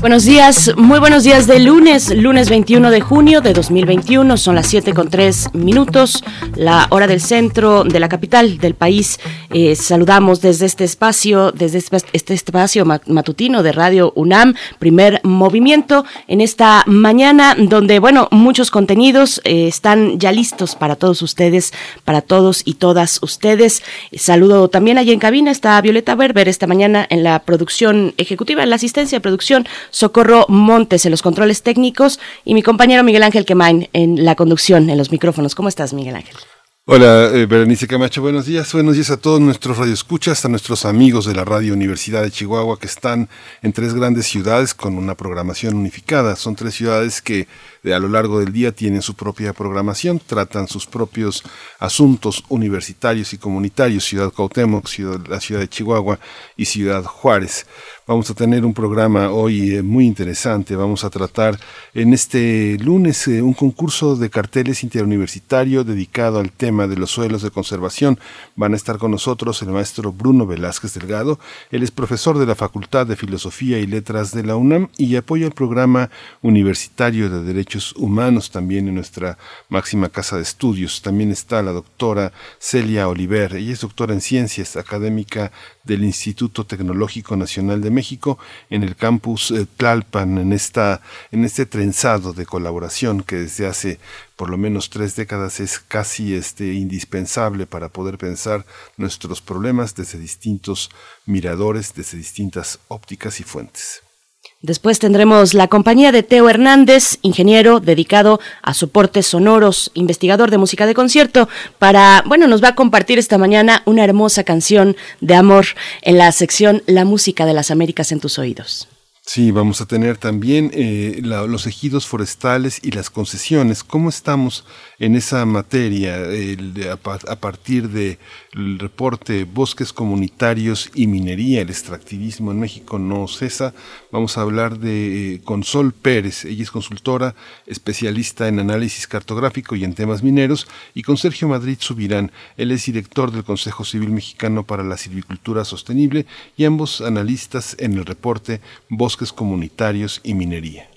Buenos días, muy buenos días de lunes, lunes 21 de junio de 2021, son las 7 con 3 minutos, la hora del centro de la capital del país. Eh, saludamos desde este espacio, desde este, este espacio matutino de Radio UNAM, primer movimiento en esta mañana donde, bueno, muchos contenidos eh, están ya listos para todos ustedes, para todos y todas ustedes. Saludo también allí en cabina, está Violeta Berber esta mañana en la producción ejecutiva, en la asistencia de producción Socorro Montes en los controles técnicos y mi compañero Miguel Ángel Quemain en la conducción, en los micrófonos. ¿Cómo estás, Miguel Ángel? Hola, eh, Berenice Camacho, buenos días. Buenos días a todos nuestros radioescuchas, a nuestros amigos de la Radio Universidad de Chihuahua que están en tres grandes ciudades con una programación unificada. Son tres ciudades que a lo largo del día tienen su propia programación, tratan sus propios asuntos universitarios y comunitarios, Ciudad Cuauhtémoc, la ciudad de Chihuahua y Ciudad Juárez. Vamos a tener un programa hoy eh, muy interesante. Vamos a tratar en este lunes eh, un concurso de carteles interuniversitario dedicado al tema de los suelos de conservación. Van a estar con nosotros el maestro Bruno Velázquez Delgado. Él es profesor de la Facultad de Filosofía y Letras de la UNAM y apoya el programa universitario de Humanos también en nuestra máxima casa de estudios. También está la doctora Celia Oliver. Ella es doctora en ciencias, académica del Instituto Tecnológico Nacional de México en el campus eh, Tlalpan, en, esta, en este trenzado de colaboración que desde hace por lo menos tres décadas es casi este, indispensable para poder pensar nuestros problemas desde distintos miradores, desde distintas ópticas y fuentes. Después tendremos la compañía de Teo Hernández, ingeniero dedicado a soportes sonoros, investigador de música de concierto, para, bueno, nos va a compartir esta mañana una hermosa canción de amor en la sección La música de las Américas en tus oídos. Sí, vamos a tener también eh, los ejidos forestales y las concesiones. ¿Cómo estamos en esa materia a, partir del reporte Bosques Comunitarios y Minería? El extractivismo en México no cesa. Vamos a hablar de eh, con Sol Pérez. Ella es consultora, especialista en análisis cartográfico y en temas mineros. Y con Sergio Madrid Subirán. Él es director del Consejo Civil Mexicano para la Silvicultura Sostenible y ambos analistas en el reporte Bosques comunitarios y minería.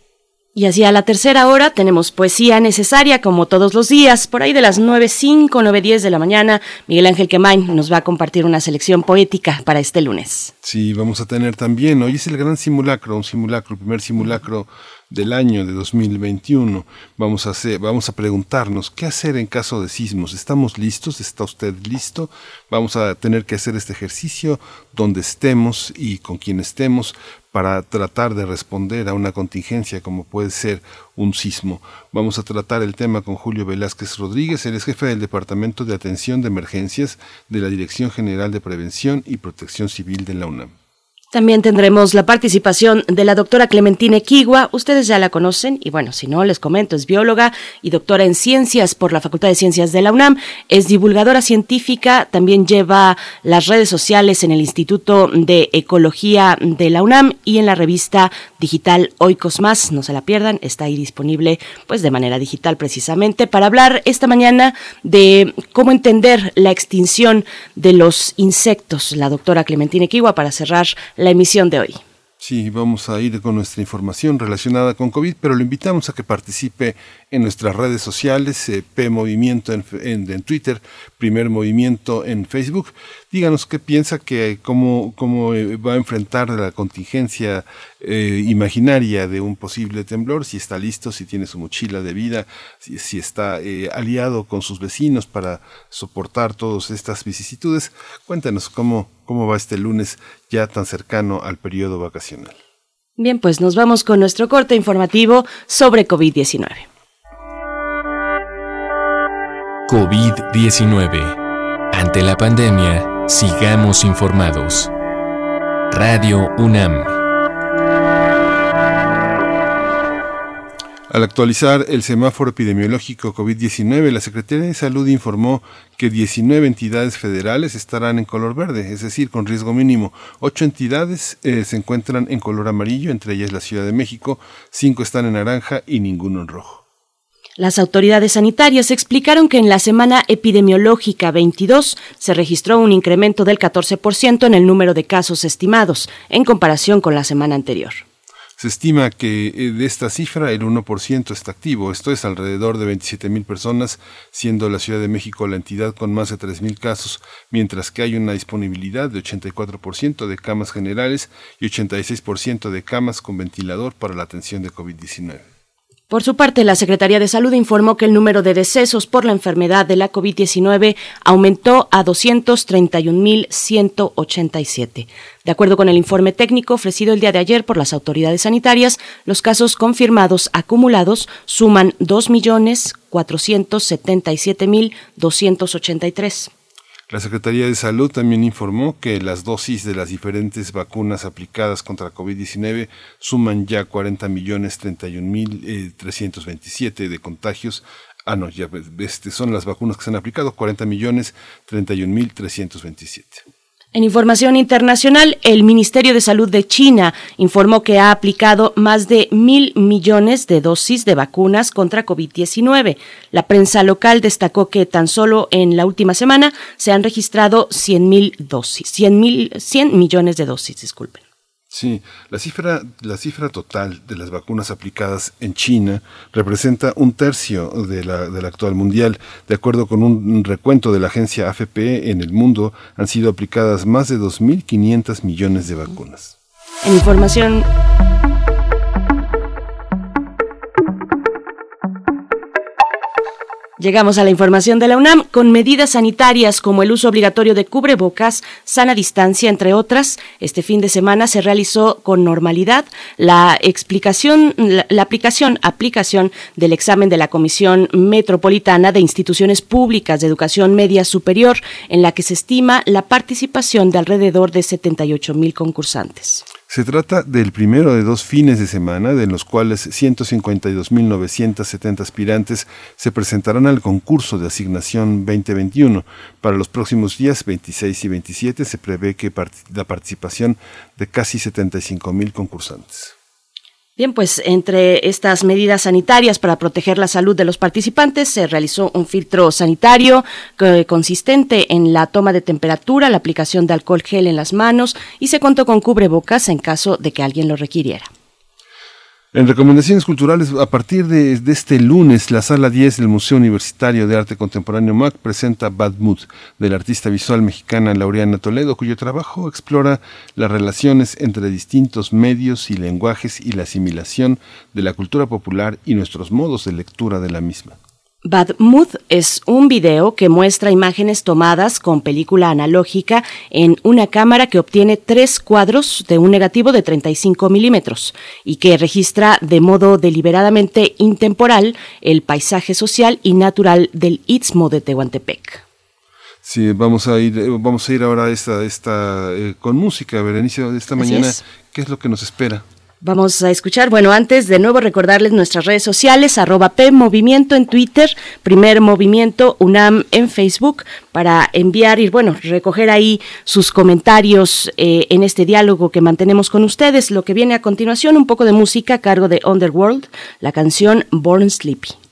Y hacia la tercera hora tenemos poesía necesaria, como todos los días, por ahí de las 9.05, 9.10 de la mañana. Miguel Ángel Quemain nos va a compartir una selección poética para este lunes. Sí, vamos a tener también, hoy es el gran simulacro, un simulacro, el primer simulacro del año de 2021. Vamos a, hacer, vamos a preguntarnos qué hacer en caso de sismos. ¿Estamos listos? ¿Está usted listo? Vamos a tener que hacer este ejercicio donde estemos y con quien estemos para tratar de responder a una contingencia como puede ser un sismo. Vamos a tratar el tema con Julio Velázquez Rodríguez, él es jefe del Departamento de Atención de Emergencias de la Dirección General de Prevención y Protección Civil de la UNAM. También tendremos la participación de la doctora Clementina Equigua. Ustedes ya la conocen y bueno, si no, les comento, es bióloga y doctora en ciencias por la Facultad de Ciencias de la UNAM. Es divulgadora científica, también lleva las redes sociales en el Instituto de Ecología de la UNAM y en la revista digital Oikos Más. No se la pierdan, está ahí disponible pues de manera digital precisamente para hablar esta mañana de cómo entender la extinción de los insectos. La doctora Clementina Equigua para cerrar la emisión de hoy. Sí, vamos a ir con nuestra información relacionada con COVID, pero lo invitamos a que participe en nuestras redes sociales, eh, P Movimiento en, Twitter, Primer Movimiento en Facebook. Díganos qué piensa, que, cómo, cómo eh, va a enfrentar la contingencia eh, imaginaria de un posible temblor, si está listo, si tiene su mochila de vida, si está aliado con sus vecinos para soportar todas estas vicisitudes. Cuéntanos cómo, cómo va este lunes ya tan cercano al periodo vacacional. Bien, pues nos vamos con nuestro corte informativo sobre COVID-19. COVID-19. Ante la pandemia, sigamos informados. Radio UNAM. Al actualizar el semáforo epidemiológico COVID-19, la Secretaría de Salud informó que 19 entidades federales estarán en color verde, es decir, con riesgo mínimo. Ocho entidades eh, se encuentran en color amarillo, entre ellas la Ciudad de México, cinco están en naranja y ninguno en rojo. Las autoridades sanitarias explicaron que en la semana epidemiológica 22 se registró un incremento del 14% en el número de casos estimados en comparación con la semana anterior. Se estima que eh, de esta cifra el 1% está activo, esto es alrededor de 27 mil personas, siendo la Ciudad de México la entidad con más de 3 mil casos, mientras que hay una disponibilidad de 84% de camas generales y 86% de camas con ventilador para la atención de COVID-19. Por su parte, la Secretaría de Salud informó que el número de decesos por la enfermedad de la COVID-19 aumentó a 231.187. De acuerdo con el informe técnico ofrecido el día de ayer por las autoridades sanitarias, los casos confirmados acumulados suman 2.477.283. La Secretaría de Salud también informó que las dosis de las diferentes vacunas aplicadas contra COVID-19 suman ya 40 millones 31 mil 327 eh, de contagios. Ah, no, ya este, son las vacunas que se han aplicado, 40 millones 31 mil 327. En información internacional, el Ministerio de Salud de China informó que ha aplicado más de mil millones de dosis de vacunas contra COVID-19. La prensa local destacó que tan solo en la última semana se han registrado 100 mil dosis, 100, 100 millones de dosis, disculpen. Sí, la cifra, la cifra total de las vacunas aplicadas en China representa un tercio de la, del actual mundial. De acuerdo con un recuento de la agencia AFP, en el mundo han sido aplicadas más de 2.500 millones de vacunas. En información Llegamos a la información de la UNAM con medidas sanitarias como el uso obligatorio de cubrebocas, sana distancia, entre otras. Este fin de semana se realizó con normalidad la explicación, la, aplicación, aplicación del examen de la Comisión Metropolitana de Instituciones Públicas de Educación Media Superior, en la que se estima la participación de alrededor de 78 mil concursantes. Se trata del primero de dos fines de semana, de los cuales 152.970 aspirantes se presentarán al concurso de asignación 2021. Para los próximos días 26 y 27 se prevé que la participación de casi 75.000 concursantes. Bien, pues entre estas medidas sanitarias para proteger la salud de los participantes se realizó un filtro sanitario eh, consistente en la toma de temperatura, la aplicación de alcohol gel en las manos y se contó con cubrebocas en caso de que alguien lo requiriera. En recomendaciones culturales, a partir de, de, este lunes, la sala 10 del Museo Universitario de Arte Contemporáneo MAC presenta Bad Mood, del artista visual mexicana Laureana Toledo, cuyo trabajo explora las relaciones entre distintos medios y lenguajes y la asimilación de la cultura popular y nuestros modos de lectura de la misma. Bad Mood es un video que muestra imágenes tomadas con película analógica en una cámara que obtiene tres cuadros de un negativo de 35 milímetros y que registra de modo deliberadamente intemporal el paisaje social y natural del Istmo de Tehuantepec. Sí, vamos a ir, vamos a ir ahora a esta, esta eh, con música, Berenice, esta mañana. Es. ¿Qué es lo que nos espera? Vamos a escuchar, bueno, antes de nuevo recordarles nuestras redes sociales, arroba P Movimiento en Twitter, Primer Movimiento UNAM en Facebook, para enviar y, bueno, recoger ahí sus comentarios eh, en este diálogo que mantenemos con ustedes. Lo que viene a continuación, un poco de música a cargo de Underworld, la canción Born Sleepy.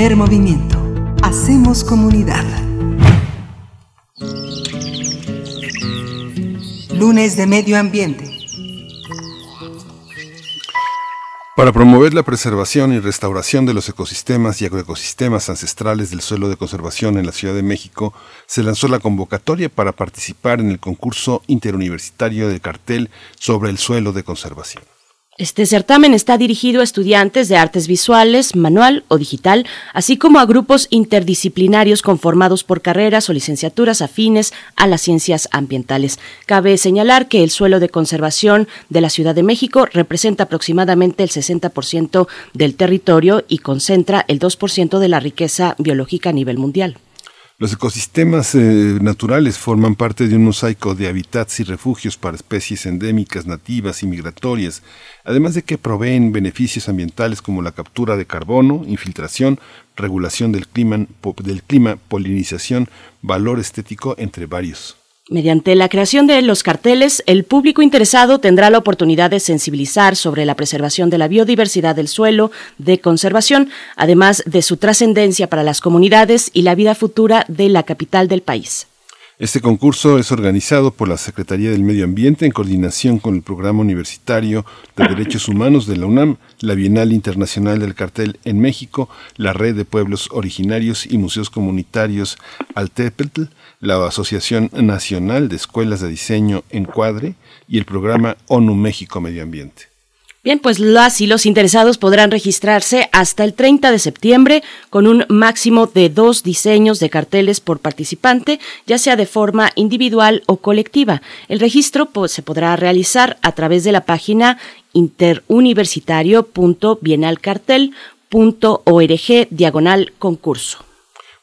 Primer movimiento. Hacemos comunidad. Lunes de Medio Ambiente. Para promover la preservación y restauración de los ecosistemas y agroecosistemas ancestrales del suelo de conservación en la Ciudad de México, se lanzó la convocatoria para participar en el concurso interuniversitario del cartel sobre el suelo de conservación. Este certamen está dirigido a estudiantes de artes visuales, manual o digital, así como a grupos interdisciplinarios conformados por carreras o licenciaturas afines a las ciencias ambientales. Cabe señalar que el suelo de conservación de la Ciudad de México representa aproximadamente el 60% del territorio y concentra el 2% de la riqueza biológica a nivel mundial. Los ecosistemas eh, naturales forman parte de un mosaico de hábitats y refugios para especies endémicas, nativas y migratorias, además de que proveen beneficios ambientales como la captura de carbono, infiltración, regulación del clima, del clima polinización, valor estético, entre varios. Mediante la creación de los carteles, el público interesado tendrá la oportunidad de sensibilizar sobre la preservación de la biodiversidad del suelo, de conservación, además de su trascendencia para las comunidades y la vida futura de la capital del país. Este concurso es organizado por la Secretaría del Medio Ambiente en coordinación con el Programa Universitario de Derechos Humanos de la UNAM, la Bienal Internacional del Cartel en México, la Red de Pueblos Originarios y Museos Comunitarios Altepetl, la Asociación Nacional de Escuelas de Diseño Encuadre y el Programa ONU México Medio Ambiente. Bien, pues las y los interesados podrán registrarse hasta el 30 de septiembre con un máximo de dos diseños de carteles por participante, ya sea de forma individual o colectiva. El registro pues, se podrá realizar a través de la página interuniversitario.bienalcartel.org diagonal concurso.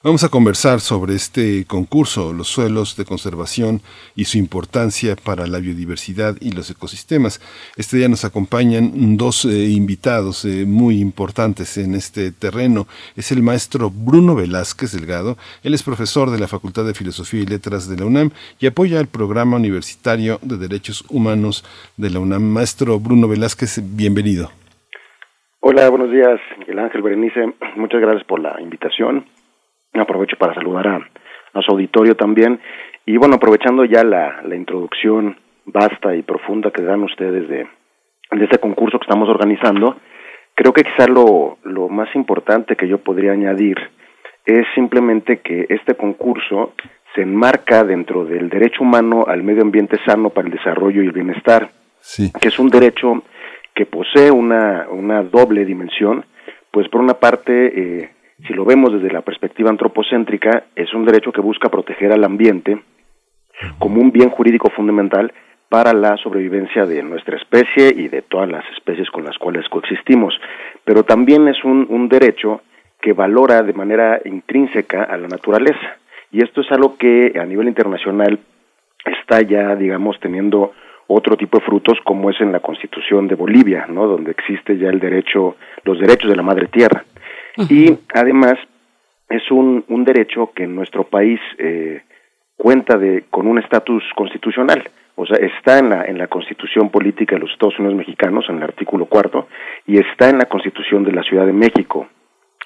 Vamos a conversar sobre este concurso, los suelos de conservación y su importancia para la biodiversidad y los ecosistemas. Este día nos acompañan dos eh, invitados eh, muy importantes en este terreno. Es el maestro Bruno Velázquez Delgado. Él es profesor de la Facultad de Filosofía y Letras de la UNAM y apoya el Programa Universitario de Derechos Humanos de la UNAM. Maestro Bruno Velázquez, bienvenido. Hola, buenos días, Miguel Ángel Berenice. Muchas gracias por la invitación Aprovecho para saludar a, su auditorio también. Y bueno, aprovechando ya la, la introducción vasta y profunda que dan ustedes de, de este concurso que estamos organizando, creo que quizás lo, lo más importante que yo podría añadir es simplemente que este concurso se enmarca dentro del derecho humano al medio ambiente sano para el desarrollo y el bienestar, que es un derecho que posee una, una doble dimensión, pues por una parte eh, si lo vemos desde la perspectiva antropocéntrica, es un derecho que busca proteger al ambiente como un bien jurídico fundamental para la sobrevivencia de nuestra especie y de todas las especies con las cuales coexistimos. Pero también es un, derecho que valora de manera intrínseca a la naturaleza. Y esto es algo que a nivel internacional está ya, digamos, teniendo otro tipo de frutos como es en la Constitución de Bolivia, ¿no? donde existe ya el derecho, los derechos de la madre tierra. Y además es un, un derecho que en nuestro país eh, cuenta de, con un estatus constitucional. O sea, está en la, en la Constitución Política de los Estados Unidos Mexicanos, en el artículo cuarto, y está en la Constitución de la Ciudad de México,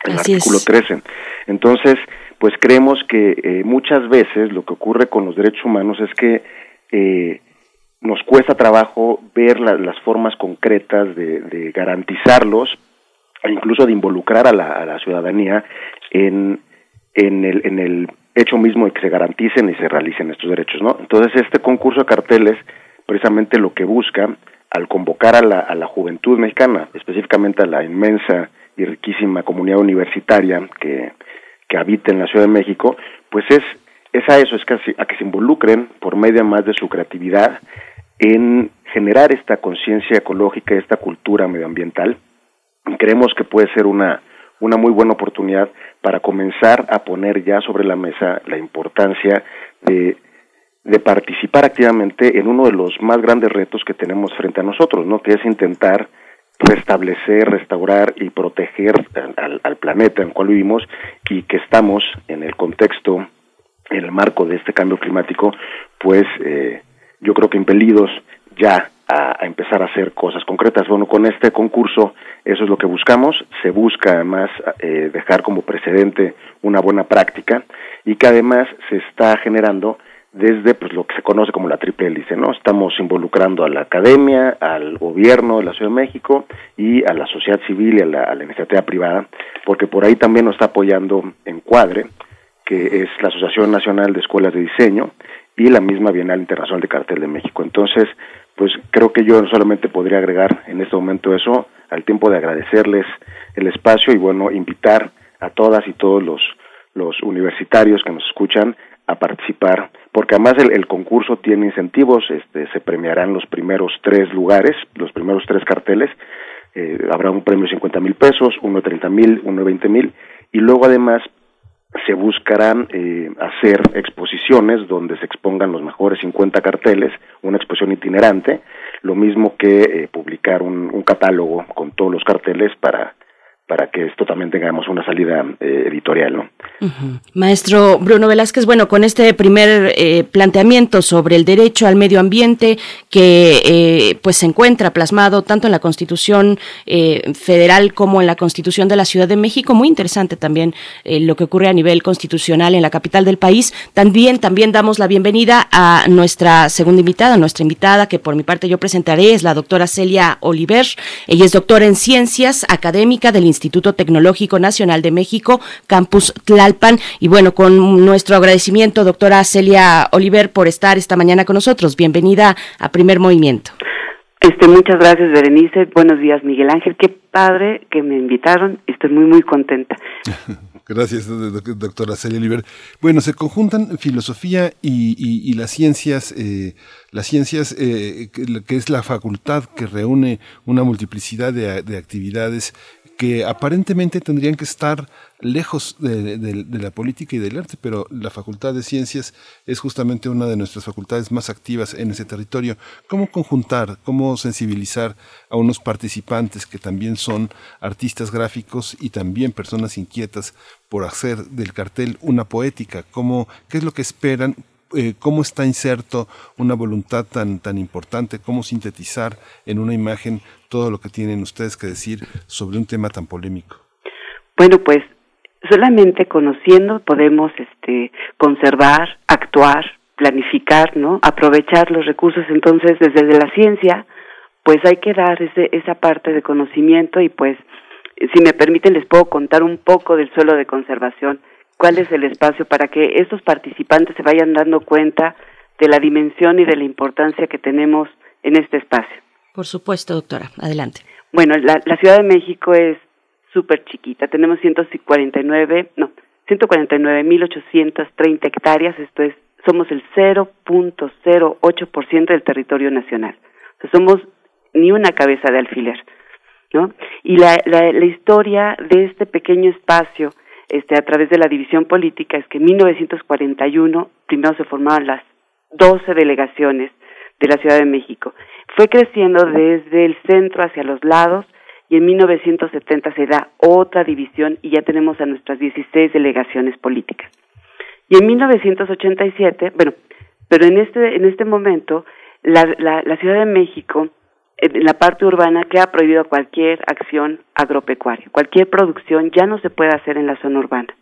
en el artículo 13. Entonces, pues creemos que eh, muchas veces lo que ocurre con los derechos humanos es que eh, nos cuesta trabajo ver las formas concretas de, garantizarlos e incluso de involucrar a la, ciudadanía en, el, hecho mismo de que se garanticen y se realicen estos derechos. ¿no? Entonces, este concurso de carteles precisamente lo que busca al convocar a la, a la juventud mexicana, específicamente a la inmensa y riquísima comunidad universitaria que, que habita en la Ciudad de México, pues es, es a eso, es casi a que se involucren por medio más de su creatividad en generar esta conciencia ecológica, esta cultura medioambiental. Creemos que puede ser una, una muy buena oportunidad para comenzar a poner ya sobre la mesa la importancia de, de participar activamente en uno de los más grandes retos que tenemos frente a nosotros, ¿no? que es intentar restablecer, restaurar y proteger al, al, planeta en el cual vivimos y que estamos en el contexto, en el marco de este cambio climático, pues eh, yo creo que impelidos ya a, empezar a hacer cosas concretas. Bueno, con este concurso eso es lo que buscamos. Se busca además eh, dejar como precedente una buena práctica y que además se está generando desde pues lo que se conoce como la triple hélice, ¿no? Estamos involucrando a la academia, al gobierno de la Ciudad de México y a la sociedad civil y a la, a la iniciativa privada, porque por ahí también nos está apoyando Encuadre, que es la Asociación Nacional de Escuelas de Diseño y la misma Bienal Internacional de Cartel de México. Entonces, pues creo que yo solamente podría agregar en este momento eso, al tiempo de agradecerles el espacio y bueno, invitar a todas y todos los, los universitarios que nos escuchan a participar, porque además el, concurso tiene incentivos, este, se premiarán los primeros tres lugares, los primeros tres carteles, eh, habrá un premio de 50 mil pesos, uno de 30 mil, uno de 20 mil, y luego además se buscarán eh, hacer exposiciones donde se expongan los mejores 50 carteles, una exposición itinerante, lo mismo que eh, publicar un, un, catálogo con todos los carteles para para que esto también tengamos una salida eh, editorial. ¿no? Maestro Bruno Velázquez, bueno, con este primer eh, planteamiento sobre el derecho al medio ambiente que eh, pues se encuentra plasmado tanto en la Constitución federal como en la Constitución de la Ciudad de México, muy interesante también lo que ocurre a nivel constitucional en la capital del país. También, también damos la bienvenida a nuestra segunda invitada, nuestra invitada que por mi parte yo presentaré es la doctora Celia Oliver. Ella es doctora en Ciencias Académica del Instituto Instituto Tecnológico Nacional de México, Campus Tlalpan. Y bueno, con nuestro agradecimiento, doctora Celia Oliver, por estar esta mañana con nosotros. Bienvenida a Primer Movimiento. Este, muchas gracias, Berenice. Buenos días, Miguel Ángel. Qué padre que me invitaron. Estoy muy, muy contenta. Gracias, doctora Celia Oliver. Bueno, se conjuntan filosofía y, las ciencias, eh, las ciencias eh, que, es la facultad que reúne una multiplicidad de, de actividades que aparentemente tendrían que estar lejos de, la política y del arte, pero la Facultad de Ciencias es justamente una de nuestras facultades más activas en ese territorio. ¿Cómo conjuntar, cómo sensibilizar a unos participantes que también son artistas gráficos y también personas inquietas por hacer del cartel una poética? ¿Cómo, ¿Qué es lo que esperan? Eh, cómo está inserto una voluntad tan, tan importante, cómo sintetizar en una imagen todo lo que tienen ustedes que decir sobre un tema tan polémico. Bueno, pues solamente conociendo podemos este, conservar, actuar, planificar, ¿no? Aprovechar los recursos. Entonces, desde la ciencia, pues hay que dar ese, esa parte de conocimiento y pues, si me permiten, les puedo contar un poco del suelo de conservación cuál es el espacio para que estos participantes se vayan dando cuenta de la dimensión y de la importancia que tenemos en este espacio. Por supuesto, doctora. Adelante. Bueno, la, Ciudad de México es súper chiquita. Tenemos 149, no, 149.830 hectáreas. Esto es, somos el 0.08% del territorio nacional. O sea, somos ni una cabeza de alfiler, ¿no? Y la, la, la historia de este pequeño espacio este, a través de la división política es que en 1941 primero se formaron las 12 delegaciones de la Ciudad de México. Fue creciendo desde el centro hacia los lados y en 1970 se da otra división y ya tenemos a nuestras 16 delegaciones políticas. Y en 1987, bueno, pero en este, en este momento la, la, la Ciudad de México en la parte urbana queda prohibido cualquier acción agropecuaria. Cualquier producción ya no se puede hacer en la zona urbana,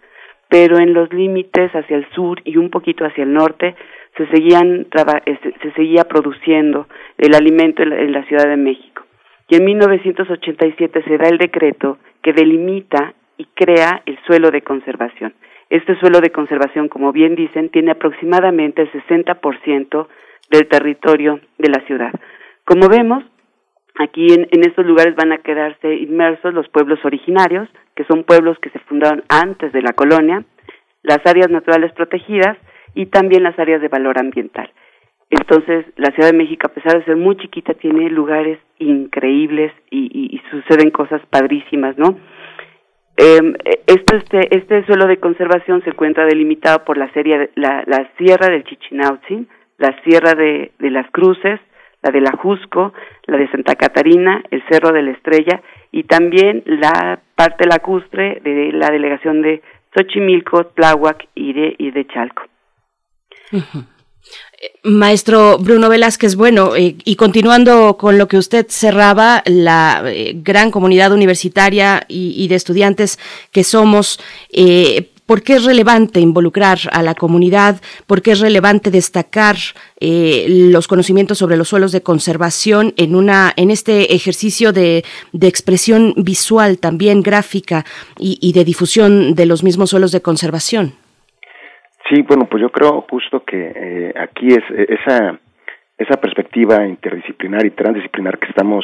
pero en los límites hacia el sur y un poquito hacia el norte se seguían este, se seguía produciendo el alimento en la, Ciudad de México. Y en 1987 se da el decreto que delimita y crea el suelo de conservación. Este suelo de conservación, como bien dicen, tiene aproximadamente el 60% del territorio de la ciudad. Como vemos, aquí en, en, estos lugares van a quedarse inmersos los pueblos originarios, que son pueblos que se fundaron antes de la colonia, las áreas naturales protegidas y también las áreas de valor ambiental. Entonces, la Ciudad de México, a pesar de ser muy chiquita, tiene lugares increíbles y, suceden cosas padrísimas, ¿no? Eh, este, este suelo de conservación se encuentra delimitado por la, serie, la, la Sierra del Chichinautzin, la Sierra de las Cruces, la de la Jusco, la de Santa Catarina, el Cerro de la Estrella y también la parte lacustre de la delegación de Xochimilco, Tláhuac y de, y de Chalco. Maestro Bruno Velázquez, bueno, eh, y continuando con lo que usted cerraba, la eh, gran comunidad universitaria y, de estudiantes que somos, eh, ¿por qué es relevante involucrar a la comunidad? ¿Por qué es relevante destacar los conocimientos sobre los suelos de conservación en, una, en este ejercicio de, expresión visual, también gráfica y de difusión de los mismos suelos de conservación? Sí, bueno, pues yo creo justo que eh, aquí es e, esa esa perspectiva interdisciplinar y transdisciplinar que estamos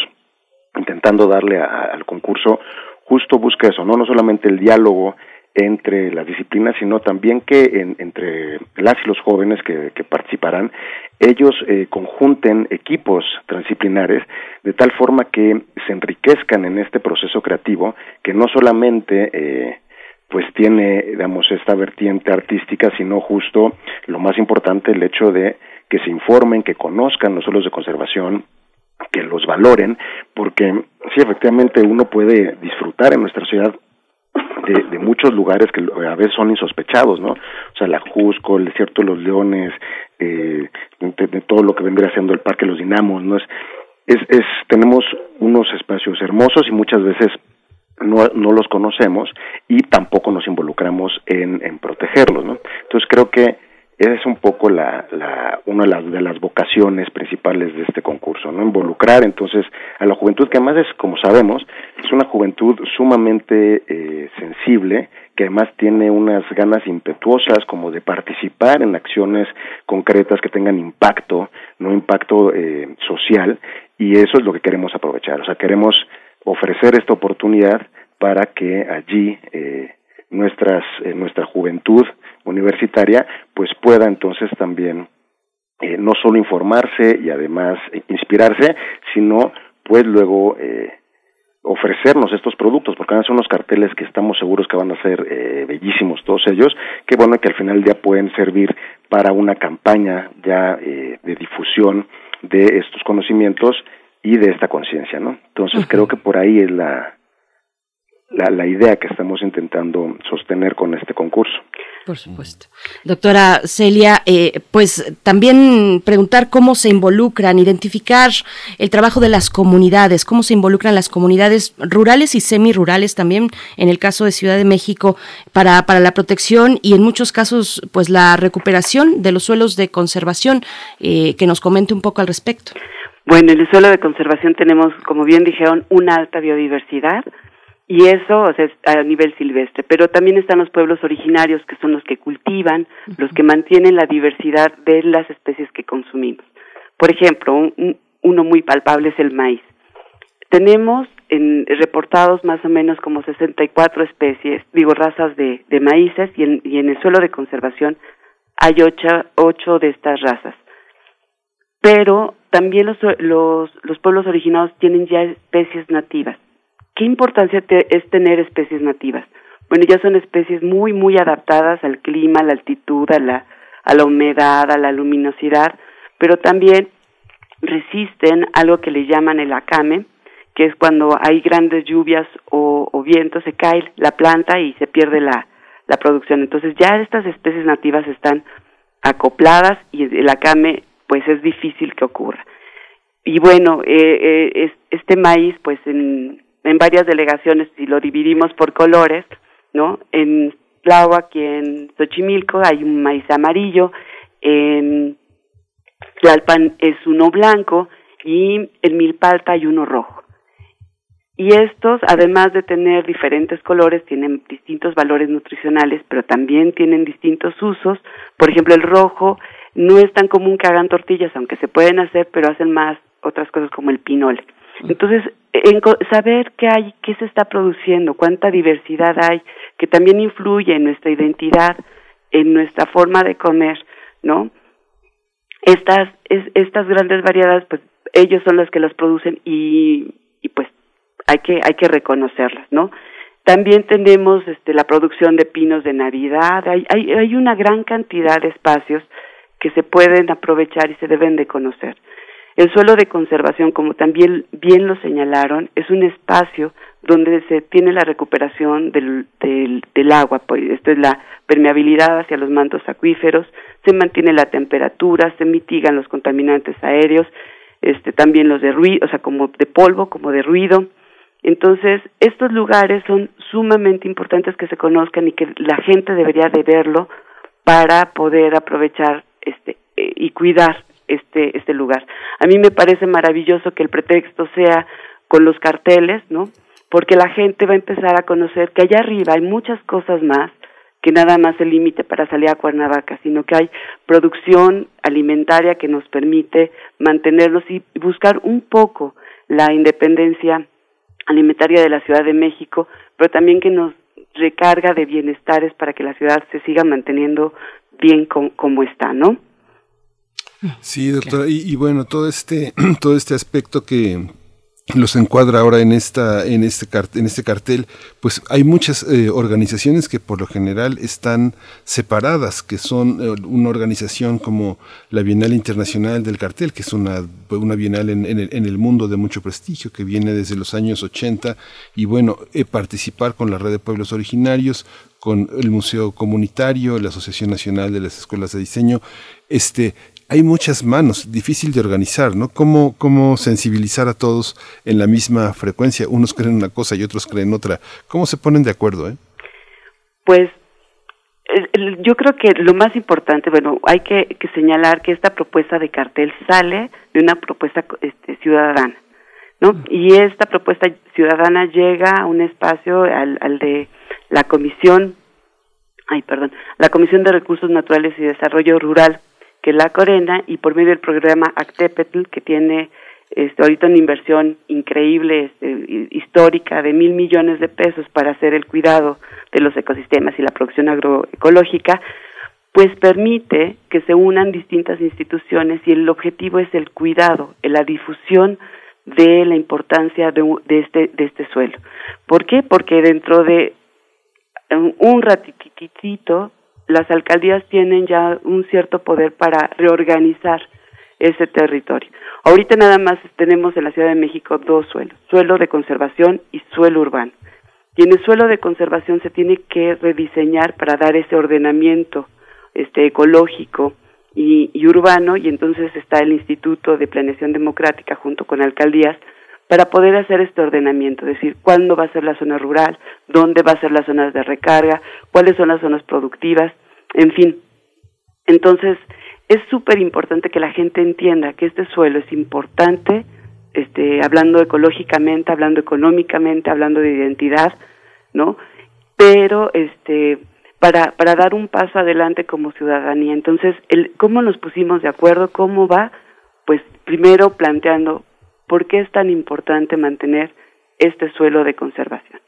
intentando darle al concurso, justo busca eso, no no solamente el diálogo entre las disciplinas, sino también que entre las y los jóvenes que, participarán, ellos eh, conjunten equipos transdisciplinares de tal forma que se enriquezcan en este proceso creativo, que no solamente eh, pues tiene, digamos, esta vertiente artística, sino justo lo más importante, el hecho de que se informen, que conozcan los suelos de conservación, que los valoren, porque sí, efectivamente uno puede disfrutar en nuestra ciudad de, de, muchos lugares que a veces son insospechados, ¿no? O sea, la Jusco, el desierto de los leones, eh, de, todo lo que vendría siendo el Parque Los Dinamos, ¿no? Es, es, es, tenemos unos espacios hermosos y muchas veces no, no los conocemos y tampoco nos involucramos en, en protegerlos, ¿no? Entonces creo que esa es un poco la, la, una de las, vocaciones principales de este concurso, ¿no? Involucrar entonces a la juventud, que además es, como sabemos, es una juventud sumamente eh, sensible, que además tiene unas ganas impetuosas como de participar en acciones concretas que tengan impacto, no impacto eh, social, y eso es lo que queremos aprovechar. O sea, queremos ofrecer esta oportunidad para que allí eh, nuestras eh, nuestra juventud universitaria pues pueda entonces también eh, no solo informarse y además inspirarse sino pues luego eh, ofrecernos estos productos, porque van a ser unos carteles que estamos seguros que van a ser eh, bellísimos todos ellos, que bueno, que al final día pueden servir para una campaña ya eh, de difusión de estos conocimientos y de esta conciencia, ¿no? Entonces creo que por ahí es la, la, la, idea que estamos intentando sostener con este concurso. Por supuesto. Doctora Celia, eh, pues también preguntar cómo se involucran, identificar el trabajo de las comunidades, cómo se involucran las comunidades rurales y semirurales también, en el caso de Ciudad de México, para, para la protección y en muchos casos, pues la recuperación de los suelos de conservación, eh, que nos comente un poco al respecto. Bueno, en el suelo de conservación tenemos, como bien dijeron, una alta biodiversidad y eso o sea, es a nivel silvestre, pero también están los pueblos originarios que son los que cultivan, los que mantienen la diversidad de las especies que consumimos. Por ejemplo, uno muy palpable es el maíz. Tenemos en, reportados más o menos como 64 especies, digo razas de, de maíces y en, y en el suelo de conservación hay ocho, ocho de estas razas. Pero también los, los, los pueblos originados tienen ya especies nativas. ¿Qué importancia es tener especies nativas? Bueno, ya son especies muy, muy adaptadas al clima, a la altitud, a la, a la humedad, a la luminosidad, pero también resisten algo que le llaman el acame, que es cuando hay grandes lluvias o, o vientos, se cae la planta y se pierde la, la producción. Entonces ya estas especies nativas están acopladas y el acame pues es difícil que ocurra. Y bueno, eh, eh, este maíz, pues en, en varias delegaciones, si lo dividimos por colores, ¿no? En Tláhuac y en Xochimilco hay un maíz amarillo, en Tlalpan es uno blanco y en Milpalta hay uno rojo. Y estos, además de tener diferentes colores, tienen distintos valores nutricionales, pero también tienen distintos usos. Por ejemplo, el rojo no es tan común que hagan tortillas, aunque se pueden hacer, pero hacen más otras cosas como el pinole. Entonces, en saber qué hay, qué se está produciendo, cuánta diversidad hay, que también influye en nuestra identidad, en nuestra forma de comer, ¿no? Estas, estas grandes variedades, pues ellos son los que las producen y, y pues hay que, hay que reconocerlas, ¿no? También tenemos este, la producción de pinos de Navidad, hay, hay, hay una gran cantidad de espacios que se pueden aprovechar y se deben de conocer. El suelo de conservación, como también bien lo señalaron, es un espacio donde se tiene la recuperación del, del, agua, pues esto es la permeabilidad hacia los mantos acuíferos, se mantiene la temperatura, se mitigan los contaminantes aéreos, este, también los de ruido, o sea, como de polvo, como de ruido, entonces, estos lugares son sumamente importantes que se conozcan y que la gente debería de verlo para poder aprovechar este eh, y cuidar este este lugar. A mí me parece maravilloso que el pretexto sea con los carteles, ¿no? Porque la gente va a empezar a conocer que allá arriba hay muchas cosas más que nada más el límite para salir a Cuernavaca, sino que hay producción alimentaria que nos permite mantenerlos y buscar un poco la independencia alimentaria de la Ciudad de México, pero también que nos recarga de bienestares para que la ciudad se siga manteniendo bien como está, ¿no? Sí, doctora, y, y, bueno, todo este, todo este aspecto que, los encuadra ahora en esta en este cartel, en este cartel pues hay muchas eh, organizaciones que por lo general están separadas que son eh, una organización como la Bienal Internacional del Cartel que es una una bienal en, en, el, en, el, mundo de mucho prestigio que viene desde los años 80 y bueno eh, participar con la red de pueblos originarios con el Museo Comunitario, la Asociación Nacional de las Escuelas de Diseño, este, hay muchas manos, difícil de organizar, ¿no? ¿Cómo, ¿Cómo sensibilizar a todos en la misma frecuencia? Unos creen una cosa y otros creen otra. ¿Cómo se ponen de acuerdo? Eh? Pues yo creo que lo más importante, bueno, hay que, señalar que esta propuesta de cartel sale de una propuesta este, ciudadana, ¿no? Y esta propuesta ciudadana llega a un espacio, al de la Comisión, ay, perdón, la Comisión de Recursos Naturales y Desarrollo Rural que la Corena y por medio del programa Actepetl, que tiene este, ahorita una inversión increíble, este, histórica, de mil millones de pesos para hacer el cuidado de los ecosistemas y la producción agroecológica, pues permite que se unan distintas instituciones y el objetivo es el cuidado, la difusión de la importancia de, de este, de este suelo. ¿Por qué? Porque dentro de un ratititito las alcaldías tienen ya un cierto poder para reorganizar ese territorio. Ahorita nada más tenemos en la Ciudad de México dos suelos, suelo de conservación y suelo urbano. Y en el suelo de conservación se tiene que rediseñar para dar ese ordenamiento este ecológico y, y urbano y entonces está el Instituto de Planeación Democrática junto con alcaldías para poder hacer este ordenamiento, es decir, cuándo va a ser la zona rural, dónde va a ser las zonas de recarga, cuáles son las zonas productivas, en fin. Entonces, es súper importante que la gente entienda que este suelo es importante, este, hablando ecológicamente, hablando económicamente, hablando de identidad, ¿no? Pero, este, para, para dar un paso adelante como ciudadanía. Entonces, el, ¿cómo nos pusimos de acuerdo? ¿Cómo va? Pues primero planteando ¿Por qué es tan importante mantener este suelo de conservación?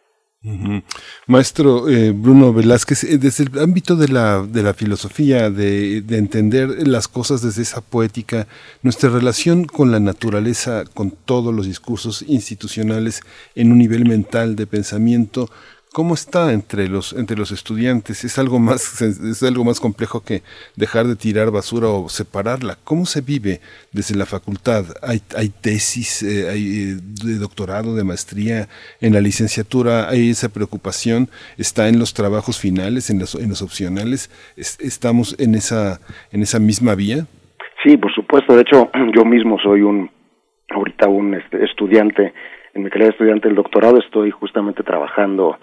Maestro eh, Bruno Velázquez, eh, desde el ámbito de la, de la filosofía, de, de, entender las cosas desde esa poética, nuestra relación con la naturaleza, con todos los discursos institucionales en un nivel mental de pensamiento, ¿Cómo está entre los, entre los estudiantes? ¿Es algo, más, ¿Es algo más complejo que dejar de tirar basura o separarla? ¿Cómo se vive desde la facultad? ¿Hay, hay tesis eh, hay, eh, de doctorado, de maestría en la licenciatura? ¿Hay esa preocupación? ¿Está en los trabajos finales, en los, en los opcionales? ¿Estamos en esa, en esa misma vía? Sí, por supuesto. De hecho, yo mismo soy un ahorita un este, estudiante en mi calidad de estudiante del doctorado estoy justamente trabajando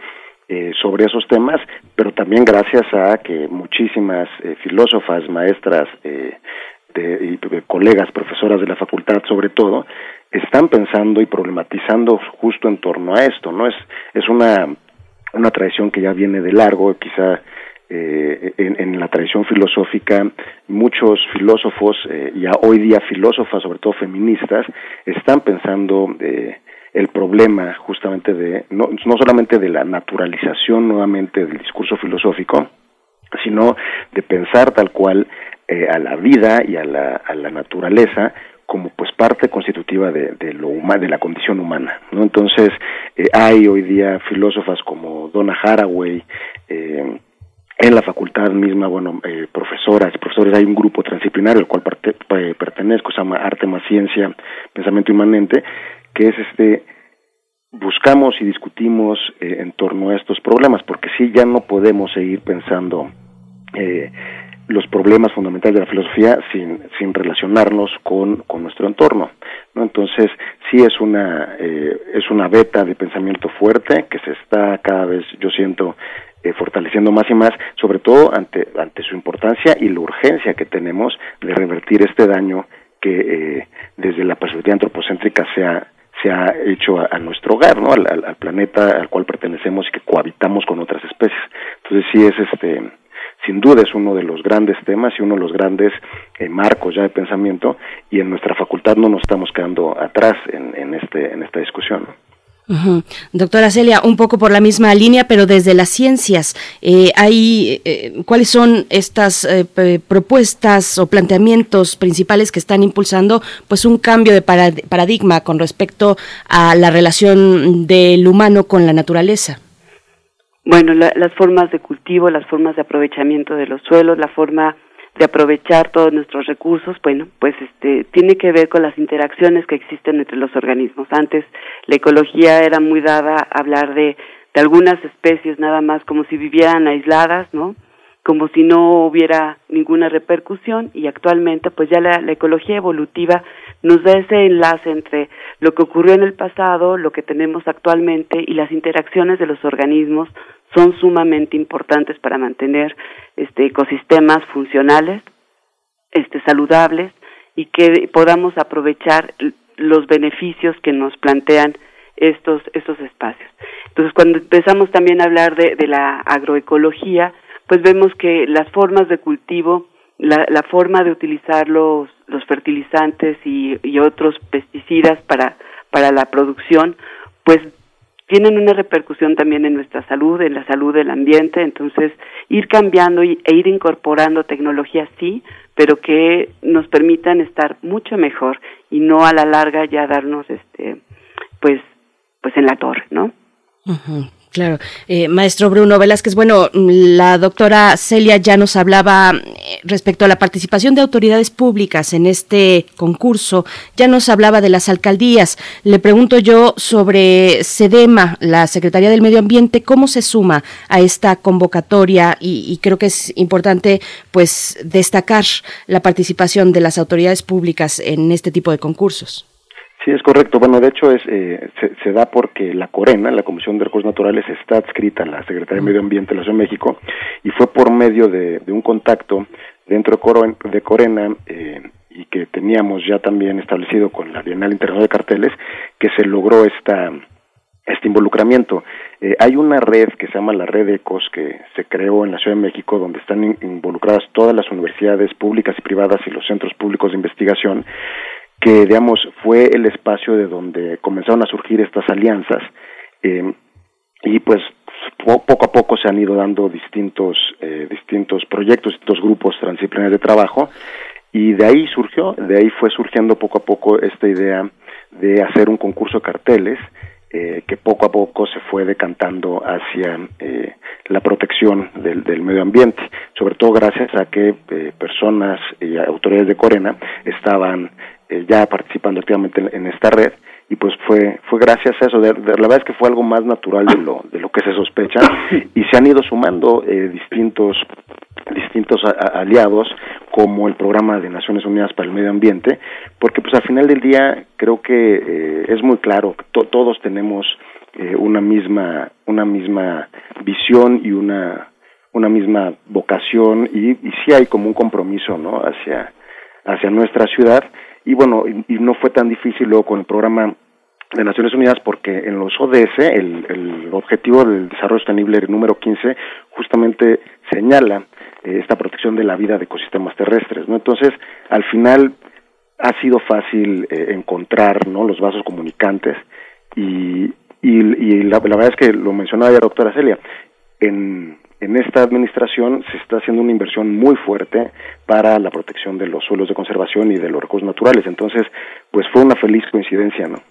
eh, sobre esos temas, pero también gracias a que muchísimas eh, filósofas, maestras, eh, de, colegas, profesoras de la facultad sobre todo, están pensando y problematizando justo en torno a esto, ¿no? Es, es una, una tradición que ya viene de largo, quizá eh, en, en, la tradición filosófica, muchos filósofos, eh, ya hoy día filósofas, sobre todo feministas, están pensando eh, el problema justamente de, no, no solamente de la naturalización nuevamente del discurso filosófico, sino de pensar tal cual eh, a la vida y a la, a la naturaleza como pues parte constitutiva de, de lo humano, de la condición humana, ¿no? Entonces eh, hay hoy día filósofas como Donna Haraway, eh, en la facultad misma, bueno, eh, profesoras, profesores, hay un grupo transdisciplinario al cual parte, pertenezco, se llama Arte más Ciencia, Pensamiento Inmanente, que es este buscamos y discutimos eh, en torno a estos problemas, porque sí ya no podemos seguir pensando eh, los problemas fundamentales de la filosofía sin, sin relacionarnos con, con nuestro entorno. ¿no? Entonces, sí es una, eh, es una beta de pensamiento fuerte que se está cada vez, yo siento, eh, fortaleciendo más y más, sobre todo ante, ante su importancia y la urgencia que tenemos de revertir este daño que eh, desde la perspectiva antropocéntrica se ha, se ha hecho a, nuestro hogar, ¿no? Al, planeta al cual pertenecemos y que cohabitamos con otras especies. Entonces sí es este sin duda es uno de los grandes temas y uno de los grandes eh, marcos ya de pensamiento y en nuestra facultad no nos estamos quedando atrás en, este en esta discusión. Doctora Celia, un poco por la misma línea, pero desde las ciencias, eh, hay, eh, ¿cuáles son estas eh, propuestas o planteamientos principales que están impulsando pues un cambio de paradigma con respecto a la relación del humano con la naturaleza? Bueno, las formas de cultivo, las formas de aprovechamiento de los suelos, la forma de aprovechar todos nuestros recursos, bueno, pues este tiene que ver con las interacciones que existen entre los organismos. Antes la ecología era muy dada a hablar de, algunas especies nada más como si vivieran aisladas, ¿no? Como si no hubiera ninguna repercusión y actualmente pues ya la, la ecología evolutiva nos da ese enlace entre lo que ocurrió en el pasado, lo que tenemos actualmente y las interacciones de los organismos son sumamente importantes para mantener este ecosistemas funcionales, este saludables y que podamos aprovechar los beneficios que nos plantean estos estos espacios. Entonces, cuando empezamos también a hablar de, la agroecología, pues vemos que las formas de cultivo, la, la forma de utilizar los, los fertilizantes y, y otros pesticidas para, para la producción, pues tienen una repercusión también en nuestra salud, en la salud del ambiente, entonces ir cambiando e ir incorporando tecnologías sí, pero que nos permitan estar mucho mejor y no a la larga ya darnos este pues pues en la torre, ¿no? Claro, eh, maestro Bruno Velázquez, bueno, la doctora Celia ya nos hablaba eh, respecto a la participación de autoridades públicas en este concurso, ya nos hablaba de las alcaldías. Le pregunto yo sobre SEDEMA, la Secretaría del Medio Ambiente, ¿cómo se suma a esta convocatoria? Y, y creo que es importante, pues, destacar la participación de las autoridades públicas en este tipo de concursos. Sí, es correcto. Bueno, de hecho es eh, se, da porque la Corena, la Comisión de Recursos Naturales, está adscrita a la Secretaría de Medio Ambiente de la Ciudad de México y fue por medio de, un contacto dentro de Corena eh, y que teníamos ya también establecido con la Bienal Internacional de Carteles que se logró esta este involucramiento. Eh, hay una red que se llama la Red ECOS que se creó en la Ciudad de México donde están involucradas todas las universidades públicas y privadas y los centros públicos de investigación que digamos fue el espacio de donde comenzaron a surgir estas alianzas eh, y pues poco a poco se han ido dando distintos eh, distintos proyectos distintos grupos transdisciplinarios de trabajo y de ahí surgió de ahí fue surgiendo poco a poco esta idea de hacer un concurso de carteles eh, que poco a poco se fue decantando hacia eh, la protección del, del, medio ambiente, sobre todo gracias a que eh, personas y autoridades de Corena estaban eh, ya participando activamente en, esta red y pues fue fue gracias a eso. La verdad es que fue algo más natural de lo de lo que se sospecha y se han ido sumando eh, distintos distintos aliados como el programa de Naciones Unidas para el Medio Ambiente porque pues al final del día creo que eh, es muy claro que todos tenemos una misma una misma visión y una una misma vocación y, y sí hay como un compromiso no hacia hacia nuestra ciudad y bueno, y, no fue tan difícil luego con el programa de Naciones Unidas porque en los ODS el, el objetivo del desarrollo sostenible número 15 justamente señala eh, esta protección de la vida de ecosistemas terrestres, ¿no? Entonces, al final ha sido fácil eh, encontrar, ¿no? los vasos comunicantes y, y, la, verdad es que lo mencionaba ya doctora Celia, en, en esta administración se está haciendo una inversión muy fuerte para la protección de los suelos de conservación y de los recursos naturales. Entonces, pues fue una feliz coincidencia, ¿no?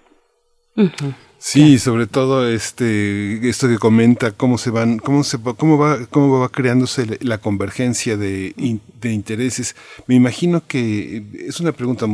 Sí, sobre todo este esto que comenta cómo se van cómo se cómo va cómo va creándose la convergencia de, de intereses. Me imagino que es una pregunta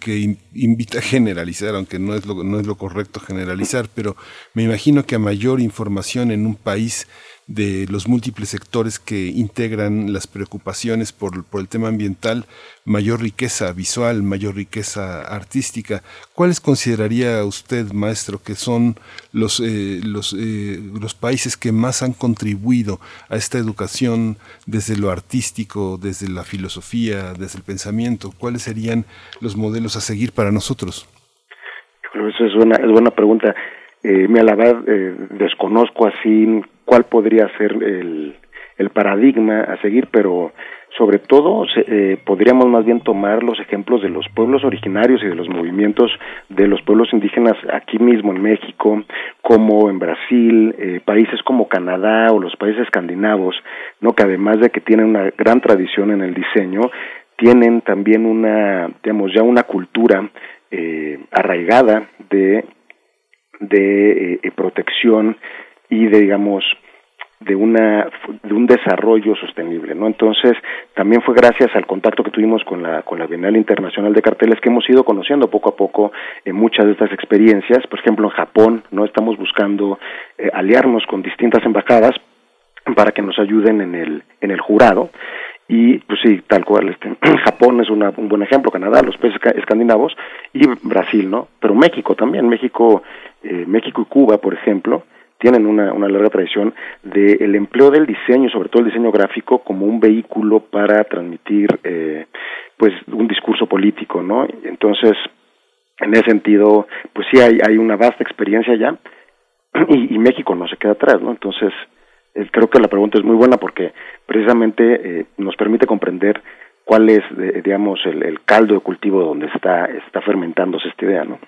que invita a generalizar, aunque no es lo no es lo correcto generalizar, pero me imagino que a mayor información en un país de los múltiples sectores que integran las preocupaciones por, por, el tema ambiental, mayor riqueza visual, mayor riqueza artística. ¿Cuáles consideraría usted, maestro, que son los, eh, los, eh, los países que más han contribuido a esta educación desde lo artístico, desde la filosofía, desde el pensamiento? ¿Cuáles serían los modelos a seguir para nosotros? Eso es una, es buena pregunta. Eh, me la eh, desconozco así cuál podría ser el, paradigma a seguir, pero sobre todo eh, podríamos más bien tomar los ejemplos de los pueblos originarios y de los movimientos de los pueblos indígenas aquí mismo en México, como en Brasil, eh, países como Canadá o los países escandinavos, no que además de que tienen una gran tradición en el diseño, tienen también una, digamos, ya una cultura eh, arraigada de de protección y de digamos de una de un desarrollo sostenible no entonces también fue gracias al contacto que tuvimos con la con la Bienal Internacional de Carteles que hemos ido conociendo poco a poco en muchas de estas experiencias. Por ejemplo en Japón no estamos buscando eh, aliarnos con distintas embajadas para que nos ayuden en el en el jurado. Y pues sí, tal cual, este, Japón es una, un buen ejemplo, Canadá, los países escandinavos y Brasil, ¿no? Pero México también, México, eh, México y Cuba, por ejemplo, tienen una, una larga tradición del empleo del diseño, sobre todo el diseño gráfico, como un vehículo para transmitir eh, pues un discurso político, ¿no? Entonces, en ese sentido, pues sí hay, hay una vasta experiencia ya y, México no se queda atrás, ¿no? Entonces, creo que la pregunta es muy buena porque precisamente eh, nos permite comprender cuál es, digamos, el, el caldo de cultivo donde está, está fermentándose esta idea, ¿no?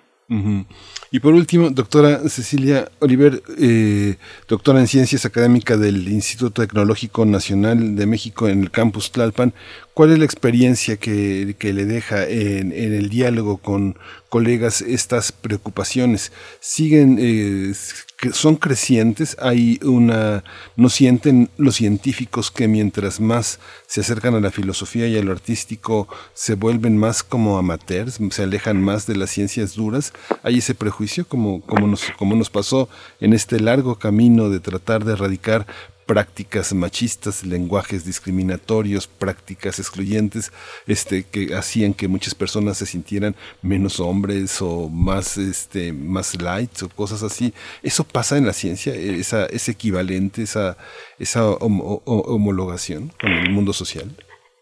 Y por último, doctora Cecilia Oliver, eh, doctora en Ciencias Académicas del Instituto Tecnológico Nacional de México en el campus Tlalpan, ¿cuál es la experiencia que, que le deja en, en, el diálogo con colegas estas preocupaciones? ¿Siguen eh, que son crecientes, hay una, no sienten los científicos que mientras más se acercan a la filosofía y a lo artístico se vuelven más como amateurs, se alejan más de las ciencias duras, hay ese prejuicio como, como, nos, como nos pasó en este largo camino de tratar de erradicar prácticas machistas, lenguajes discriminatorios, prácticas excluyentes, este, que hacían que muchas personas se sintieran menos hombres o más, este, más lights o cosas así. Eso pasa en la ciencia, esa, ese equivalente, esa, esa homologación con el mundo social.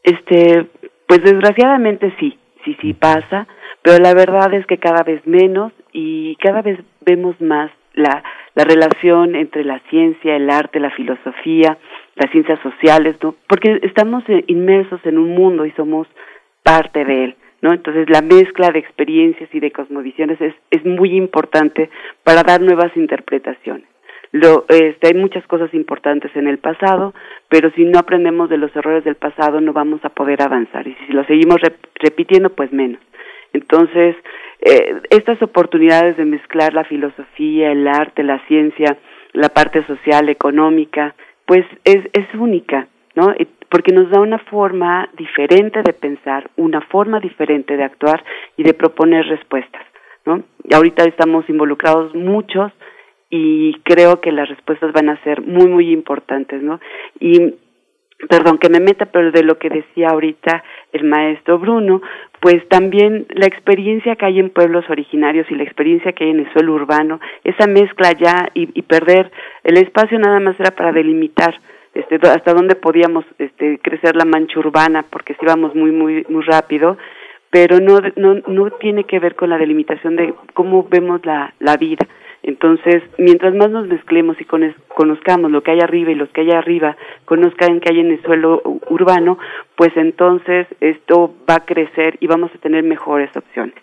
Este, pues desgraciadamente sí, sí, sí pasa, pero la verdad es que cada vez menos y cada vez vemos más la la relación entre la ciencia, el arte, la filosofía, las ciencias sociales, ¿no? Porque estamos eh, inmersos en un mundo y somos parte de él, ¿no? Entonces la mezcla de experiencias y de cosmovisiones es, es muy importante para dar nuevas interpretaciones. Lo, este, hay muchas cosas importantes en el pasado, pero si no aprendemos de los errores del pasado no vamos a poder avanzar y si lo seguimos repitiendo, pues menos. Entonces, eh, estas oportunidades de mezclar la filosofía, el arte, la ciencia, la parte social, económica, pues es, es única, ¿no? Porque nos da una forma diferente de pensar, una forma diferente de actuar y de proponer respuestas, ¿no? Y ahorita estamos involucrados muchos y creo que las respuestas van a ser muy, muy importantes, ¿no? Y perdón que me meta, pero de lo que decía ahorita el maestro Bruno, pues también la experiencia que hay en pueblos originarios y la experiencia que hay en el suelo urbano, esa mezcla ya y, perder el espacio nada más era para delimitar este, hasta dónde podíamos este, crecer la mancha urbana, porque si íbamos muy, muy, muy rápido, pero no, no, no tiene que ver con la delimitación de cómo vemos la, la vida. Entonces, mientras más nos mezclemos y conozcamos lo que hay arriba y los que hay arriba conozcan que hay en el suelo urbano, pues entonces esto va a crecer y vamos a tener mejores opciones.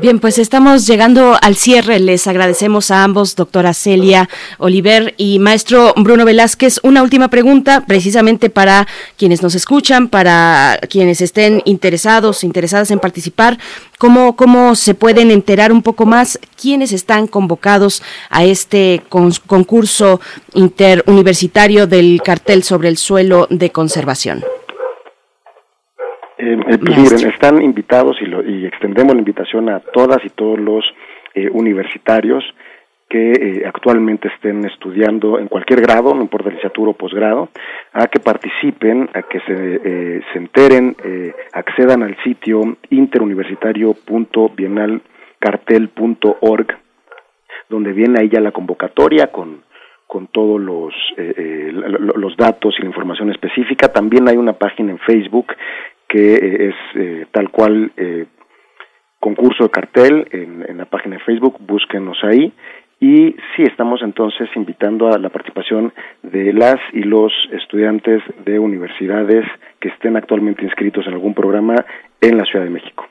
Bien, pues estamos llegando al cierre. Les agradecemos a ambos, doctora Celia Oliver y maestro Bruno Velázquez. Una última pregunta, precisamente para quienes nos escuchan, para quienes estén interesados, interesadas en participar. ¿Cómo, cómo se pueden enterar un poco más quiénes están convocados a este concurso interuniversitario del cartel sobre el suelo de conservación? Eh, eh están invitados y, y, extendemos la invitación a todas y todos los eh, universitarios que eh, actualmente estén estudiando en cualquier grado, no importa licenciatura o posgrado, a que participen, a que se, se enteren, accedan al sitio interuniversitario.bienalcartel.org, donde viene ahí ya la convocatoria con con todos los, los datos y la información específica. También hay una página en Facebook que eh, es eh, tal cual eh, concurso de cartel en, la página de Facebook, búsquenos ahí. Y sí, estamos entonces invitando a la participación de las y los estudiantes de universidades que estén actualmente inscritos en algún programa en la Ciudad de México.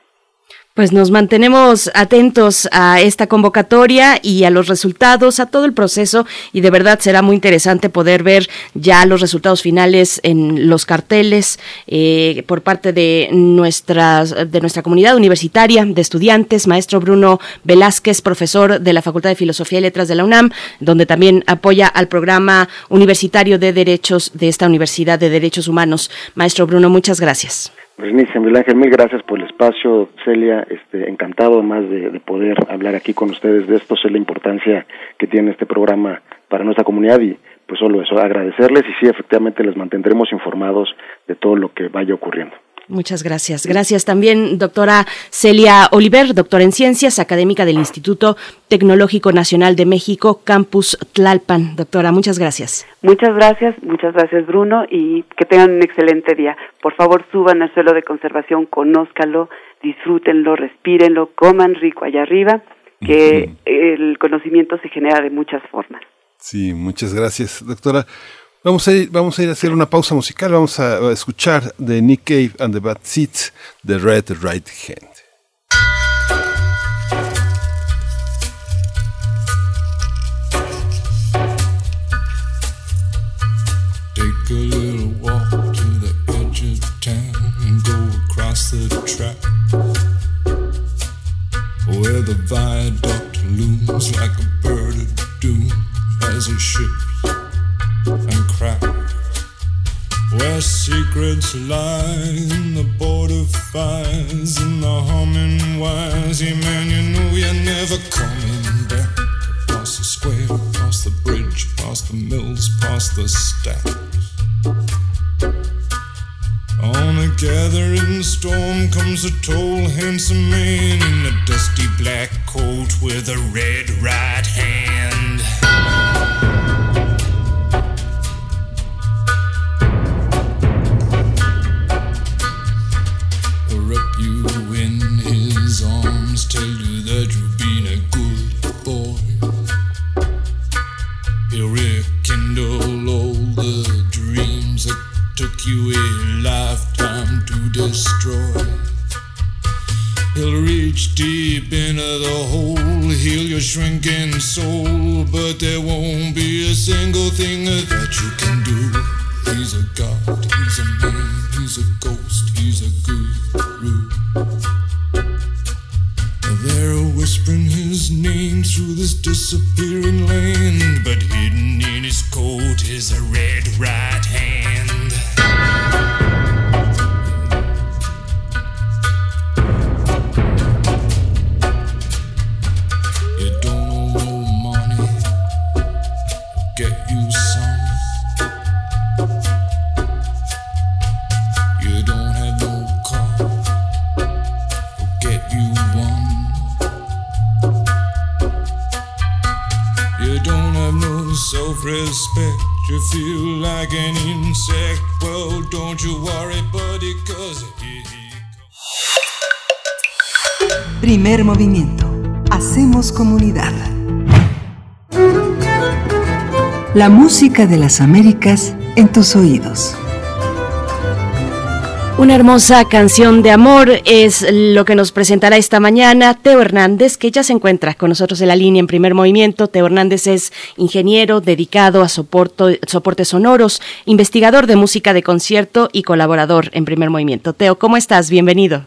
Pues nos mantenemos atentos a esta convocatoria y a los resultados, a todo el proceso y de verdad será muy interesante poder ver ya los resultados finales en los carteles eh, por parte de, nuestras, de nuestra comunidad universitaria de estudiantes, maestro Bruno Velázquez, profesor de la Facultad de Filosofía y Letras de la UNAM, donde también apoya al programa universitario de derechos de esta Universidad de Derechos Humanos. Maestro Bruno, muchas gracias. Berenice, Miguel Ángel, mil gracias por el espacio. Celia, este, encantado más de, poder hablar aquí con ustedes de esto, sé la importancia que tiene este programa para nuestra comunidad y pues solo eso, agradecerles y sí, efectivamente les mantendremos informados de todo lo que vaya ocurriendo. Muchas gracias. Gracias también, doctora Celia Oliver, doctora en Ciencias, académica del Instituto Tecnológico Nacional de México, Campus Tlalpan. Doctora, muchas gracias. Muchas gracias, muchas gracias, Bruno, y que tengan un excelente día. Por favor, suban al suelo de conservación, conózcalo, disfrútenlo, respírenlo, coman rico allá arriba, que el conocimiento se genera de muchas formas. Sí, muchas gracias, doctora. Vamos a, ir, vamos a ir a hacer una pausa musical. Vamos a, escuchar de Nick Cave and the Bad Seeds, The Red Right Hand. Take a little walk to the edge of town and go across the track where the viaduct looms like a bird of doom as it ships and crack. Where secrets lie in the border fires and the humming wires. Yeah, man, you know you're never coming back. Past the square, past the bridge, past the mills, past the stacks. On a gathering storm comes a tall, handsome man in a dusty black coat with a red right hand. Tell you that you've been a good boy. He'll rekindle all the dreams that took you a lifetime to destroy. He'll reach deep into the hole, heal your shrinking soul, but there won't be a single thing that you can do. He's a god, he's a man, he's a ghost, he's a guru. They're whispering his name through this disappearing land, Primer movimiento. Hacemos comunidad. La música de las Américas en tus oídos. Una hermosa canción de amor es lo que nos presentará esta mañana Teo Hernández, que ya se encuentra con nosotros en la línea en primer movimiento. Teo Hernández es ingeniero dedicado a soportes sonoros, investigador de música de concierto y colaborador en primer movimiento. Teo, ¿cómo estás? Bienvenido.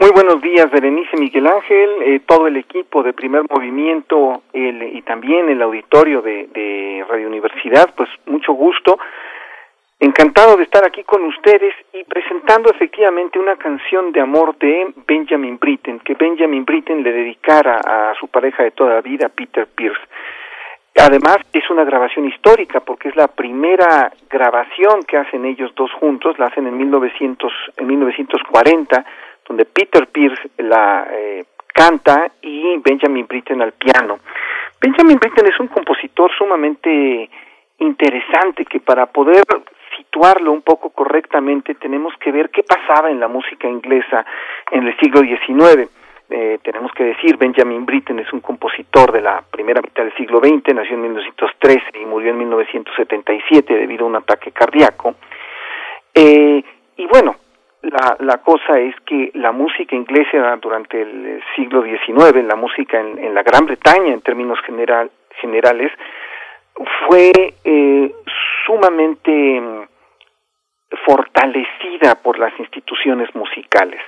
Muy buenos días, Berenice Miguel Ángel, eh, todo el equipo de Primer Movimiento el, y también el auditorio de, Radio Universidad, pues mucho gusto. Encantado de estar aquí con ustedes y presentando efectivamente una canción de amor de Benjamin Britten, que Benjamin Britten le dedicara a su pareja de toda la vida, Peter Pierce. Además, es una grabación histórica porque es la primera grabación que hacen ellos dos juntos, la hacen en, 1900, en 1940, donde Peter Pierce la eh, canta y Benjamin Britten al piano. Benjamin Britten es un compositor sumamente interesante que para poder situarlo un poco correctamente, tenemos que ver qué pasaba en la música inglesa en el siglo XIX. Eh, tenemos que decir, Benjamin Britten es un compositor de la primera mitad del siglo XX, nació en 1913 y murió en 1977 debido a un ataque cardíaco. Eh, y bueno, la, la cosa es que la música inglesa durante el siglo XIX, la música en, en la Gran Bretaña en términos general, generales, fue eh, sumamente mm, fortalecida por las instituciones musicales.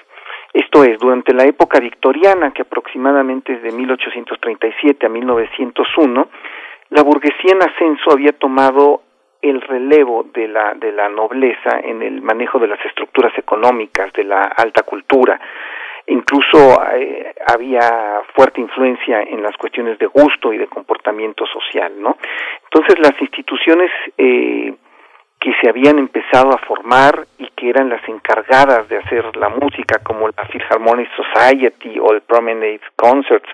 Esto es, durante la época victoriana, que aproximadamente es de 1837 a 1901, la burguesía en ascenso había tomado el relevo de la, de la nobleza en el manejo de las estructuras económicas, de la alta cultura. Incluso eh, había fuerte influencia en las cuestiones de gusto y de comportamiento social, ¿no? Entonces las instituciones eh, que se habían empezado a formar y que eran las encargadas de hacer la música, como la Philharmonic Society o el Promenade Concerts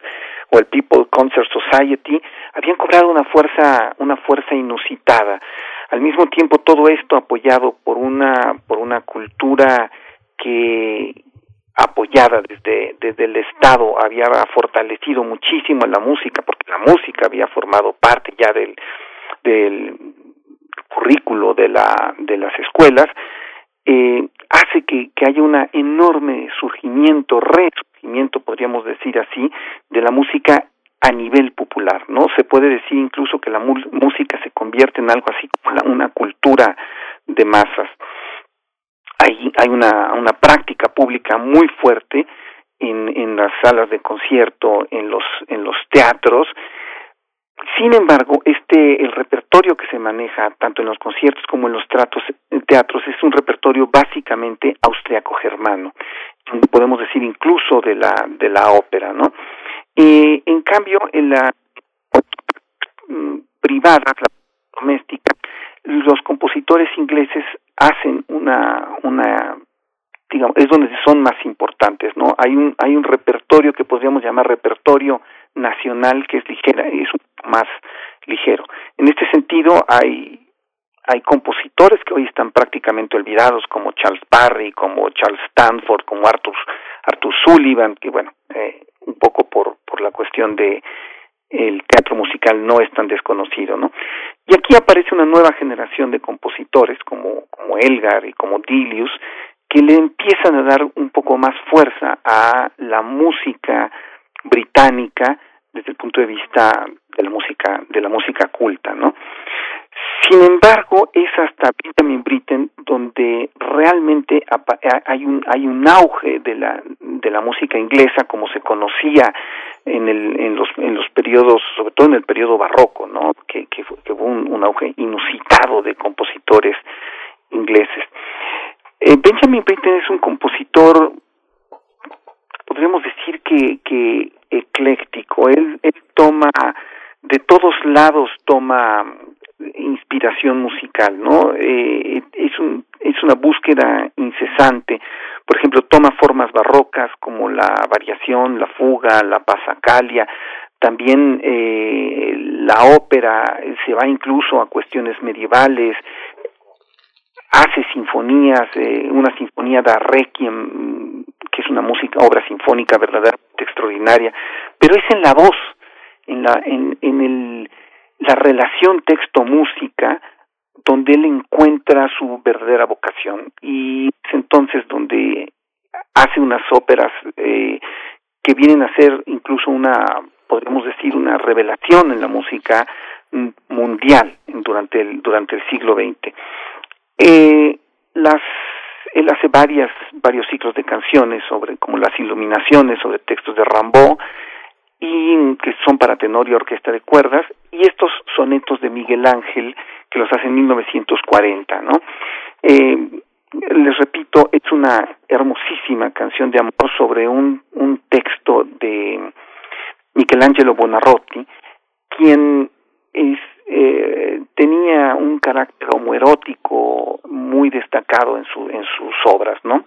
o el People Concert Society, habían cobrado una fuerza, una fuerza inusitada. Al mismo tiempo, todo esto apoyado por una, por una cultura que apoyada desde, desde el Estado había fortalecido muchísimo la música, porque la música había formado parte ya del, del, currículo de, la, de las escuelas, eh, hace que, que haya un enorme surgimiento, resurgimiento, podríamos decir así, de la música a nivel popular, ¿no? Se puede decir incluso que la música se convierte en algo así como una cultura de masas. Hay, hay una, una práctica pública muy fuerte en, en las salas de concierto, en los, en los teatros, sin embargo, este el repertorio que se maneja tanto en los conciertos como en los tratos, teatros es un repertorio básicamente austriaco-germano, podemos decir incluso de la de la ópera, ¿no? Y en cambio, en la mm, privada, la doméstica, los compositores ingleses hacen una una digamos es donde son más importantes, ¿no? Hay un hay un repertorio que podríamos llamar repertorio nacional que es ligera, es un poco más ligero. En este sentido hay hay compositores que hoy están prácticamente olvidados como Charles Barry, como Charles Stanford, como Arthur Arthur Sullivan, que bueno, eh, un poco por por la cuestión de el teatro musical no es tan desconocido, ¿no? Y aquí aparece una nueva generación de compositores como como Elgar y como Dilius que le empiezan a dar un poco más fuerza a la música británica desde el punto de vista de la música de la música culta, ¿no? Sin embargo, es hasta Benjamin Britten donde realmente hay un hay un auge de la de la música inglesa como se conocía en el en los en los periodos, sobre todo en el periodo barroco, ¿no? Que que, hubo un, auge inusitado de compositores ingleses. Eh, Benjamin Britten es un compositor podríamos decir que, que ecléctico. Él, él toma, de todos lados toma inspiración musical, ¿no? Eh, es, un, es una búsqueda incesante. Por ejemplo, toma formas barrocas como la variación, la fuga, la pasacalia, también eh, la ópera se va incluso a cuestiones medievales, hace sinfonías, eh, una sinfonía da Requiem, que es una música, obra sinfónica verdaderamente extraordinaria, pero es en la voz, en la, en, en el, la relación texto-música, donde él encuentra su verdadera vocación y es entonces donde hace unas óperas eh, que vienen a ser incluso una podríamos decir una revelación en la música mundial durante el durante el siglo XX eh, las él hace varias varios ciclos de canciones sobre como las iluminaciones sobre textos de Rimbaud y que son para tenor y orquesta de cuerdas y estos sonetos de Miguel Ángel que los hace en 1940, ¿no? Eh, les repito, es una hermosísima canción de amor sobre un, un texto de Michelangelo Bonarotti, quien es, eh, tenía un carácter homoerótico muy destacado en, su, en sus obras, ¿no?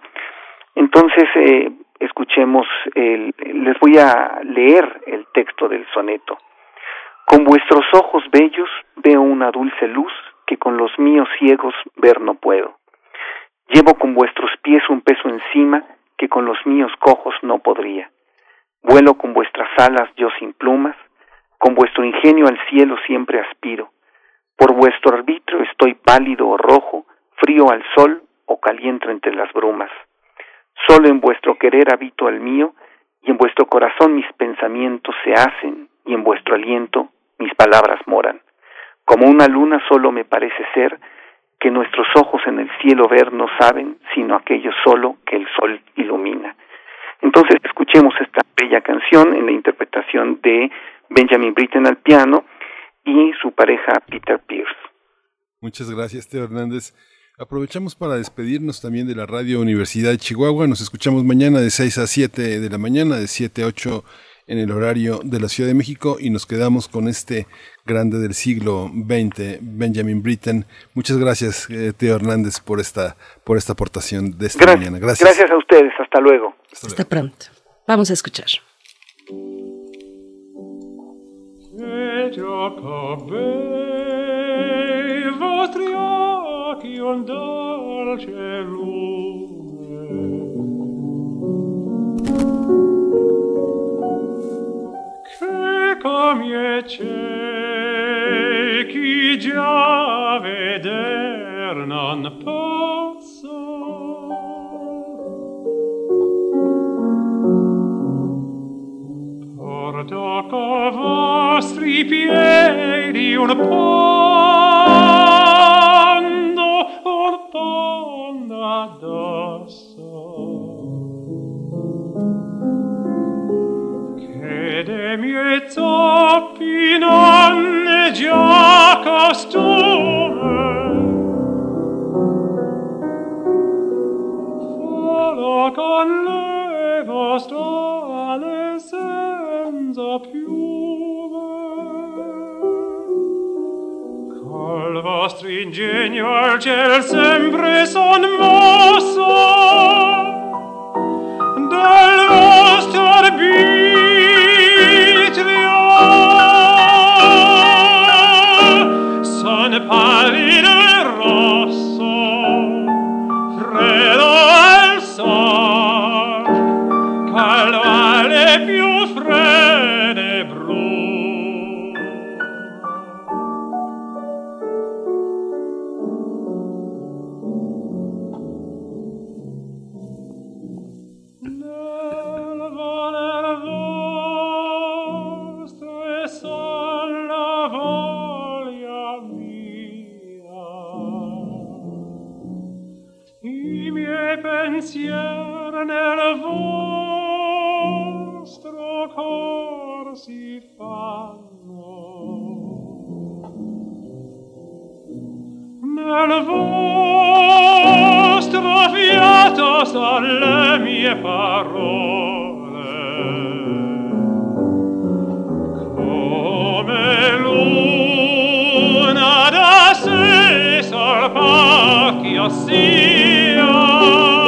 Entonces, eh, escuchemos, el, les voy a leer el texto del soneto. Con vuestros ojos bellos veo una dulce luz que con los míos ciegos ver no puedo. Llevo con vuestros pies un peso encima que con los míos cojos no podría. Vuelo con vuestras alas yo sin plumas, con vuestro ingenio al cielo siempre aspiro. Por vuestro arbitrio estoy pálido o rojo, frío al sol o caliente entre las brumas. Solo en vuestro querer habito al mío, y en vuestro corazón mis pensamientos se hacen, y en vuestro aliento mis palabras moran. Como una luna solo me parece ser, que nuestros ojos en el cielo ver no saben, sino aquello solo que el sol ilumina. Entonces escuchemos esta bella canción en la interpretación de Benjamin Britten al piano y su pareja Peter Pierce. Muchas gracias, Teo Hernández. Aprovechamos para despedirnos también de la Radio Universidad de Chihuahua. Nos escuchamos mañana de 6 a 7 de la mañana, de 7 a 8 en el horario de la Ciudad de México y nos quedamos con este grande del siglo XX, Benjamin Britten. Muchas gracias, eh, Teo Hernández, por esta, por esta aportación de esta mañana. Gracias. Gracias a ustedes. Hasta luego. Hasta, Hasta pronto. Vamos a escuchar. un dolce lume. Che come c'è chi già veder non posso. Porto co vostri piedi un po' addosso che de mie zoppi non è già costume folo con le sto alle senza più Vostro ingegno al ciel sempre son mosso, del vostro arbitrio pallido e rosso freddo al sol caldo alle più nel vostro fiato son le mie parole. Come luna da sé sol pacchio sia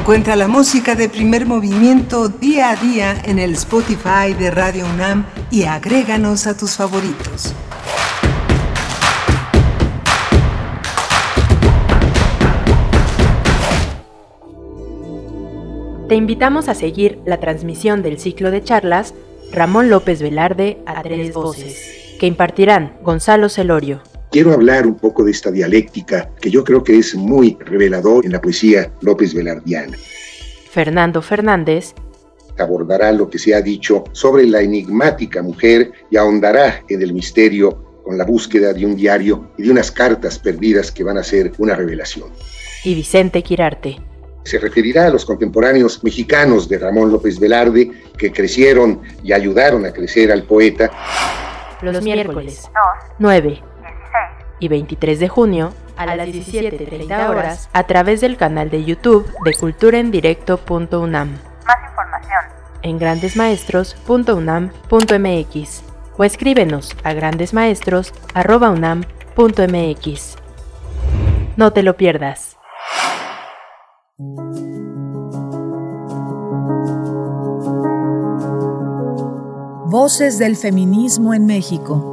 Encuentra la música de primer movimiento día a día en el Spotify de Radio UNAM y agréganos a tus favoritos. Te invitamos a seguir la transmisión del ciclo de charlas Ramón López Velarde a tres voces, que impartirán Gonzalo Celorio, Quiero hablar un poco de esta dialéctica que yo creo que es muy revelador en la poesía López Velardiana. Fernando Fernández, Abordará lo que se ha dicho sobre la enigmática mujer y ahondará en el misterio con la búsqueda de un diario y de unas cartas perdidas que van a ser una revelación. y Vicente Quirarte. Se referirá a los contemporáneos mexicanos de Ramón López Velarde que crecieron y ayudaron a crecer al poeta. Los, miércoles 9 y 23 de junio a las 17.30 horas a través del canal de YouTube de culturaendirecto.unam. Más información. En grandesmaestros.unam.mx o escríbenos a grandesmaestros.unam.mx. No te lo pierdas. Voces del feminismo en México.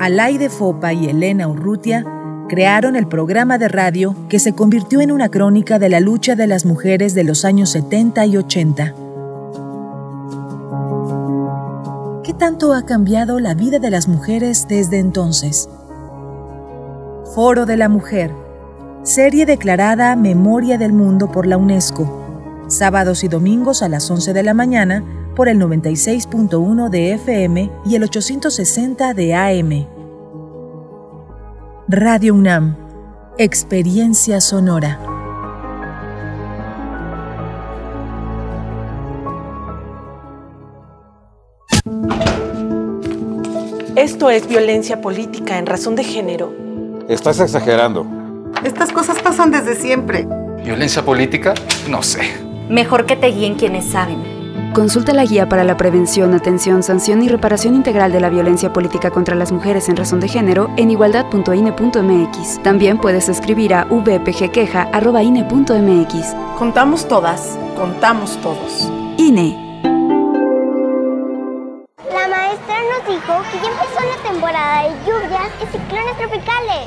Alaide Fopa y Elena Urrutia crearon el programa de radio que se convirtió en una crónica de la lucha de las mujeres de los años 70 y 80. ¿Qué tanto ha cambiado la vida de las mujeres desde entonces? Foro de la Mujer, serie declarada Memoria del Mundo por la UNESCO, sábados y domingos a las 11 de la mañana por el 96.1 de FM y el 860 de AM. Radio UNAM, Experiencia Sonora. Esto es violencia política en razón de género. Estás exagerando. Estas cosas pasan desde siempre. ¿Violencia política? No sé. Mejor que te guíen quienes saben. Consulta la guía para la prevención, atención, sanción y reparación integral de la violencia política contra las mujeres en razón de género en igualdad.ine.mx. También puedes escribir a vpgqueja.ine.mx. Contamos todas, contamos todos. INE. La maestra nos dijo que ya empezó la temporada de lluvias y ciclones tropicales.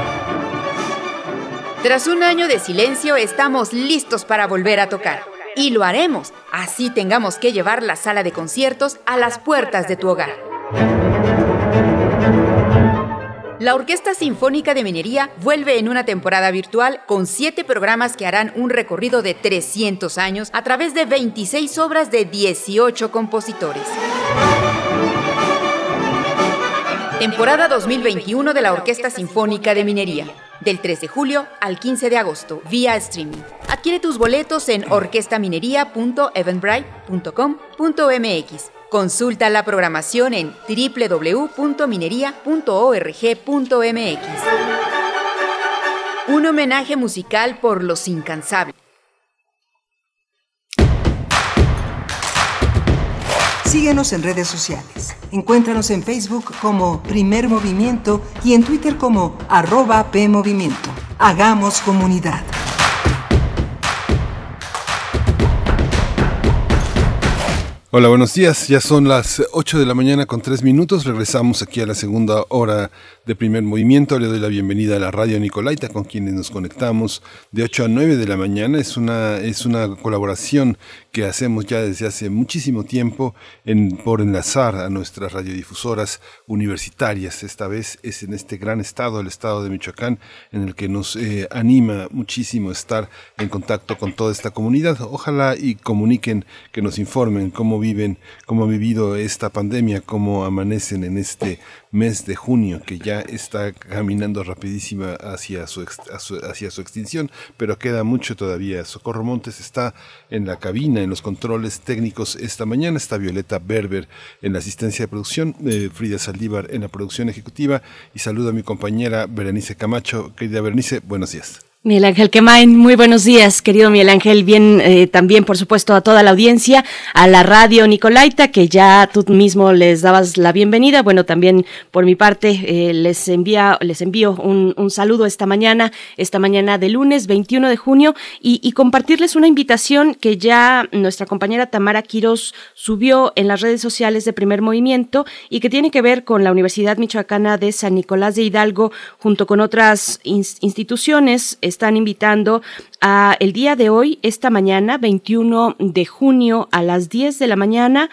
Tras un año de silencio, estamos listos para volver a tocar. Y lo haremos, así tengamos que llevar la sala de conciertos a las puertas de tu hogar. La Orquesta Sinfónica de Minería vuelve en una temporada virtual con siete programas que harán un recorrido de 300 años a través de 26 obras de 18 compositores. Temporada 2021 de la Orquesta Sinfónica de Minería. Del 3 de julio al 15 de agosto, vía streaming. Adquiere tus boletos en orquestaminería.eventbrite.com.mx. Consulta la programación en www.minería.org.mx. Un homenaje musical por los incansables. Síguenos en redes sociales. Encuéntranos en Facebook como Primer Movimiento y en Twitter como arroba PMovimiento. Hagamos comunidad. Hola, buenos días. Ya son las 8 de la mañana con 3 minutos. Regresamos aquí a la segunda hora de primer movimiento. Le doy la bienvenida a la radio Nicolaita con quienes nos conectamos de 8 a 9 de la mañana. Es una, es una colaboración que hacemos ya desde hace muchísimo tiempo en, por enlazar a nuestras radiodifusoras universitarias. Esta vez es en este gran estado, el estado de Michoacán, en el que nos eh, anima muchísimo estar en contacto con toda esta comunidad. Ojalá y comuniquen, que nos informen cómo viven, cómo ha vivido esta pandemia, cómo amanecen en este mes de junio que ya está caminando rapidísima hacia su, hacia su extinción, pero queda mucho todavía. Socorro Montes está en la cabina, en los controles técnicos esta mañana, está Violeta Berber en la asistencia de producción, eh, Frida Saldívar en la producción ejecutiva y saludo a mi compañera Berenice Camacho. Querida Berenice, buenos días. Miguel Ángel Quemain, muy buenos días, querido Miguel Ángel. Bien, eh, también, por supuesto, a toda la audiencia, a la radio Nicolaita, que ya tú mismo les dabas la bienvenida. Bueno, también por mi parte, eh, les, envía, les envío un, saludo esta mañana, esta mañana de lunes 21 de junio, y, compartirles una invitación que ya nuestra compañera Tamara Quiroz subió en las redes sociales de Primer Movimiento y que tiene que ver con la Universidad Michoacana de San Nicolás de Hidalgo, junto con otras instituciones están invitando a el día de hoy, esta mañana, 21 de junio a las 10 de la mañana,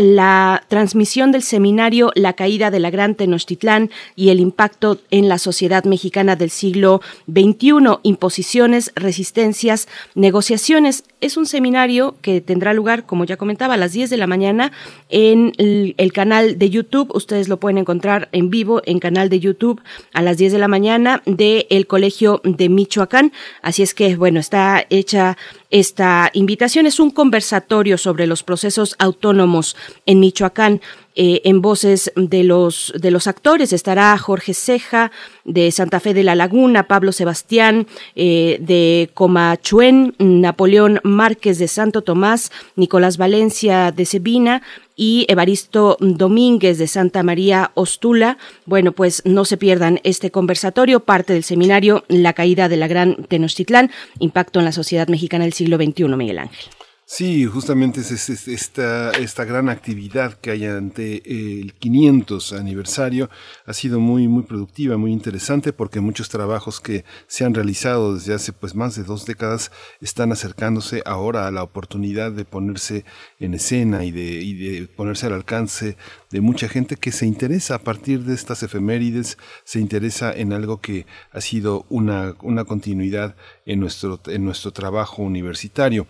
la transmisión del seminario La caída de la Gran Tenochtitlán y el impacto en la sociedad mexicana del siglo XXI, imposiciones, resistencias, negociaciones. Es un seminario que tendrá lugar, como ya comentaba, a las 10 de la mañana en el, canal de YouTube. Ustedes lo pueden encontrar en vivo en canal de YouTube a las 10 de la mañana del el Colegio de Michoacán. Así es que, bueno, está hecha esta invitación. Es un conversatorio sobre los procesos autónomos en Michoacán. Eh, en voces de los, de los actores estará Jorge Ceja de Santa Fe de la Laguna, Pablo Sebastián eh, de Comachuen, Napoleón Márquez de Santo Tomás, Nicolás Valencia de Sebina y Evaristo Domínguez de Santa María Ostula. Bueno, pues no se pierdan este conversatorio, parte del seminario La caída de la Gran Tenochtitlán, impacto en la sociedad mexicana del siglo XXI, Miguel Ángel. Sí, justamente es, es, esta, esta gran actividad que hay ante el 500 aniversario ha sido muy, muy productiva, muy interesante porque muchos trabajos que se han realizado desde hace pues más de dos décadas están acercándose ahora a la oportunidad de ponerse en escena y de, y de ponerse al alcance de mucha gente que se interesa a partir de estas efemérides, se interesa en algo que ha sido una, una continuidad en nuestro, en nuestro trabajo universitario.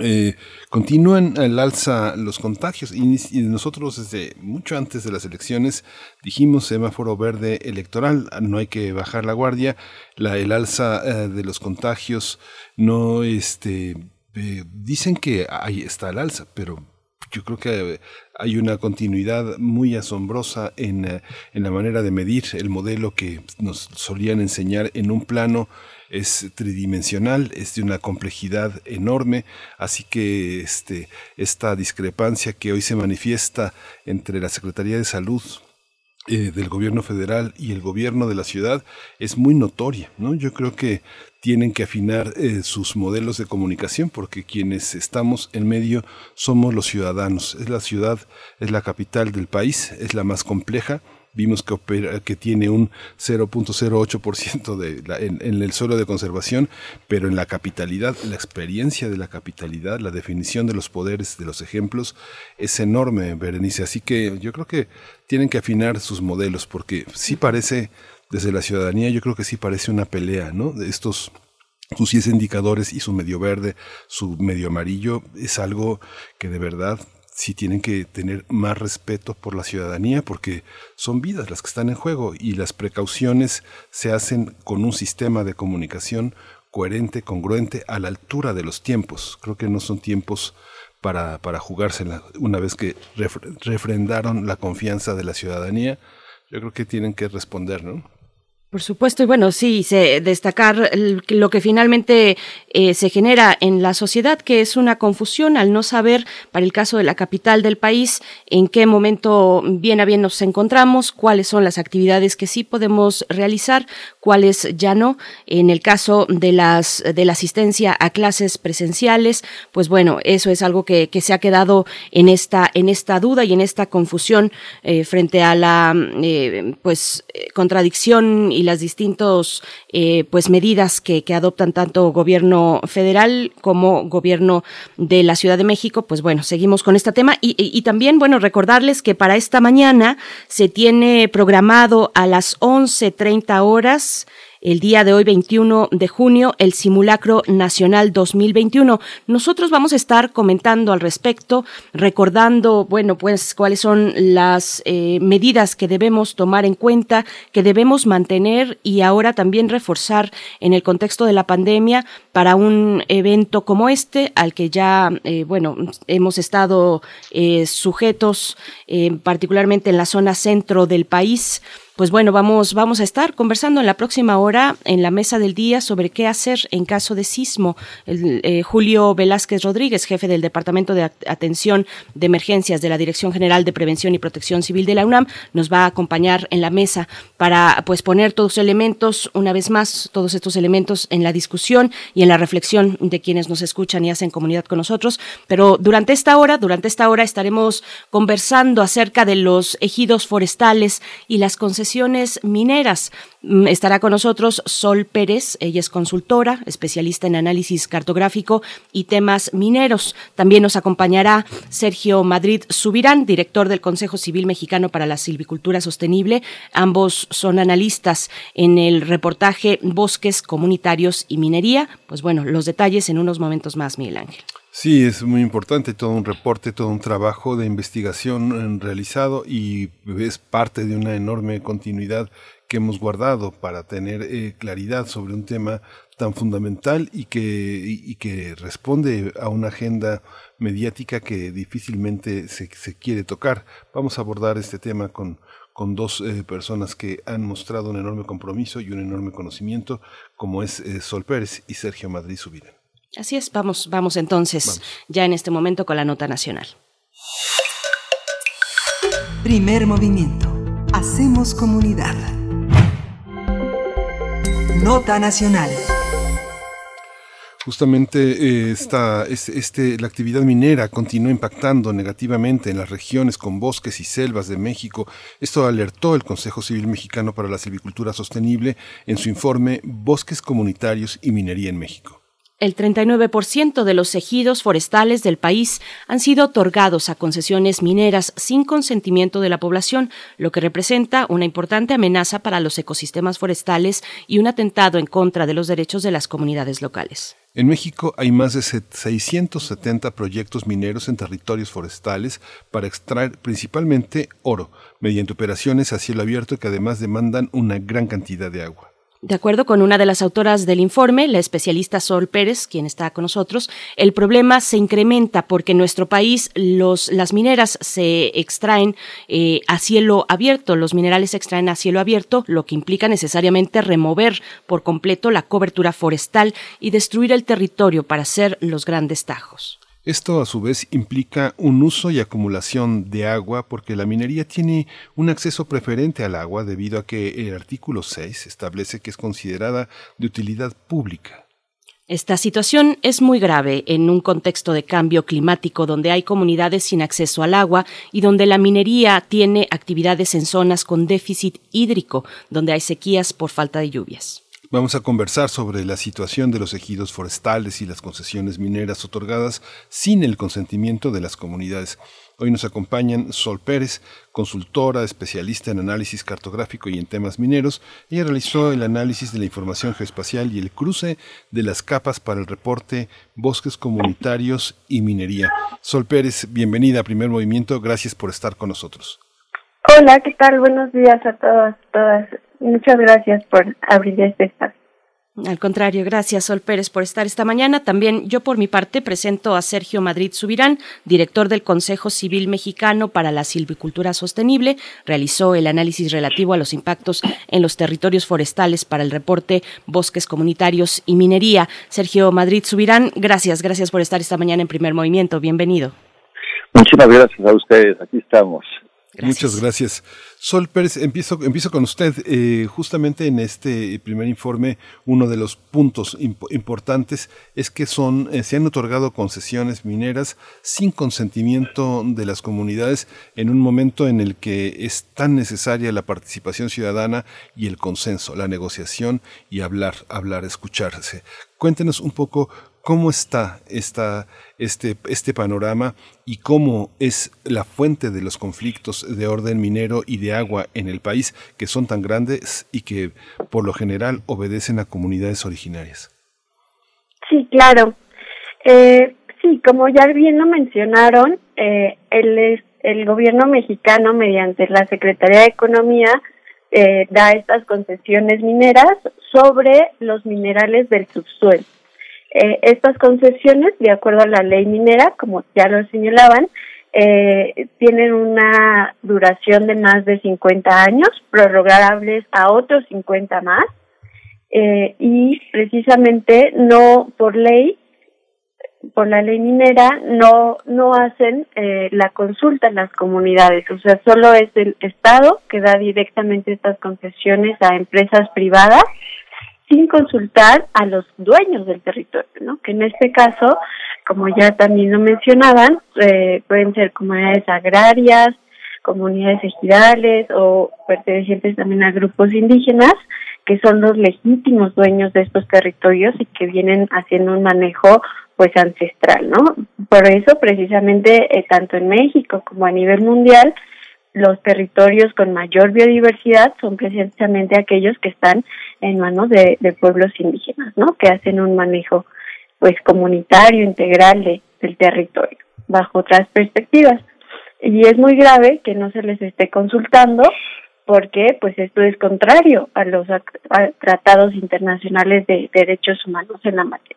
Eh, continúan al alza los contagios. Y, nosotros desde mucho antes de las elecciones dijimos semáforo verde electoral, no hay que bajar la guardia, el alza eh, de los contagios no, este, eh, dicen que ahí está el alza, pero yo creo que hay una continuidad muy asombrosa en, en la manera de medir el modelo que nos solían enseñar en un plano es tridimensional, es de una complejidad enorme, así que este, esta discrepancia que hoy se manifiesta entre la Secretaría de Salud eh, del gobierno federal y el gobierno de la ciudad es muy notoria, ¿no? Yo creo que tienen que afinar eh, sus modelos de comunicación porque quienes estamos en medio somos los ciudadanos. Es la ciudad, es la capital del país, es la más compleja, vimos que, opera, que tiene un 0.08% de en, en, el suelo de conservación, pero en la capitalidad, la experiencia de la capitalidad, la definición de los poderes, de los ejemplos, es enorme, Berenice. Así que yo creo que tienen que afinar sus modelos, porque sí parece, desde la ciudadanía, yo creo que sí parece una pelea, ¿no? De estos sus 10 indicadores y su medio verde, su medio amarillo, es algo que de verdad sí tienen que tener más respeto por la ciudadanía porque son vidas las que están en juego y las precauciones se hacen con un sistema de comunicación coherente, congruente, a la altura de los tiempos. Creo que no son tiempos para, para jugársela una vez que refrendaron la confianza de la ciudadanía. Yo creo que tienen que responder, ¿no? Por supuesto, y bueno, sí, se, destacar lo que finalmente eh, se genera en la sociedad, que es una confusión al no saber, para el caso de la capital del país, en qué momento bien a bien nos encontramos, cuáles son las actividades que sí podemos realizar, cuáles ya no. En el caso de las de la asistencia a clases presenciales, pues bueno, eso es algo que, que se ha quedado en esta en esta duda y en esta confusión eh, frente a la eh, pues contradicción y las distintas eh, pues medidas que, adoptan tanto gobierno federal como gobierno de la Ciudad de México, pues bueno, seguimos con este tema. Y también, bueno, recordarles que para esta mañana se tiene programado a las 11.30 horas el día de hoy, 21 de junio, el simulacro nacional 2021. Nosotros vamos a estar comentando al respecto, recordando, bueno, pues cuáles son las eh, medidas que debemos tomar en cuenta, que debemos mantener y ahora también reforzar en el contexto de la pandemia para un evento como este, al que ya, eh, bueno, hemos estado eh, sujetos, eh, particularmente en la zona centro del país pues bueno, vamos, vamos a estar conversando en la próxima hora en la mesa del día sobre qué hacer en caso de sismo. Eh, Julio Velázquez Rodríguez, jefe del Departamento de Atención de Emergencias de la Dirección General de Prevención y Protección Civil de la UNAM, nos va a acompañar en la mesa para pues poner todos elementos, una vez más, todos estos elementos en la discusión y en la reflexión de quienes nos escuchan y hacen comunidad con nosotros. Pero durante esta hora, durante esta hora estaremos conversando acerca de los ejidos forestales y las mineras. Estará con nosotros Sol Pérez, ella es consultora, especialista en análisis cartográfico y temas mineros. También nos acompañará Sergio Madrid Subirán, director del Consejo Civil Mexicano para la Silvicultura Sostenible. Ambos son analistas en el reportaje Bosques Comunitarios y Minería. Pues bueno, los detalles en unos momentos más, Miguel Ángel. Sí, es muy importante, todo un reporte, todo un trabajo de investigación realizado y es parte de una enorme continuidad que hemos guardado para tener eh, claridad sobre un tema tan fundamental y que, y, que responde a una agenda mediática que difícilmente se, se quiere tocar. Vamos a abordar este tema con, con dos eh, personas que han mostrado un enorme compromiso y un enorme conocimiento, como es eh, Sol Pérez y Sergio Madrid Subirán. Así es, vamos, vamos entonces vamos. ya en este momento con la nota nacional. Primer movimiento. Hacemos comunidad. Nota nacional. Justamente eh, esta, este, la actividad minera continúa impactando negativamente en las regiones con bosques y selvas de México. Esto alertó el Consejo Civil Mexicano para la Silvicultura Sostenible en su informe Bosques Comunitarios y Minería en México. El 39% de los ejidos forestales del país han sido otorgados a concesiones mineras sin consentimiento de la población, lo que representa una importante amenaza para los ecosistemas forestales y un atentado en contra de los derechos de las comunidades locales. En México hay más de 670 proyectos mineros en territorios forestales para extraer principalmente oro, mediante operaciones a cielo abierto que además demandan una gran cantidad de agua. De acuerdo con una de las autoras del informe, la especialista Sol Pérez, quien está con nosotros, el problema se incrementa porque en nuestro país los, las mineras se extraen eh, a cielo abierto, los minerales se extraen a cielo abierto, lo que implica necesariamente remover por completo la cobertura forestal y destruir el territorio para hacer los grandes tajos. Esto a su vez implica un uso y acumulación de agua porque la minería tiene un acceso preferente al agua debido a que el artículo 6 establece que es considerada de utilidad pública. Esta situación es muy grave en un contexto de cambio climático donde hay comunidades sin acceso al agua y donde la minería tiene actividades en zonas con déficit hídrico, donde hay sequías por falta de lluvias. Vamos a conversar sobre la situación de los ejidos forestales y las concesiones mineras otorgadas sin el consentimiento de las comunidades. Hoy nos acompañan Sol Pérez, consultora, especialista en análisis cartográfico y en temas mineros. Ella realizó el análisis de la información geoespacial y el cruce de las capas para el reporte Bosques Comunitarios y Minería. Sol Pérez, bienvenida a Primer Movimiento. Gracias por estar con nosotros. Hola, ¿qué tal? Buenos días a todas, todas. Muchas gracias por abrir este espacio. Al contrario, gracias Sol Pérez por estar esta mañana. También yo por mi parte presento a Sergio Madrid Subirán, director del Consejo Civil Mexicano para la Silvicultura Sostenible. Realizó el análisis relativo a los impactos en los territorios forestales para el reporte Bosques Comunitarios y Minería. Sergio Madrid Subirán, gracias, gracias por estar esta mañana en primer movimiento. Bienvenido. Muchísimas gracias a ustedes. Aquí estamos. Muchas gracias. Sol Pérez, empiezo, empiezo con usted. Eh, justamente en este primer informe, uno de los puntos importantes es que son, eh, se han otorgado concesiones mineras sin consentimiento de las comunidades en un momento en el que es tan necesaria la participación ciudadana y el consenso, la negociación y hablar, hablar, escucharse. Cuéntenos un poco cómo está esta, este, este panorama y cómo es la fuente de los conflictos de orden minero y de agua en el país que son tan grandes y que por lo general obedecen a comunidades originarias. Sí, claro. Eh, sí, como ya bien lo mencionaron, eh, el, el gobierno mexicano mediante la Secretaría de Economía eh, da estas concesiones mineras sobre los minerales del subsuelo. Eh, estas concesiones, de acuerdo a la ley minera, como ya lo señalaban, eh, tienen una duración de más de 50 años, prorrogables a otros 50 más, eh, y precisamente no por ley, por la ley minera, no, no hacen eh, la consulta en las comunidades, o sea, solo es el Estado que da directamente estas concesiones a empresas privadas sin consultar a los dueños del territorio, ¿no? Que en este caso, como ya también lo mencionaban, eh, pueden ser comunidades agrarias, comunidades ejidales o pertenecientes también a grupos indígenas que son los legítimos dueños de estos territorios y que vienen haciendo un manejo pues ancestral, ¿no? Por eso precisamente eh, tanto en México como a nivel mundial los territorios con mayor biodiversidad son precisamente aquellos que están en manos de, pueblos indígenas, ¿no? Que hacen un manejo, pues, comunitario, integral de, del territorio, bajo otras perspectivas. Y es muy grave que no se les esté consultando porque, pues, esto es contrario a los tratados internacionales de derechos humanos en la materia.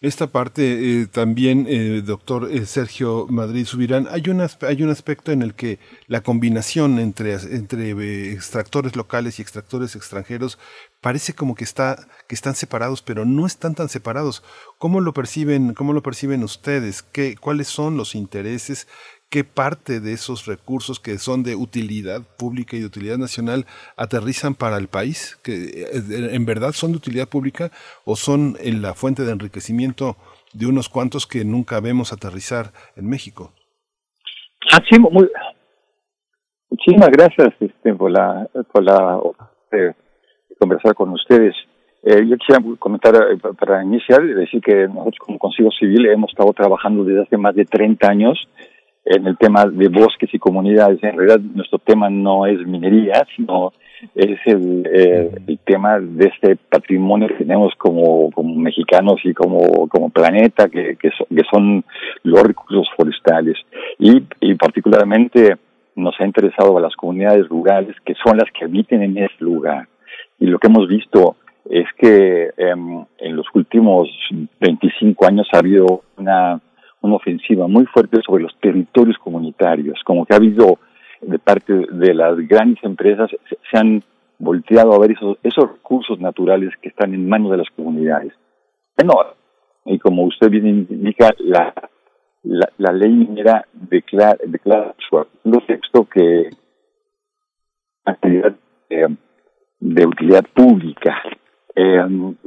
Esta parte eh, también, eh, doctor eh, Sergio Madrid Subirán, hay un, hay un aspecto en el que la combinación entre, entre extractores locales y extractores extranjeros parece como que, está, que están separados, pero no están tan separados. ¿Cómo lo perciben, cómo lo perciben ustedes? ¿Qué, ¿Cuáles son los intereses qué parte de esos recursos que son de utilidad pública y de utilidad nacional aterrizan para el país, que eh, en verdad son de utilidad pública o son en la fuente de enriquecimiento de unos cuantos que nunca vemos aterrizar en México. Ah, muchísimas gracias este, por la, por la eh, conversar con ustedes. Eh, yo quisiera comentar para iniciar, decir que nosotros como Consejo Civil hemos estado trabajando desde hace más de 30 años en el tema de bosques y comunidades. En realidad nuestro tema no es minería, sino es el, eh, el tema de este patrimonio que tenemos como, como mexicanos y como, como planeta, que, que, son, que son los recursos forestales. Y, y particularmente nos ha interesado a las comunidades rurales, que son las que habiten en ese lugar. Y lo que hemos visto es que em, en los últimos 25 años ha habido una una ofensiva muy fuerte sobre los territorios comunitarios, como que ha habido de parte de las grandes empresas, se, han volteado a ver esos, esos recursos naturales que están en manos de las comunidades. Bueno, y como usted bien indica, la, la, ley minera declara, declara su texto que actividad eh, de utilidad pública eh,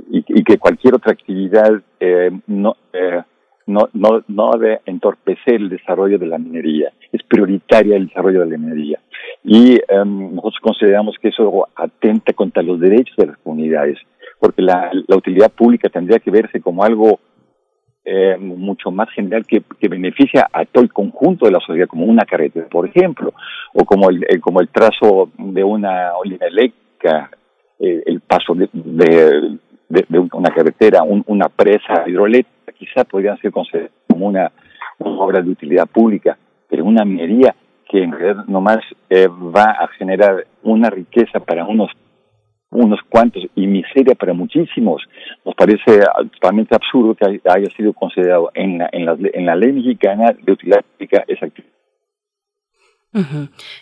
y, que cualquier otra actividad eh, no eh, no, no, no debe entorpecer el desarrollo de la minería. Es prioritaria el desarrollo de la minería. Y em, nosotros consideramos que eso atenta contra los derechos de las comunidades, porque la, la utilidad pública tendría que verse como algo eh, mucho más general que, que, beneficia a todo el conjunto de la sociedad, como una carretera, por ejemplo, o como el, como el trazo de una olina eléctrica, eh, el paso de, de, una carretera, una presa hidroeléctrica quizá podrían ser consideradas como una, obra de utilidad pública, pero una minería que en realidad nomás eh, va a generar una riqueza para unos unos cuantos y miseria para muchísimos. Nos parece totalmente absurdo que haya sido considerado en la, en la, en la ley mexicana de utilidad pública esa actividad.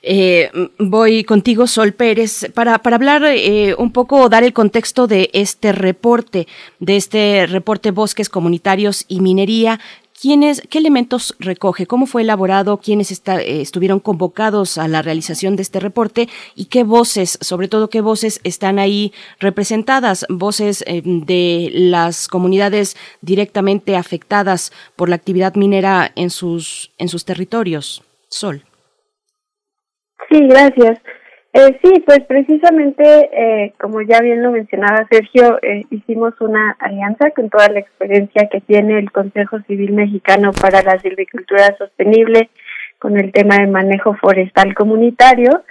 Eh, voy contigo, Sol Pérez, para, para hablar eh, un poco, dar el contexto de este reporte, de este reporte Bosques Comunitarios y Minería. ¿Quiénes, ¿Qué elementos recoge? ¿Cómo fue elaborado? ¿Quiénes eh, estuvieron convocados a la realización de este reporte? ¿Y qué voces, sobre todo qué voces están ahí representadas? Voces eh, de las comunidades directamente afectadas por la actividad minera en sus, en sus territorios. Sol. Sí, gracias. Eh, sí, pues precisamente, eh, como ya bien lo mencionaba Sergio, eh, hicimos una alianza con toda la experiencia que tiene el Consejo Civil Mexicano para la Silvicultura Sostenible con el tema de manejo forestal comunitario.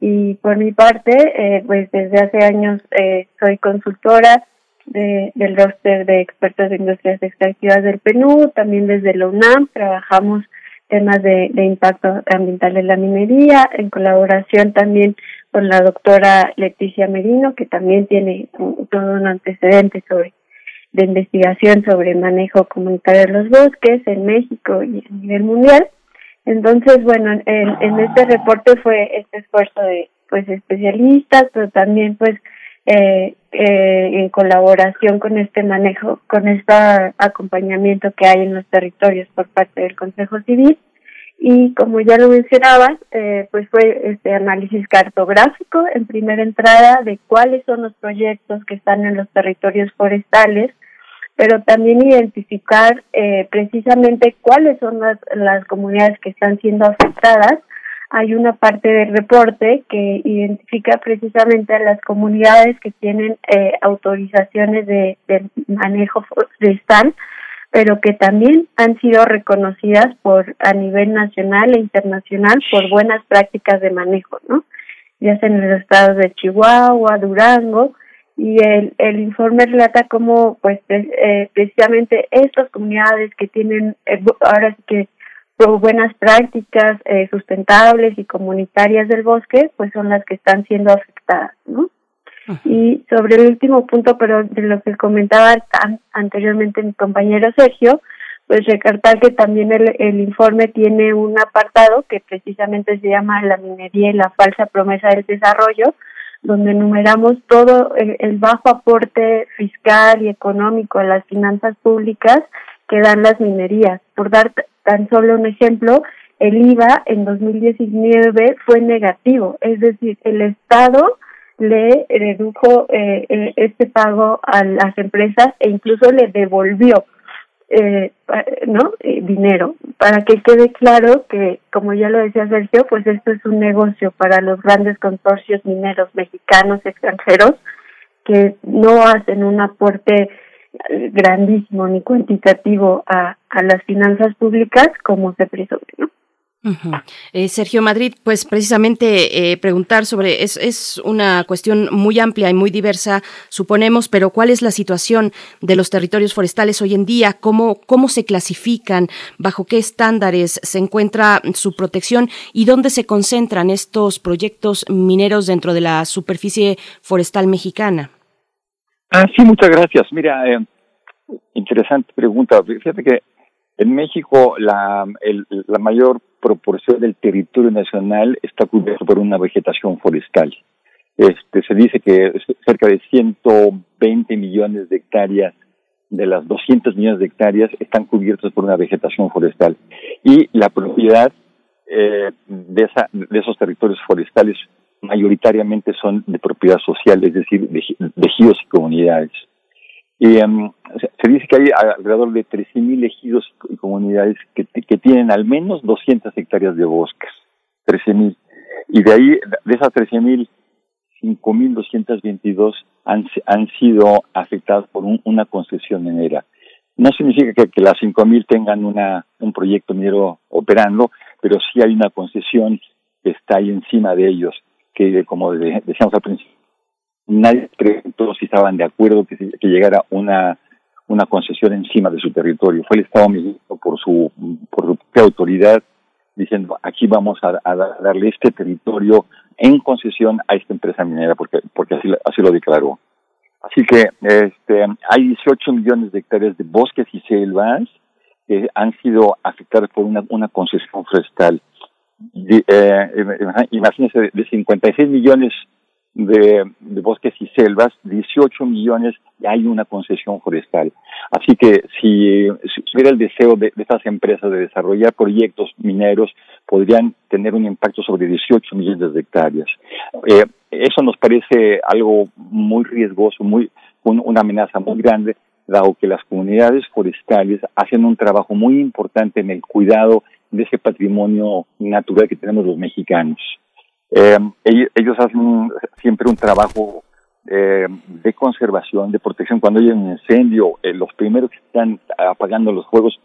Y por mi parte, eh, pues desde hace años eh, soy consultora de, del roster de expertos de industrias extractivas del PNU, también desde la UNAM trabajamos temas de, de impacto ambiental en la minería, en colaboración también con la doctora Leticia Merino, que también tiene un, todo un antecedente sobre de investigación sobre manejo comunitario de los bosques en México y a nivel mundial. Entonces, bueno, en, en este reporte fue este esfuerzo de pues especialistas, pero también pues eh, eh, en colaboración con este manejo, con este acompañamiento que hay en los territorios por parte del Consejo Civil. Y como ya lo mencionabas, eh, pues fue este análisis cartográfico en primera entrada de cuáles son los proyectos que están en los territorios forestales, pero también identificar eh, precisamente cuáles son las, las comunidades que están siendo afectadas. Hay una parte del reporte que identifica precisamente a las comunidades que tienen eh, autorizaciones de, de manejo forestal, pero que también han sido reconocidas por a nivel nacional e internacional por buenas prácticas de manejo, ¿no? Ya sea en los estados de Chihuahua, Durango, y el, el informe relata cómo, pues, eh, precisamente estas comunidades que tienen, eh, ahora sí que buenas prácticas eh, sustentables y comunitarias del bosque, pues son las que están siendo afectadas, ¿no? Y sobre el último punto, pero de lo que comentaba anteriormente mi compañero Sergio, pues recartar que también el, el informe tiene un apartado que precisamente se llama la minería y la falsa promesa del desarrollo, donde enumeramos todo el, el bajo aporte fiscal y económico a las finanzas públicas que dan las minerías. Por dar tan solo un ejemplo, el IVA en 2019 fue negativo, es decir, el Estado le redujo eh, eh, este pago a las empresas e incluso le devolvió eh, no eh, dinero para que quede claro que como ya lo decía Sergio pues esto es un negocio para los grandes consorcios mineros mexicanos extranjeros que no hacen un aporte grandísimo ni cuantitativo a, a las finanzas públicas como se presume, ¿no? Eh, Sergio Madrid, pues precisamente eh, preguntar sobre, es, es una cuestión muy amplia y muy diversa, suponemos, pero ¿cuál es la situación de los territorios forestales hoy en día? ¿Cómo, cómo se clasifican? ¿Bajo qué estándares se encuentra su protección? ¿Y dónde se concentran estos proyectos mineros dentro de la superficie forestal mexicana? Ah, sí, muchas gracias. Mira, eh, interesante pregunta. Fíjate que en México la, mayor proporción del territorio nacional está cubierto por una vegetación forestal. Este, se dice que cerca de 120 millones de hectáreas de las 200 millones de hectáreas están cubiertos por una vegetación forestal. Y la propiedad eh, de, esa, de esos territorios forestales mayoritariamente son de propiedad social, es decir, de, de y comunidades. Um, se dice que hay alrededor de 13.000 ejidos y comunidades que, que tienen al menos 200 hectáreas de bosques. 13.000. Y de ahí, de esas 13.000, 5.222 han, han sido afectadas por un, una concesión minera. No significa que, que las 5.000 tengan una, un proyecto minero operando, pero sí hay una concesión que está ahí encima de ellos, que como decíamos al principio, nadie preguntó si estaban de acuerdo que, que llegara una una concesión encima de su territorio. Fue el Estado mexicano por su por su autoridad diciendo aquí vamos a, a, darle este territorio en concesión a esta empresa minera, porque, porque así, así lo declaró. Así que este, hay 18 millones de hectáreas de bosques y selvas que han sido afectadas por una, una concesión forestal. eh, imagínense, de 56 millones de, bosques y selvas, 18 millones y hay una concesión forestal. Así que si, hubiera el deseo de, estas empresas de desarrollar proyectos mineros, podrían tener un impacto sobre 18 millones de hectáreas. Eh, eso nos parece algo muy riesgoso, muy un, una amenaza muy grande, dado que las comunidades forestales hacen un trabajo muy importante en el cuidado de ese patrimonio natural que tenemos los mexicanos. Eh, ellos, hacen siempre un trabajo eh, de conservación, de protección. Cuando hay un incendio, eh, los primeros que están apagando los fuegos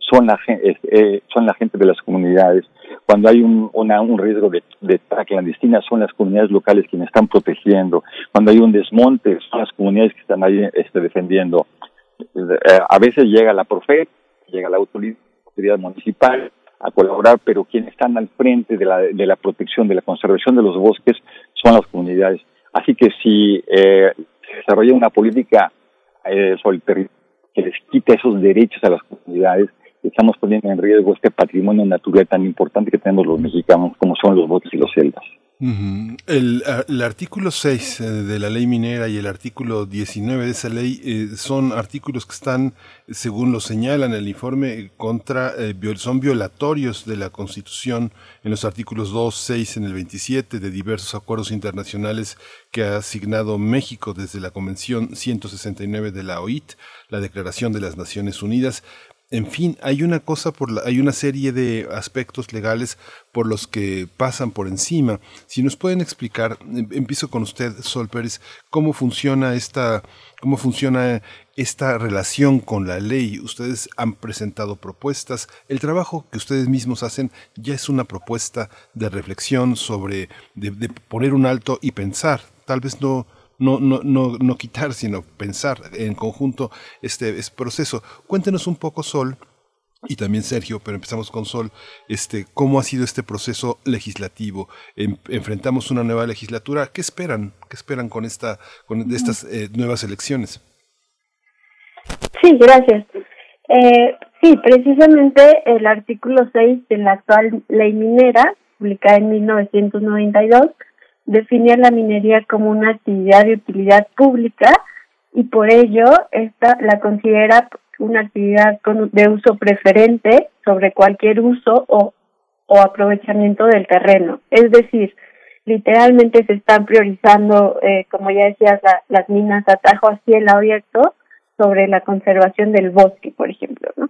son la, eh, son la gente de las comunidades. Cuando hay un, una, un riesgo de, de clandestina, son las comunidades locales quienes están protegiendo. Cuando hay un desmonte, son las comunidades que están ahí este, defendiendo. Eh, a veces llega la Profet, llega la autoridad municipal, a colaborar, pero quienes están al frente de la, de la protección, de la conservación de los bosques son las comunidades. Así que si eh, se desarrolla una política eh, que les quita esos derechos a las comunidades, estamos poniendo en riesgo este patrimonio natural tan importante que tenemos los mexicanos, como son los bosques y los selvas. El, artículo 6 de la ley minera y el artículo 19 de esa ley eh, son artículos que están, según lo señala en el informe, contra, eh, son violatorios de la Constitución en los artículos 2, 6, en el 27 de diversos acuerdos internacionales que ha asignado México desde la Convención 169 de la OIT, la Declaración de las Naciones Unidas, en fin, hay una cosa por la, hay una serie de aspectos legales por los que pasan por encima. Si nos pueden explicar, empiezo con usted, Sol Pérez, cómo funciona esta, cómo funciona esta relación con la ley. Ustedes han presentado propuestas. El trabajo que ustedes mismos hacen ya es una propuesta de reflexión sobre, de, de poner un alto y pensar. Tal vez no, no, no, no, no quitar, sino pensar en conjunto este, este, proceso. Cuéntenos un poco, Sol, y también Sergio, pero empezamos con Sol, este, cómo ha sido este proceso legislativo. En, enfrentamos una nueva legislatura. ¿Qué esperan? ¿Qué esperan con esta, con estas eh, nuevas elecciones? Sí, gracias. Eh, sí, precisamente el artículo 6 de la actual ley minera, publicada en 1992, define a la minería como una actividad de utilidad pública y por ello esta la considera una actividad de uso preferente sobre cualquier uso o, o aprovechamiento del terreno. Es decir, literalmente se están priorizando, eh, como ya decías, la, las minas a tajo a cielo abierto sobre la conservación del bosque, por ejemplo. ¿no?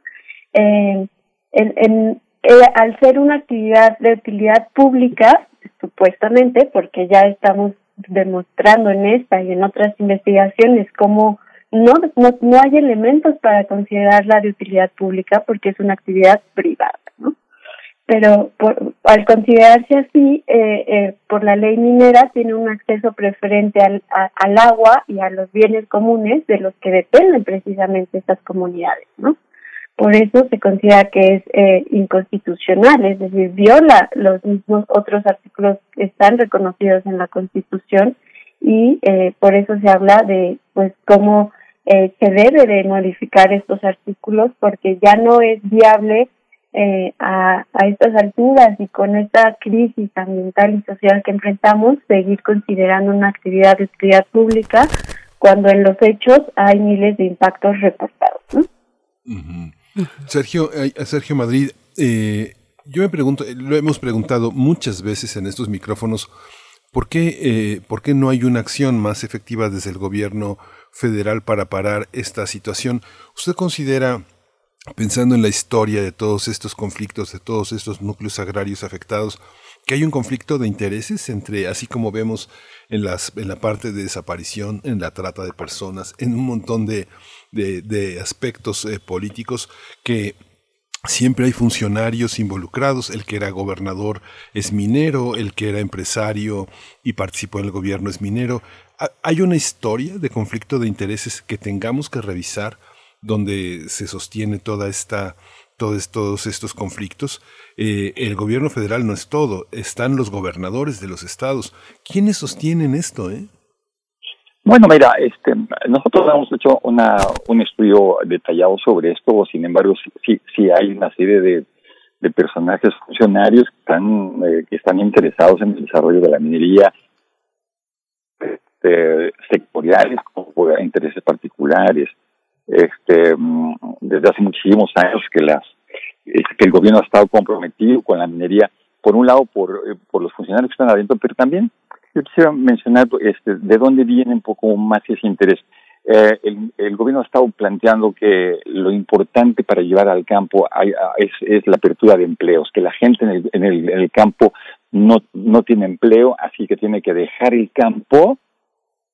Eh, en, en, eh, al ser una actividad de utilidad pública, supuestamente, porque ya estamos demostrando en esta y en otras investigaciones cómo no, no, no hay elementos para considerarla de utilidad pública porque es una actividad privada, ¿no? Pero por, al considerarse así, eh, eh, por la ley minera tiene un acceso preferente al, a, al agua y a los bienes comunes de los que dependen precisamente estas comunidades, ¿no? Por eso se considera que es eh, inconstitucional, es decir, viola los mismos otros artículos que están reconocidos en la Constitución y eh, por eso se habla de pues cómo eh, se debe de modificar estos artículos porque ya no es viable eh, a, estas alturas y con esta crisis ambiental y social que enfrentamos seguir considerando una actividad de utilidad pública cuando en los hechos hay miles de impactos reportados. ¿no? Sergio, eh, Sergio Madrid, eh, yo me pregunto, lo hemos preguntado muchas veces en estos micrófonos, ¿por qué, eh, ¿por qué no hay una acción más efectiva desde el gobierno federal para parar esta situación? ¿Usted considera, pensando en la historia de todos estos conflictos, de todos estos núcleos agrarios afectados, que hay un conflicto de intereses entre, así como vemos en, las, en la parte de desaparición, en la trata de personas, en un montón de, de, aspectos eh, políticos que siempre hay funcionarios involucrados, el que era gobernador es minero, el que era empresario y participó en el gobierno es minero. ¿Hay una historia de conflicto de intereses que tengamos que revisar donde se sostiene toda esta todos, todos estos conflictos. Eh, el gobierno federal no es todo, están los gobernadores de los estados. ¿Quiénes sostienen esto? Eh? Bueno, mira, este, nosotros hemos hecho una, un estudio detallado sobre esto, sin embargo, sí, sí hay una serie de, de personajes funcionarios que están, eh, que están interesados en el desarrollo de la minería, este, sectoriales, con intereses particulares. Este, desde hace muchísimos años que las que el gobierno ha estado comprometido con la minería, por un lado por, eh, por los funcionarios que están adentro, pero también yo quisiera mencionar este, de dónde viene un poco más ese interés. Eh, el, el, gobierno ha estado planteando que lo importante para llevar al campo es, es, la apertura de empleos, que la gente en el, en el, en el campo no, no tiene empleo, así que tiene que dejar el campo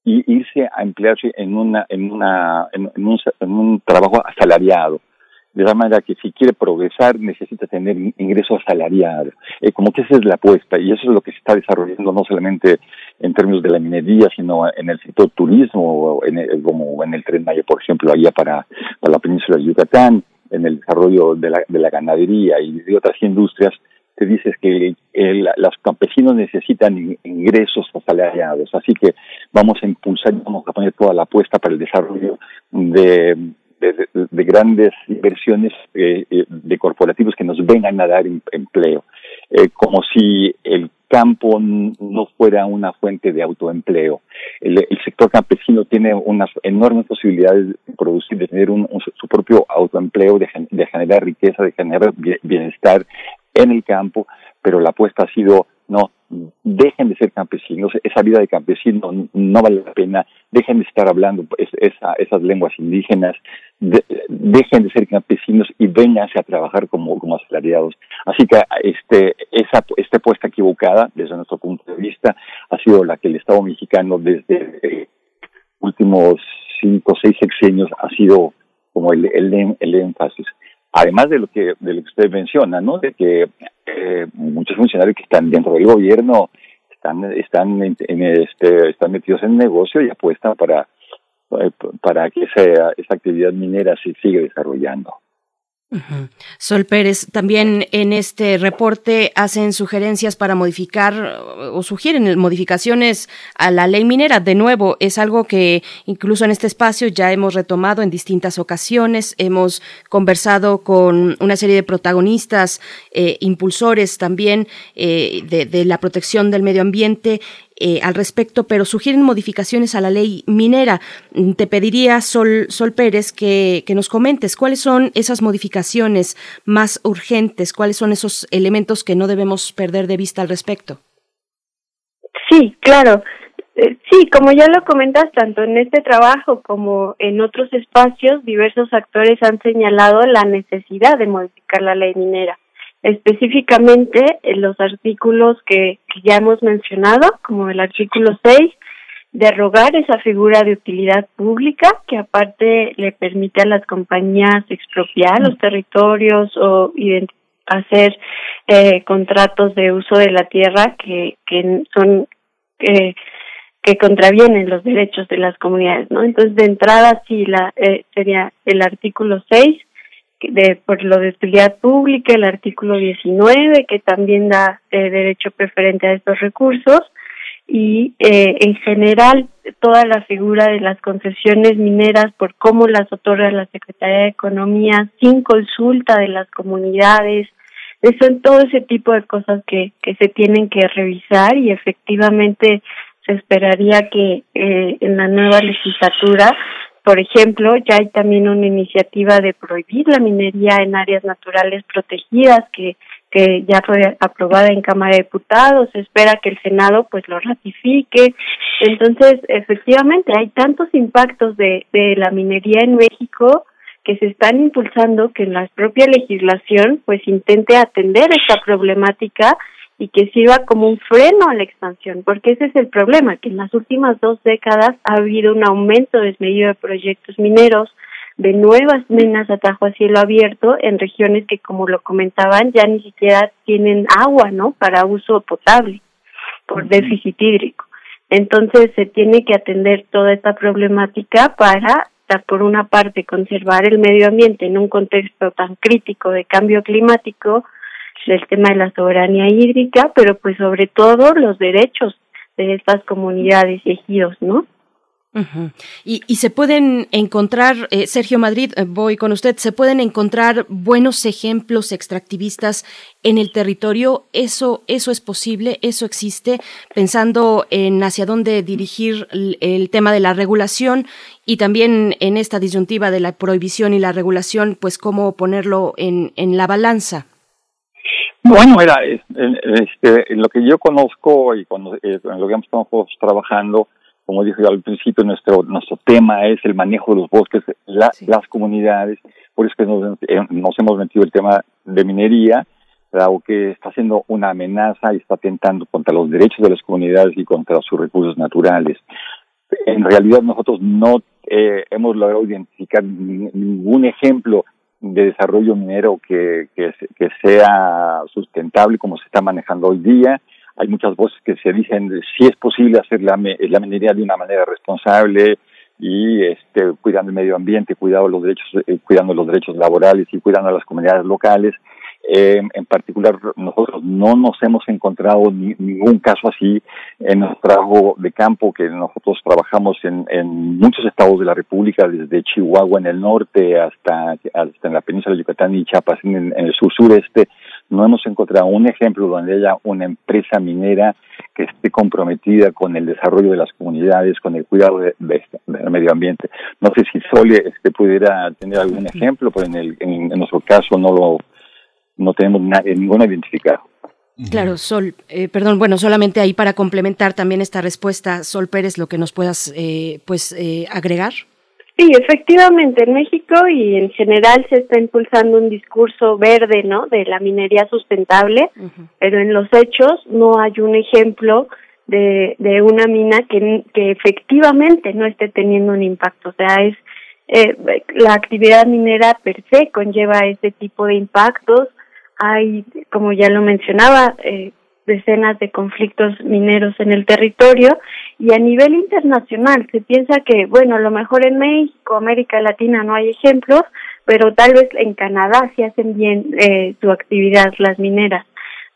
y irse a emplearse en una en una en, un, en un trabajo asalariado de la manera que si quiere progresar necesita tener ingresos asalariados. Eh, como que esa es la apuesta y eso es lo que se está desarrollando no solamente en términos de la minería, sino en el sector turismo, en el, como en el Tren Maya, por ejemplo, allá para, para la península de Yucatán, en el desarrollo de la, de la ganadería y de otras industrias, te dices que el, los campesinos necesitan ingresos asalariados, así que vamos a impulsar, vamos a poner toda la apuesta para el desarrollo de de, grandes inversiones eh, eh, de corporativos que nos vengan a dar empleo, eh, como si el campo no fuera una fuente de autoempleo. El, sector campesino tiene unas enormes posibilidades de producir, de tener un, su propio autoempleo, de generar riqueza, de generar bienestar en el campo, pero la apuesta ha sido no, dejen de ser campesinos, esa vida de campesino no vale la pena, dejen de estar hablando esa, esas lenguas indígenas, dejen de ser campesinos y vénganse a trabajar como, como asalariados. Así que este, esa, esta apuesta equivocada, desde nuestro punto de vista, ha sido la que el Estado mexicano desde eh, últimos cinco o seis sexenios ha sido como el, el, el énfasis además de lo que de lo que usted menciona, ¿no? De que eh, muchos funcionarios que están dentro del gobierno están están este están metidos en negocio y apuestan para eh, para que esa, esa actividad minera se siga desarrollando. Sol Pérez, también en este reporte hacen sugerencias para modificar o sugieren modificaciones a la ley minera. De nuevo, es algo que incluso en este espacio ya hemos retomado en distintas ocasiones. Hemos conversado con una serie de protagonistas, eh, impulsores también eh, de, de la protección del medio ambiente eh, al respecto, pero sugieren modificaciones a la ley minera. Mm, te pediría, Sol, Sol Pérez, que, que nos comentes cuáles son esas modificaciones más urgentes, cuáles son esos elementos que no debemos perder de vista al respecto. Sí, claro. Eh, sí, como ya lo comentas, tanto en este trabajo como en otros espacios, diversos actores han señalado la necesidad de modificar la ley minera específicamente en los artículos que, ya hemos mencionado, como el artículo 6, derogar esa figura de utilidad pública que aparte le permite a las compañías expropiar los territorios o hacer eh, contratos de uso de la tierra que, que son eh, que contravienen los derechos de las comunidades, ¿no? Entonces, de entrada, sí, la, eh, sería el artículo 6, de, por lo de utilidad pública, el artículo 19, que también da eh, derecho preferente a estos recursos, y eh, en general toda la figura de las concesiones mineras por cómo las otorga la Secretaría de Economía sin consulta de las comunidades, son todo ese tipo de cosas que, que se tienen que revisar y efectivamente se esperaría que eh, en la nueva legislatura por ejemplo, ya hay también una iniciativa de prohibir la minería en áreas naturales protegidas que, que ya fue aprobada en Cámara de Diputados. Se espera que el Senado pues lo ratifique. Entonces, efectivamente, hay tantos impactos de, de la minería en México que se están impulsando que en la propia legislación pues intente atender esta problemática y que sirva como un freno a la expansión, porque ese es el problema, que en las últimas dos décadas ha habido un aumento desmedido de proyectos mineros, de nuevas minas a tajo a cielo abierto en regiones que, como lo comentaban, ya ni siquiera tienen agua, ¿no? Para uso potable por déficit hídrico. Entonces se tiene que atender toda esta problemática para por una parte, conservar el medio ambiente en un contexto tan crítico de cambio climático, el tema de la soberanía hídrica, pero pues sobre todo los derechos de estas comunidades y ejidos, ¿no? y, se pueden encontrar, eh, Sergio Madrid, eh, voy con usted, se pueden encontrar buenos ejemplos extractivistas en el territorio. Eso, eso es posible, eso existe, pensando en hacia dónde dirigir el, el tema de la regulación y también en esta disyuntiva de la prohibición y la regulación, pues cómo ponerlo en, en la balanza. Bueno, era este, en lo que yo conozco y cuando, eh, lo que estamos trabajando, como dije al principio, nuestro nuestro tema es el manejo de los bosques, las comunidades, por eso que nos, eh, nos, hemos metido el tema de minería, algo que está siendo una amenaza y está atentando contra los derechos de las comunidades y contra sus recursos naturales. En realidad nosotros no eh, hemos logrado identificar ningún ejemplo de desarrollo minero que, que, que sea sustentable como se está manejando hoy día. Hay muchas voces que se dicen si es posible hacer la, la minería de una manera responsable y este, cuidando el medio ambiente, cuidando los derechos, eh, cuidando los derechos laborales y cuidando a las comunidades locales. Eh, en particular, nosotros no nos hemos encontrado ni, ningún caso así en nuestro trabajo de campo, que nosotros trabajamos en, en muchos estados de la República, desde Chihuahua en el norte hasta, hasta en la península de Yucatán y Chiapas en, en el sur-sureste. No hemos encontrado un ejemplo donde haya una empresa minera que esté comprometida con el desarrollo de las comunidades, con el cuidado de, de, del medio ambiente. No sé si Sole este, pudiera tener algún ejemplo, pero en, el, en, en nuestro caso no lo no tenemos ninguna identificado. Claro, Sol, eh, perdón, bueno, solamente ahí para complementar también esta respuesta, Sol Pérez, lo que nos puedas eh, pues eh, agregar. Sí, efectivamente, en México y en general se está impulsando un discurso verde, ¿no? De la minería sustentable, uh -huh. pero en los hechos no hay un ejemplo de, de una mina que, que efectivamente no esté teniendo un impacto. O sea, es eh, la actividad minera per se conlleva ese tipo de impactos hay, como ya lo mencionaba, eh, decenas de conflictos mineros en el territorio y a nivel internacional se piensa que, bueno, a lo mejor en México, América Latina no hay ejemplos, pero tal vez en Canadá sí hacen bien eh, su actividad las mineras.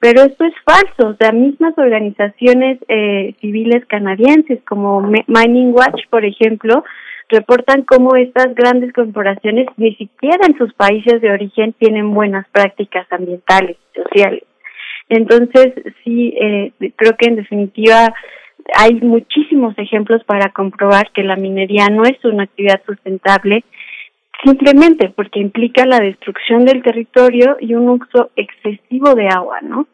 Pero esto es falso, sea, mismas organizaciones eh, civiles canadienses como Mining Watch, por ejemplo, reportan cómo estas grandes corporaciones ni siquiera en sus países de origen tienen buenas prácticas ambientales y sociales. Entonces, sí, eh, creo que en definitiva hay muchísimos ejemplos para comprobar que la minería no es una actividad sustentable, simplemente porque implica la destrucción del territorio y un uso excesivo de agua, ¿no?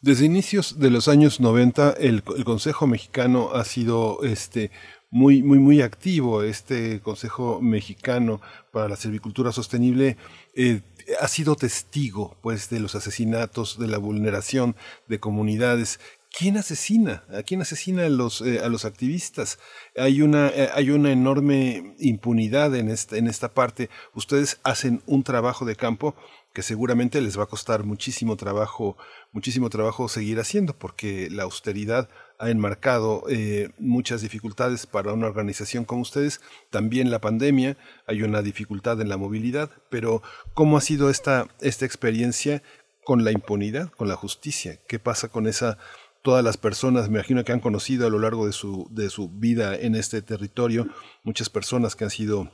Desde inicios de los años 90, el, el Consejo Mexicano ha sido este muy, muy, muy activo. Este Consejo Mexicano para la Silvicultura Sostenible eh, ha sido testigo, pues, de los asesinatos, de la vulneración de comunidades. ¿Quién asesina? ¿A quién asesina a los, eh, a los activistas? Hay una, eh, hay una enorme impunidad en esta, en esta parte. Ustedes hacen un trabajo de campo que seguramente les va a costar muchísimo trabajo, muchísimo trabajo seguir haciendo, porque la austeridad ha enmarcado eh, muchas dificultades para una organización como ustedes. También la pandemia, hay una dificultad en la movilidad, pero ¿cómo ha sido esta, esta experiencia con la impunidad, con la justicia? ¿Qué pasa con esa todas las personas, me imagino que han conocido a lo largo de su, de su vida en este territorio, muchas personas que han sido,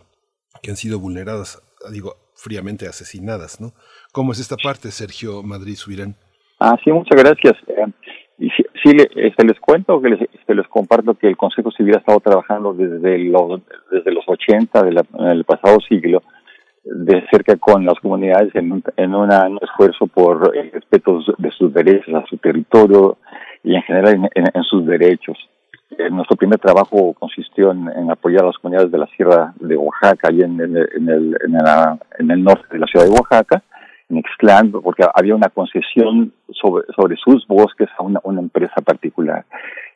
que han sido vulneradas, digo, fríamente asesinadas, ¿no? ¿Cómo es esta parte, Sergio Madrid Subirán? Ah, sí, muchas gracias. Eh, y sí, sí le, este, les cuento, que les, este, les comparto que el Consejo Civil ha estado trabajando desde los, desde los 80 del de pasado siglo, de cerca con las comunidades en un, en un esfuerzo por el respeto de sus derechos a su territorio y en general en, sus derechos. Eh, nuestro primer trabajo consistió en, apoyar a las comunidades de la Sierra de Oaxaca, y en, en, el, en, el, en el norte de la ciudad de Oaxaca, en Ixtlán, porque había una concesión sobre, sobre sus bosques a una, empresa particular.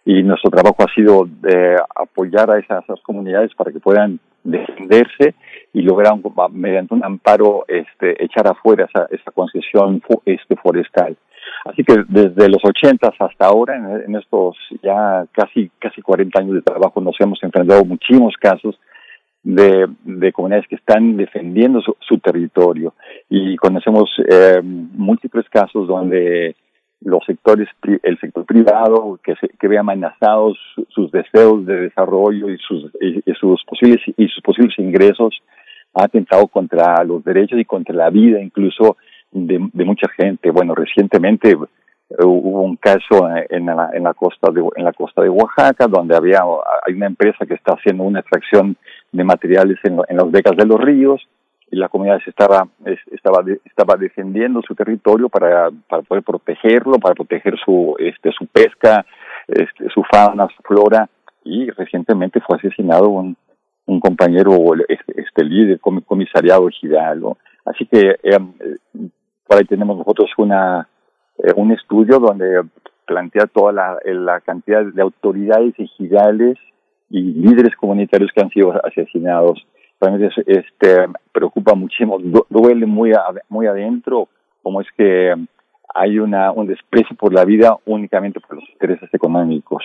Y nuestro trabajo ha sido de apoyar a esas, comunidades para que puedan defenderse y lograr mediante un amparo este, echar afuera esa, esa concesión este, forestal. Así que desde los ochentas hasta ahora, en, en, estos ya casi casi 40 años de trabajo, nos hemos enfrentado muchísimos casos de, de comunidades que están defendiendo su, su territorio y conocemos eh, múltiples casos donde los sectores, el sector privado que, se, que ve amenazados sus deseos de desarrollo y sus, posibles y sus posibles ingresos ha atentado contra los derechos y contra la vida incluso de, de mucha gente. Bueno, recientemente hubo un caso en la, en la costa de en la costa de Oaxaca donde había hay una empresa que está haciendo una extracción de materiales en, en las becas de los ríos y la comunidad estaba estaba estaba defendiendo su territorio para, para poder protegerlo para proteger su este su pesca este, su fauna su flora y recientemente fue asesinado un, un compañero este, este líder comisariado Hidalgo. Así que eh, por ahí tenemos nosotros una eh, un estudio donde plantea toda la, la cantidad de autoridades ejidales y líderes comunitarios que han sido asesinados realmente este preocupa muchísimo, duele muy muy adentro cómo es que hay una un desprecio por la vida únicamente por los intereses económicos.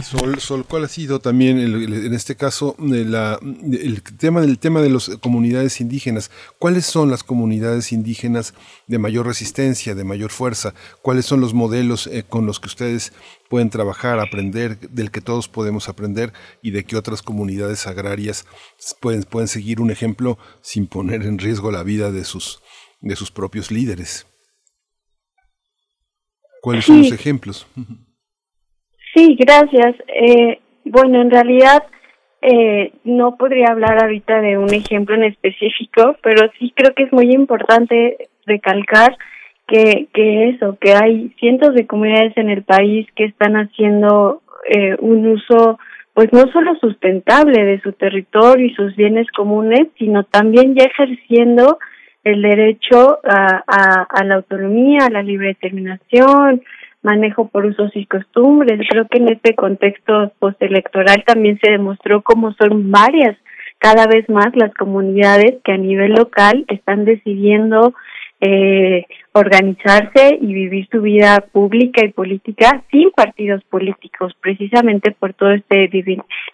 Sol, Sol, ¿cuál ha sido también el, en este caso la, el tema del tema de las comunidades indígenas? ¿Cuáles son las comunidades indígenas de mayor resistencia, de mayor fuerza? ¿Cuáles son los modelos eh, con los que ustedes pueden trabajar, aprender, del que todos podemos aprender y de que otras comunidades agrarias pueden, pueden seguir un ejemplo sin poner en riesgo la vida de sus, de sus propios líderes? ¿Cuáles son los ejemplos? Sí, gracias. Eh, bueno, en realidad eh, no podría hablar ahorita de un ejemplo en específico, pero sí creo que es muy importante recalcar que, que eso, que hay cientos de comunidades en el país que están haciendo eh, un uso pues no solo sustentable de su territorio y sus bienes comunes, sino también ya ejerciendo el derecho a, a, a la autonomía, a la libre determinación, manejo por usos y costumbres. Creo que en este contexto postelectoral también se demostró cómo son varias cada vez más las comunidades que a nivel local están decidiendo eh, organizarse y vivir su vida pública y política sin partidos políticos, precisamente por todo este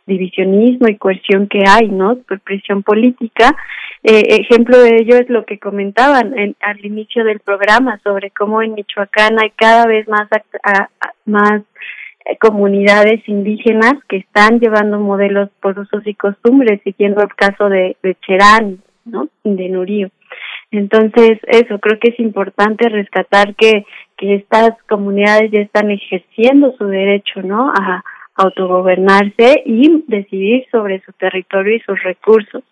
divisionismo y coerción que hay, ¿no? Por presión política. Eh, ejemplo de ello es lo que comentaban en, al inicio del programa sobre cómo en Michoacán hay cada vez más a, más eh, comunidades indígenas que están llevando modelos por usos y costumbres, siguiendo el caso de, de Cherán, ¿no? De Nurío. Entonces, eso, creo que es importante rescatar que, que estas comunidades ya están ejerciendo su derecho, ¿no? A autogobernarse y decidir sobre su territorio y sus recursos.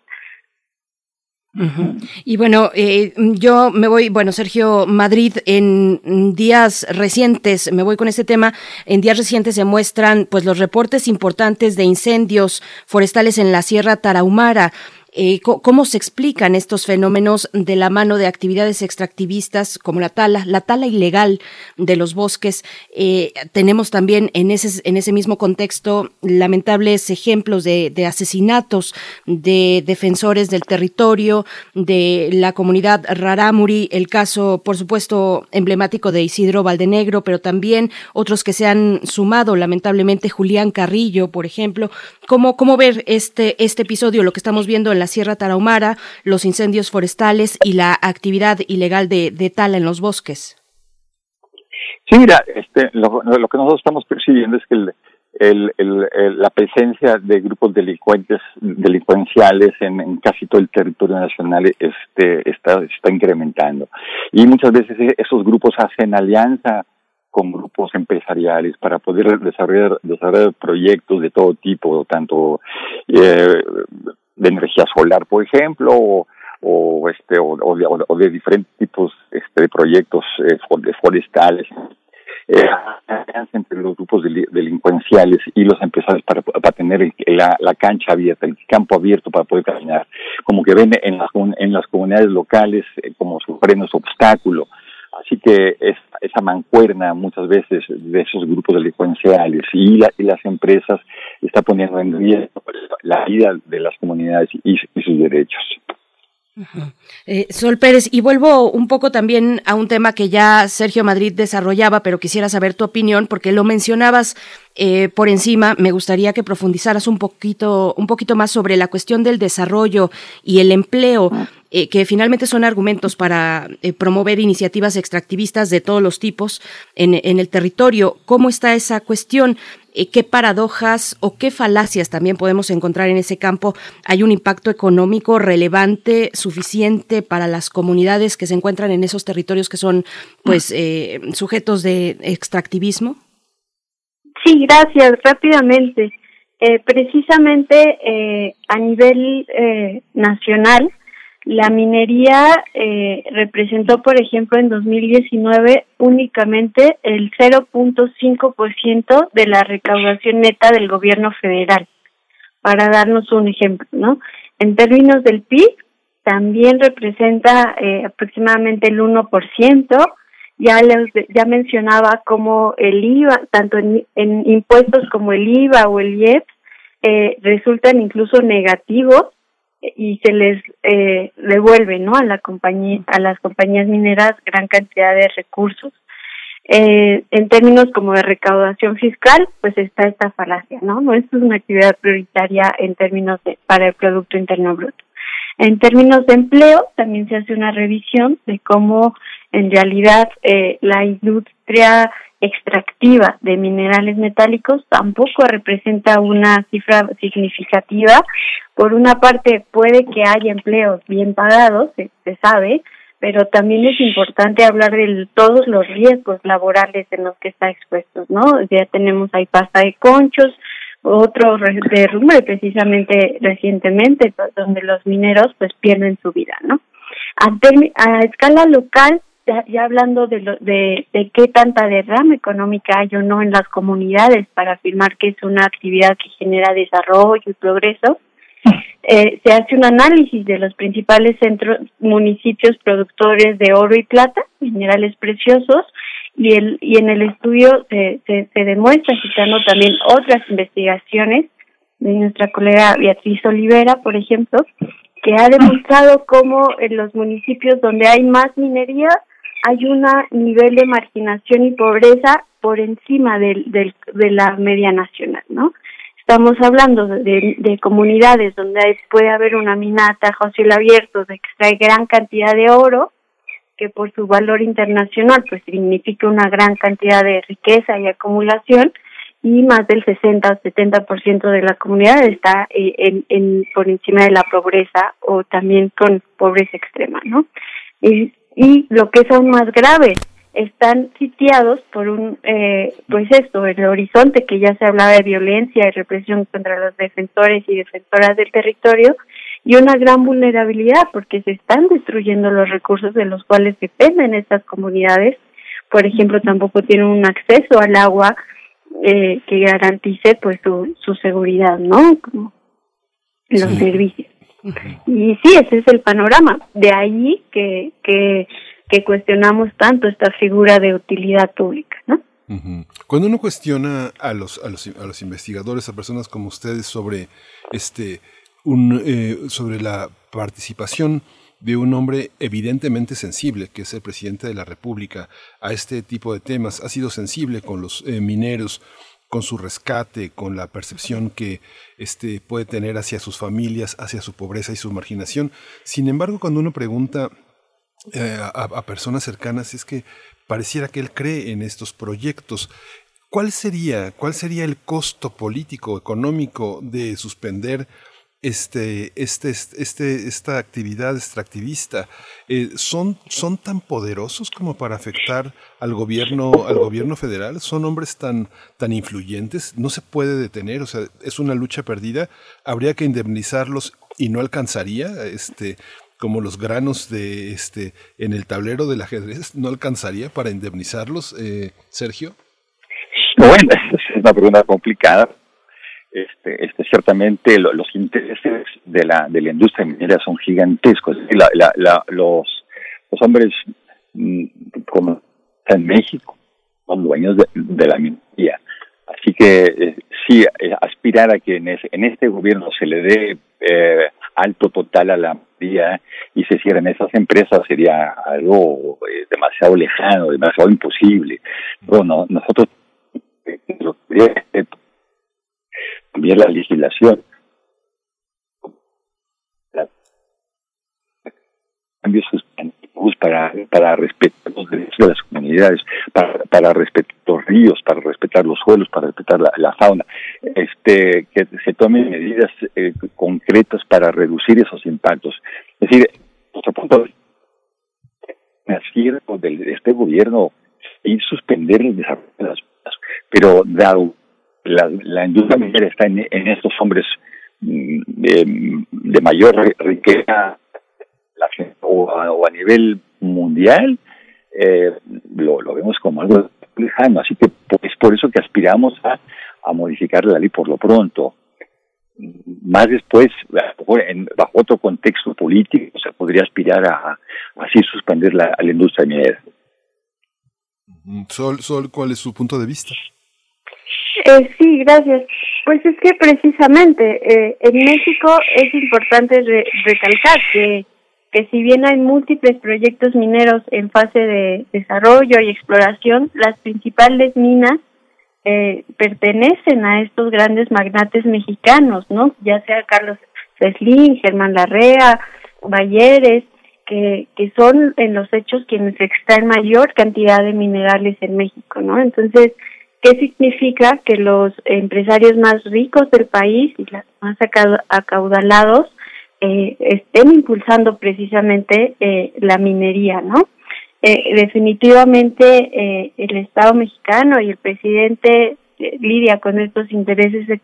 Y bueno, eh, yo me voy, bueno, Sergio Madrid, en días recientes, me voy con este tema, en días recientes se muestran pues los reportes importantes de incendios forestales en la Sierra Tarahumara. Eh, ¿Cómo se explican estos fenómenos de la mano de actividades extractivistas como la tala, la tala ilegal de los bosques? Eh, tenemos también en ese, en ese mismo contexto lamentables ejemplos de, asesinatos de defensores del territorio, de la comunidad Rarámuri, el caso, por supuesto, emblemático de Isidro Valdenegro, pero también otros que se han sumado, lamentablemente Julián Carrillo, por ejemplo. ¿Cómo, cómo ver este, este episodio, lo que estamos viendo en la Sierra Tarahumara, los incendios forestales y la actividad ilegal de, de tala en los bosques. Sí, mira, este, lo, lo que nosotros estamos percibiendo es que el, el, el, el, la presencia de grupos delincuentes delincuenciales en, en, casi todo el territorio nacional este está está incrementando y muchas veces esos grupos hacen alianza con grupos empresariales para poder desarrollar desarrollar proyectos de todo tipo tanto eh, de energía solar, por ejemplo, o, este o, de, o, de, diferentes tipos este, de proyectos eh, forestales eh, entre los grupos delincuenciales y los empresarios para, para tener la, la, cancha abierta, el campo abierto para poder caminar, como que ven en las, en las comunidades locales eh, como su frenos obstáculo. Así que es, esa mancuerna muchas veces de esos grupos delincuenciales y, la, y las empresas está poniendo en riesgo la vida de las comunidades y, sus derechos. Eh, Sol Pérez, y vuelvo un poco también a un tema que ya Sergio Madrid desarrollaba, pero quisiera saber tu opinión, porque lo mencionabas eh, por encima, me gustaría que profundizaras un poquito, un poquito más sobre la cuestión del desarrollo y el empleo. Eh, que finalmente son argumentos para eh, promover iniciativas extractivistas de todos los tipos en, en el territorio. ¿Cómo está esa cuestión? ¿Qué paradojas o qué falacias también podemos encontrar en ese campo? ¿Hay un impacto económico relevante, suficiente para las comunidades que se encuentran en esos territorios que son pues sujetos de extractivismo? Sí, gracias. Rápidamente. Eh, precisamente eh, a nivel eh, nacional, la minería eh, representó, por ejemplo, en 2019 únicamente el 0.5% de la recaudación neta del gobierno federal, para darnos un ejemplo, ¿no? En términos del PIB, también representa eh, aproximadamente el 1%, ya les, ya mencionaba cómo el IVA, tanto en, impuestos como el IVA o el IEP, eh, resultan incluso negativos y se les eh, devuelve no a la compañía a las compañías mineras gran cantidad de recursos. Eh, en términos como de recaudación fiscal pues está esta falacia no no esto es una actividad prioritaria en términos de para el producto interno bruto. En términos de empleo también se hace una revisión de cómo en realidad eh, la industria extractiva de minerales metálicos tampoco representa una cifra significativa. Por una parte, puede que haya empleos bien pagados, se, sabe, pero también es importante hablar de todos los riesgos laborales en los que está expuestos, ¿no? Ya tenemos ahí pasta de conchos, otro derrumbe precisamente recientemente, donde los mineros pues pierden su vida, ¿no? a escala local ya, hablando de, lo, de, qué tanta derrama económica hay o no en las comunidades para afirmar que es una actividad que genera desarrollo y progreso, eh, se hace un análisis de los principales centros, municipios productores de oro y plata, minerales preciosos, y, el, y en el estudio se, se demuestra, citando también otras investigaciones de nuestra colega Beatriz Olivera, por ejemplo, que ha demostrado cómo en los municipios donde hay más minería hay un nivel de marginación y pobreza por encima del, del, de la media nacional, ¿no? Estamos hablando de, de comunidades donde puede haber una minata fósil abierto que extrae gran cantidad de oro, que por su valor internacional pues significa una gran cantidad de riqueza y acumulación, y más del 60 o 70% de la comunidad está eh, en, en, por encima de la pobreza o también con pobreza extrema, ¿no? Y lo que es aún más grave, están sitiados por un, eh, pues esto, el horizonte que ya se hablaba de violencia y represión contra los defensores y defensoras del territorio y una gran vulnerabilidad porque se están destruyendo los recursos de los cuales dependen estas comunidades. Por ejemplo, tampoco tienen un acceso al agua eh, que garantice pues su, su seguridad, ¿no? Como los servicios. Y sí, ese es el panorama. De ahí que, que, cuestionamos tanto esta figura de utilidad pública, ¿no? Cuando uno cuestiona a los, a los, a los investigadores, a personas como ustedes sobre este un, eh, sobre la participación de un hombre evidentemente sensible, que es el presidente de la República, a este tipo de temas, ha sido sensible con los eh, mineros, con su rescate, con la percepción que este, puede tener hacia sus familias, hacia su pobreza y su marginación. Sin embargo, cuando uno pregunta eh, a, personas cercanas, es que pareciera que él cree en estos proyectos. ¿Cuál sería, cuál sería el costo político, económico de suspender este, este, este, esta actividad extractivista eh, son, son tan poderosos como para afectar al gobierno, al gobierno federal, son hombres tan, tan influyentes, no se puede detener, o sea, es una lucha perdida, habría que indemnizarlos y no alcanzaría, este, como los granos de este en el tablero del ajedrez, no alcanzaría para indemnizarlos, eh, Sergio. Bueno, es una pregunta complicada este, este, ciertamente los intereses de la, de la industria minera son gigantescos. La, los, los hombres mm, como en México son dueños de, la minería. Así que eh, sí, eh, aspirar a que en, en este gobierno se le dé eh, alto total a la minería y se cierren esas empresas sería algo demasiado lejano, demasiado imposible. Bueno, nosotros cambiar la legislación. Cambios para, para respetar los derechos de las comunidades, para, para respetar los ríos, para respetar los suelos, para respetar la, fauna, este, que se tomen medidas eh, concretas para reducir esos impactos. Es decir, nuestro punto de de este gobierno y suspender el desarrollo de las pero dado la, la industria minera está en, estos hombres mm, de, mayor riqueza o, a, nivel mundial, eh, lo, vemos como algo lejano. Así que es por eso que aspiramos a, modificar la ley por lo pronto. Más después, en, bajo otro contexto político, se podría aspirar a, así suspender la, la industria minera. Sol, Sol, ¿cuál es su punto de vista? Eh, sí, gracias. Pues es que precisamente eh, en México es importante re recalcar que, que si bien hay múltiples proyectos mineros en fase de desarrollo y exploración, las principales minas eh, pertenecen a estos grandes magnates mexicanos, ¿no? Ya sea Carlos Slim, Germán Larrea, Balleres, que, que son en los hechos quienes extraen mayor cantidad de minerales en México, ¿no? Entonces, ¿Qué significa que los empresarios más ricos del país y los más acaudalados eh, estén impulsando precisamente eh, la minería, ¿no? Eh, definitivamente eh, el Estado mexicano y el presidente lidia con estos intereses, de,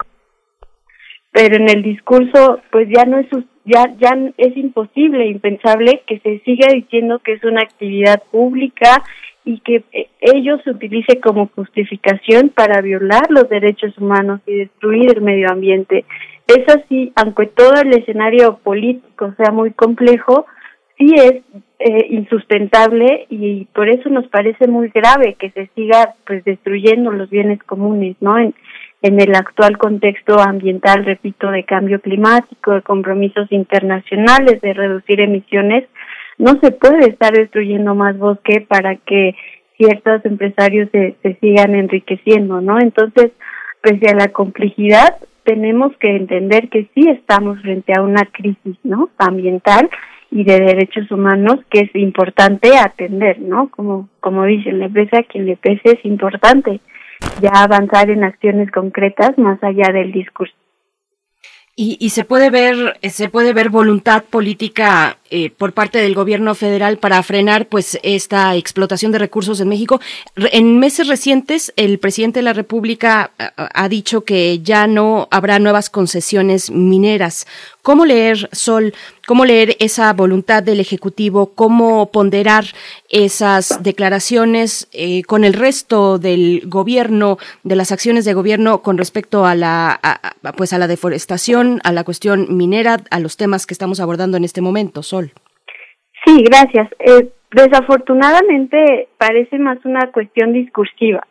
pero en el discurso pues ya no es ya ya es imposible, impensable que se siga diciendo que es una actividad pública y que eh, ellos se utilice como justificación para violar los derechos humanos y destruir el medio ambiente. Es así, aunque todo el escenario político sea muy complejo, sí es eh, insustentable y por eso nos parece muy grave que se siga pues destruyendo los bienes comunes, ¿no? En, en el actual contexto ambiental, repito, de cambio climático, de compromisos internacionales, de reducir emisiones, no se puede estar destruyendo más bosque para que ciertos empresarios se, se sigan enriqueciendo, ¿no? Entonces, pese a la complejidad, tenemos que entender que sí estamos frente a una crisis, ¿no? Ambiental y de derechos humanos que es importante atender, ¿no? Como, como dicen, le pese a quien le pese, es importante ya avanzar en acciones concretas más allá del discurso. Y, y, se puede ver se puede ver voluntad política eh, por parte del gobierno federal para frenar pues esta explotación de recursos en México. En meses recientes el presidente de la República ha dicho que ya no habrá nuevas concesiones mineras. ¿Cómo leer Sol? ¿Cómo leer esa voluntad del ejecutivo? ¿Cómo ponderar esas declaraciones eh, con el resto del gobierno, de las acciones de gobierno con respecto a la pues a la deforestación, a la cuestión minera, a los temas que estamos abordando en este momento, Sol? Sí, gracias. Eh, desafortunadamente parece más una cuestión discursiva.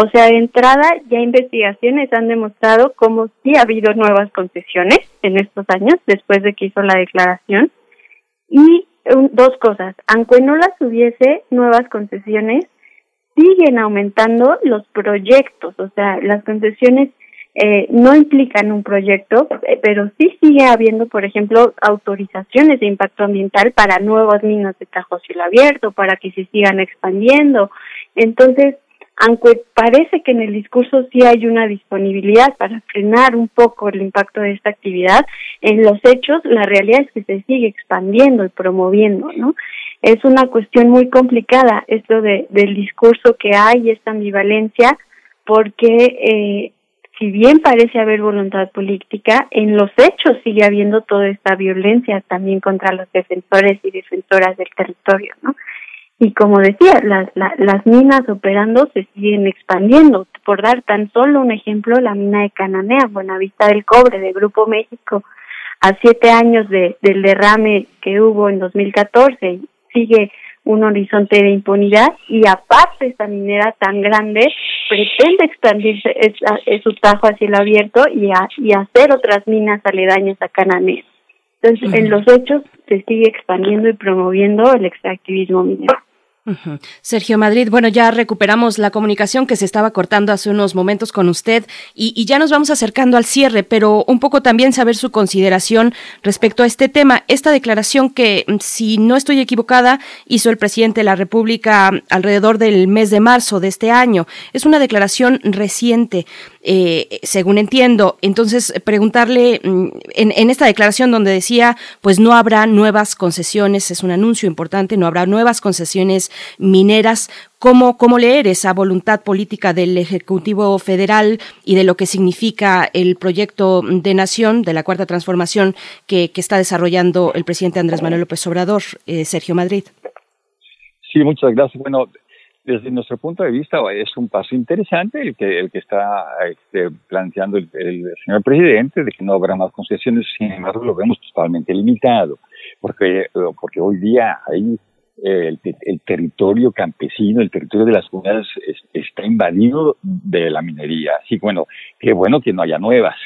O sea, de entrada ya investigaciones han demostrado cómo sí ha habido nuevas concesiones en estos años después de que hizo la declaración. Y dos cosas, aunque no las hubiese nuevas concesiones, siguen aumentando los proyectos, o sea, las concesiones eh, no implican un proyecto, eh, pero sí sigue habiendo, por ejemplo, autorizaciones de impacto ambiental para nuevas minas de Tajo Cielo Abierto, para que se sigan expandiendo. Entonces, aunque parece que en el discurso sí hay una disponibilidad para frenar un poco el impacto de esta actividad, en los hechos la realidad es que se sigue expandiendo y promoviendo, ¿no? Es una cuestión muy complicada esto de, del discurso que hay, esta ambivalencia, porque eh, si bien parece haber voluntad política, en los hechos sigue habiendo toda esta violencia también contra los defensores y defensoras del territorio, ¿no? Y como decía, las, las minas operando se siguen expandiendo. Por dar tan solo un ejemplo, la mina de Cananea, Buenavista del Cobre, de Grupo México, a siete años de, del derrame que hubo en 2014, sigue un horizonte de impunidad y aparte esta minera tan grande pretende expandirse su tajo hacia el abierto y, y hacer otras minas aledañas a Cananea. Entonces, en los hechos se sigue expandiendo y promoviendo el extractivismo minero. Sergio Madrid, bueno, ya recuperamos la comunicación que se estaba cortando hace unos momentos con usted y, ya nos vamos acercando al cierre, pero un poco también saber su consideración respecto a este tema, esta declaración que, si no estoy equivocada, hizo el presidente de la República alrededor del mes de marzo de este año. Es una declaración reciente. Eh, según entiendo. Entonces, preguntarle mm, en, en, esta declaración donde decía, pues no habrá nuevas concesiones, es un anuncio importante, no habrá nuevas concesiones mineras. ¿Cómo, cómo leer esa voluntad política del Ejecutivo Federal y de lo que significa el proyecto de nación de la Cuarta Transformación que, está desarrollando el presidente Andrés Manuel López Obrador, eh, Sergio Madrid? Sí, muchas gracias. Bueno, desde nuestro punto de vista es un paso interesante el que el que está este, planteando el, señor presidente de que no habrá más concesiones, sin embargo lo vemos totalmente limitado, porque porque hoy día hay eh, el, el, territorio campesino, el territorio de las comunidades es, está invadido de la minería. Así bueno, qué bueno que no haya nuevas.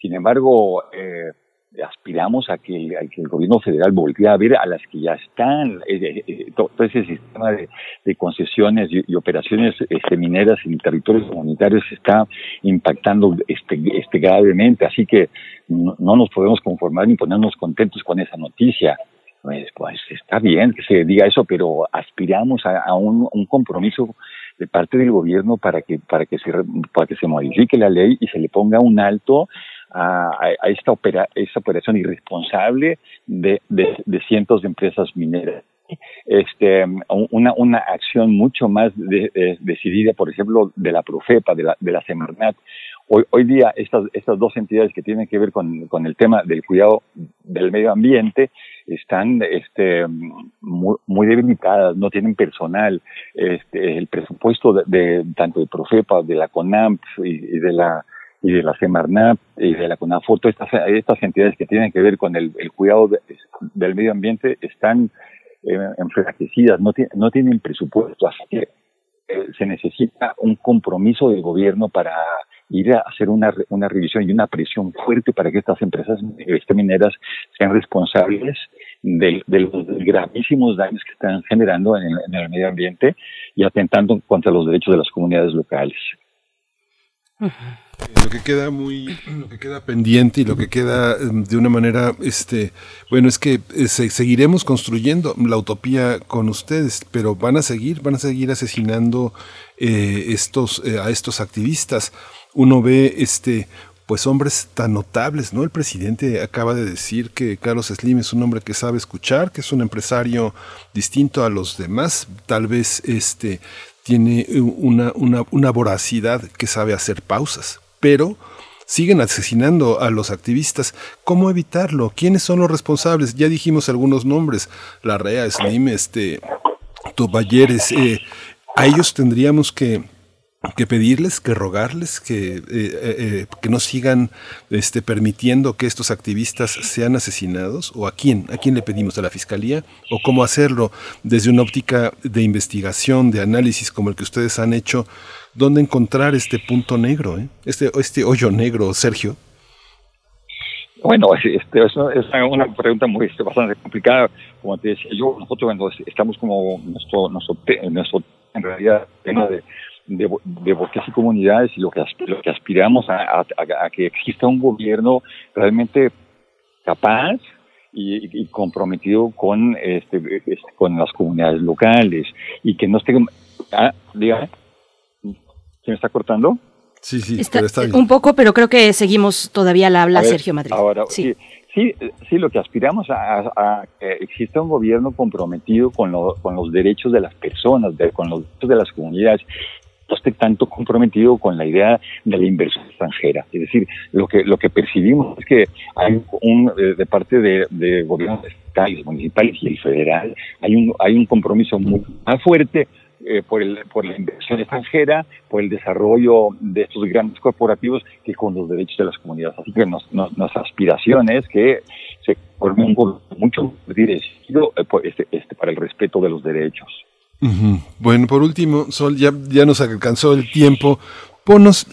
Sin embargo, eh, aspiramos a que, el, que, el, gobierno federal voltee a ver a las que ya están, eh, eh, todo, ese sistema de, concesiones y, operaciones este, mineras en territorios comunitarios está impactando este, este gravemente, así que no, no, nos podemos conformar ni ponernos contentos con esa noticia. Pues, pues está bien que se diga eso, pero aspiramos a, un compromiso de parte del gobierno para que para que se para que se modifique la ley y se le ponga un alto a, a esta, opera, esta operación irresponsable de, de, cientos de empresas mineras. Este, una, una acción mucho más de, de, decidida, por ejemplo, de la Profepa, de la, de la Semarnat. Hoy, hoy día estas, estas dos entidades que tienen que ver con, con el tema del cuidado del medio ambiente están este, muy, muy debilitadas, no tienen personal. Este, el presupuesto de, tanto de Profepa, de la CONAMP y de la y de la Semarnat y de la CONAFOTO, estas, estas entidades que tienen que ver con el, cuidado de, del medio ambiente están eh, enflaquecidas, no, no tienen presupuesto, así que eh, se necesita un compromiso del gobierno para ir a hacer una, una revisión y una presión fuerte para que estas empresas este, mineras sean responsables de, de, los gravísimos daños que están generando en el, medio ambiente y atentando contra los derechos de las comunidades locales. Uh. Lo que queda muy, lo que queda pendiente y lo que queda de una manera, este, bueno, es que se, seguiremos construyendo la utopía con ustedes, pero van a seguir, van a seguir asesinando eh, estos, eh, a estos activistas. Uno ve, este, pues hombres tan notables, ¿no? El presidente acaba de decir que Carlos Slim es un hombre que sabe escuchar, que es un empresario distinto a los demás, tal vez este tiene una, una, una voracidad que sabe hacer pausas, pero siguen asesinando a los activistas. ¿Cómo evitarlo? ¿Quiénes son los responsables? Ya dijimos algunos nombres, la REA, Slim, este, Toballeres. Eh, a ellos tendríamos que, que pedirles, que rogarles, que, eh, eh, que no sigan este, permitiendo que estos activistas sean asesinados? ¿O a quién? ¿A quién le pedimos? ¿A la Fiscalía? ¿O cómo hacerlo desde una óptica de investigación, de análisis como el que ustedes han hecho? ¿Dónde encontrar este punto negro, eh? este, este hoyo negro, Sergio? Bueno, este, es, una pregunta muy este, bastante complicada. Como te decía yo, nosotros bueno, estamos como nuestro, nuestro, nuestro en realidad, tema de, de, bosques y comunidades y lo que, lo que aspiramos a, que exista un gobierno realmente capaz y, comprometido con, este, este, con las comunidades locales y que no esté... Ah. ¿Se me está cortando? Sí, sí, está, pero está bien. Un poco, pero creo que seguimos todavía la habla ver, Sergio Madrid. Ahora, sí. sí. Sí, sí, lo que aspiramos a, a, a que exista un gobierno comprometido con, lo, con los derechos de las personas, de, con los derechos de las comunidades, no esté tanto comprometido con la idea de la inversión extranjera. Es decir, lo que lo que percibimos es que hay un eh, de parte de, de gobiernos estatales, municipales y el federal hay un hay un compromiso muy más fuerte eh, por, el, por la inversión extranjera, por el desarrollo de estos grandes corporativos que con los derechos de las comunidades. Así que nos, nos, que se forme un mucho dirigido eh, este, este, para el respeto de los derechos. Bueno, por último, Sol, ya, ya nos alcanzó el tiempo, ponos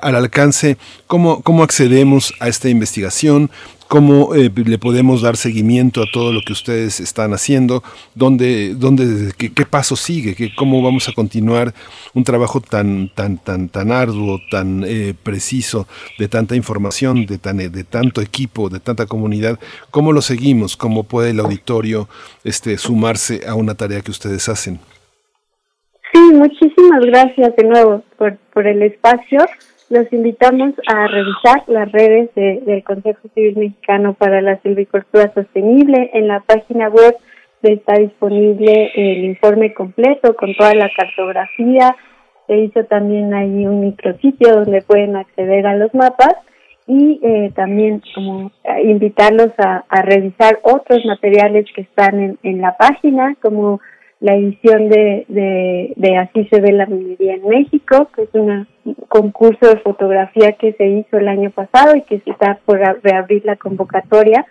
al alcance cómo, cómo accedemos a esta investigación, cómo eh, le podemos dar seguimiento a todo lo que ustedes están haciendo, dónde, dónde qué, paso sigue, qué, cómo vamos a continuar un trabajo tan, tan, tan, tan arduo, tan eh, preciso, de tanta información, de, tan, de tanto equipo, de tanta comunidad, cómo lo seguimos, cómo puede el auditorio este, sumarse a una tarea que ustedes hacen. Sí, muchísimas gracias de nuevo por, por el espacio los invitamos a revisar las redes del Consejo Civil Mexicano para la Silvicultura Sostenible. En la página web está disponible el informe completo con toda la cartografía. Se hizo también ahí un micrositio donde pueden acceder a los mapas y eh, también como eh, invitarlos a, revisar otros materiales que están en, en la página como la edición de, de, de Así se ve la minería en México, que es un concurso de fotografía que se hizo el año pasado y que se está por reabrir la convocatoria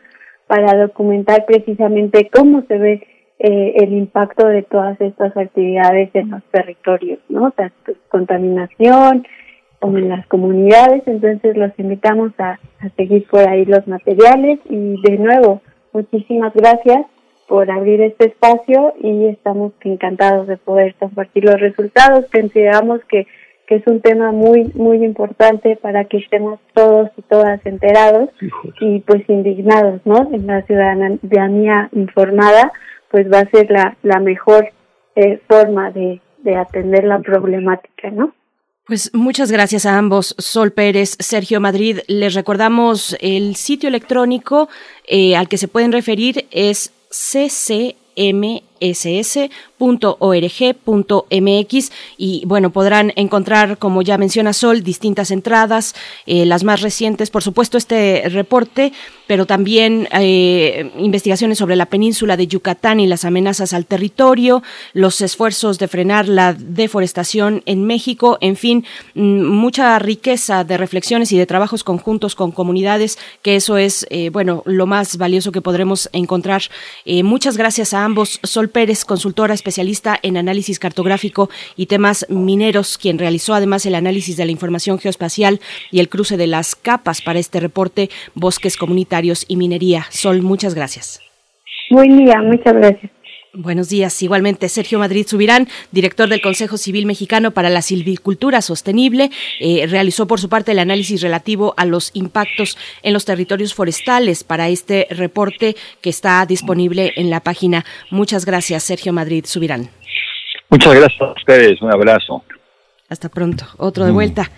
para documentar precisamente cómo se ve eh, el impacto de todas estas actividades en los territorios, ¿no? Tanto contaminación como en las comunidades, entonces los invitamos a, a seguir por ahí los materiales. Y de nuevo, muchísimas gracias por abrir este espacio y estamos encantados de poder compartir los resultados. Consideramos que, que es un tema muy, muy importante para que estemos todos y todas enterados y pues indignados, ¿no? En la ciudadanía informada, pues va a ser la, la mejor eh, forma de, de atender la problemática, ¿no? Pues muchas gracias a ambos, Sol Pérez, Sergio Madrid. Les recordamos el sitio electrónico eh, al que se pueden referir es ccmss .org.mx y bueno, podrán encontrar, como ya menciona Sol, distintas entradas, eh, las más recientes, por supuesto, este reporte, pero también eh, investigaciones sobre la península de Yucatán y las amenazas al territorio, los esfuerzos de frenar la deforestación en México, en fin, mm, mucha riqueza de reflexiones y de trabajos conjuntos con comunidades, que eso es, eh, bueno, lo más valioso que podremos encontrar. muchas gracias a ambos. Sol Pérez, consultora especial especialista en análisis cartográfico y temas mineros, quien realizó además el análisis de la información geoespacial y el cruce de las capas para este reporte Bosques Comunitarios y Minería. Sol, muchas gracias. Buen día, muchas gracias. Buenos días. Igualmente, Sergio Madrid Subirán, director del Consejo Civil Mexicano para la Silvicultura Sostenible, eh, realizó por su parte el análisis relativo a los impactos en los territorios forestales para este reporte que está disponible en la página. Muchas gracias, Sergio Madrid Subirán. Muchas gracias a ustedes. Un abrazo. Hasta pronto. Otro de mm. vuelta.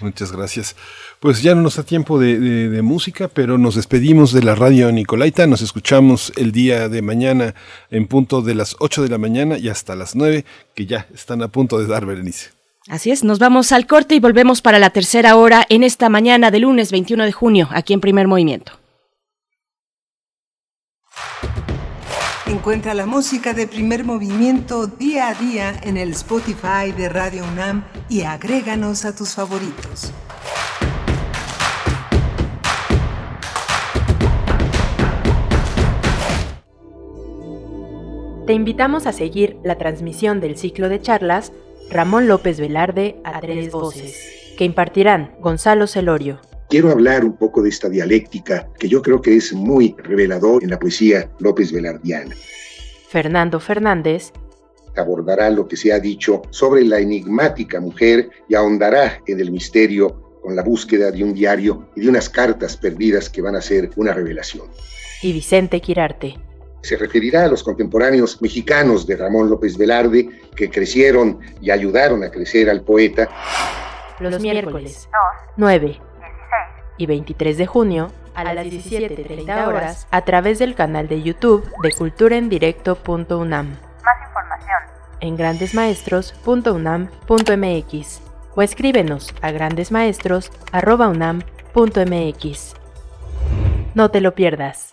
Muchas gracias. Pues ya no nos da tiempo de, música, pero nos despedimos de la radio Nicolaita. Nos escuchamos el día de mañana en punto de las 8 de la mañana y hasta las 9, que ya están a punto de dar Berenice. Así es, nos vamos al corte y volvemos para la tercera hora en esta mañana de lunes 21 de junio, aquí en Primer Movimiento. Encuentra la música de primer movimiento día a día en el Spotify de Radio UNAM y agréganos a tus favoritos. Te invitamos a seguir la transmisión del ciclo de charlas Ramón López Velarde a tres voces, que impartirán Gonzalo Celorio. Quiero hablar un poco de esta dialéctica que yo creo que es muy revelador en la poesía López Velardiana. Fernando Fernández abordará lo que se ha dicho sobre la enigmática mujer y ahondará en el misterio con la búsqueda de un diario y de unas cartas perdidas que van a ser una revelación. Y Vicente Quirarte se referirá a los contemporáneos mexicanos de Ramón López Velarde que crecieron y ayudaron a crecer al poeta. Los, miércoles 9, y 23 de junio a las 17.30 horas a través del canal de YouTube de culturaendirecto.unam. Más información en grandesmaestros.unam.mx o escríbenos a grandesmaestros.unam.mx. No te lo pierdas.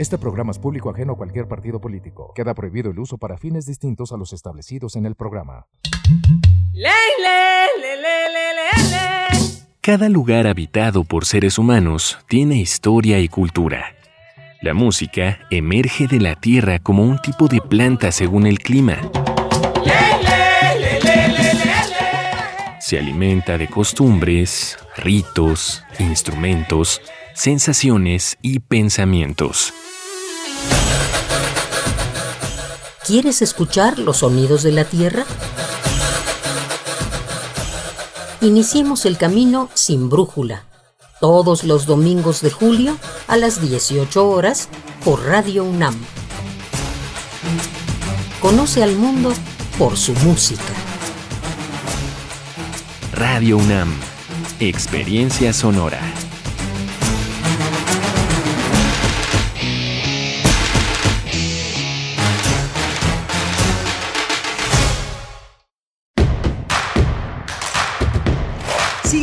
Este programa es público ajeno a cualquier partido político. Queda prohibido el uso para fines distintos a los establecidos en el programa. Cada lugar habitado por seres humanos tiene historia y cultura. La música emerge de la tierra como un tipo de planta según el clima. Se alimenta de costumbres, ritos, instrumentos, sensaciones y pensamientos. ¿Quieres escuchar los sonidos de la Tierra? Iniciemos el camino sin brújula, todos los domingos de julio a las 18 horas por Radio UNAM. Conoce al mundo por su música. Radio UNAM, Experiencia Sonora.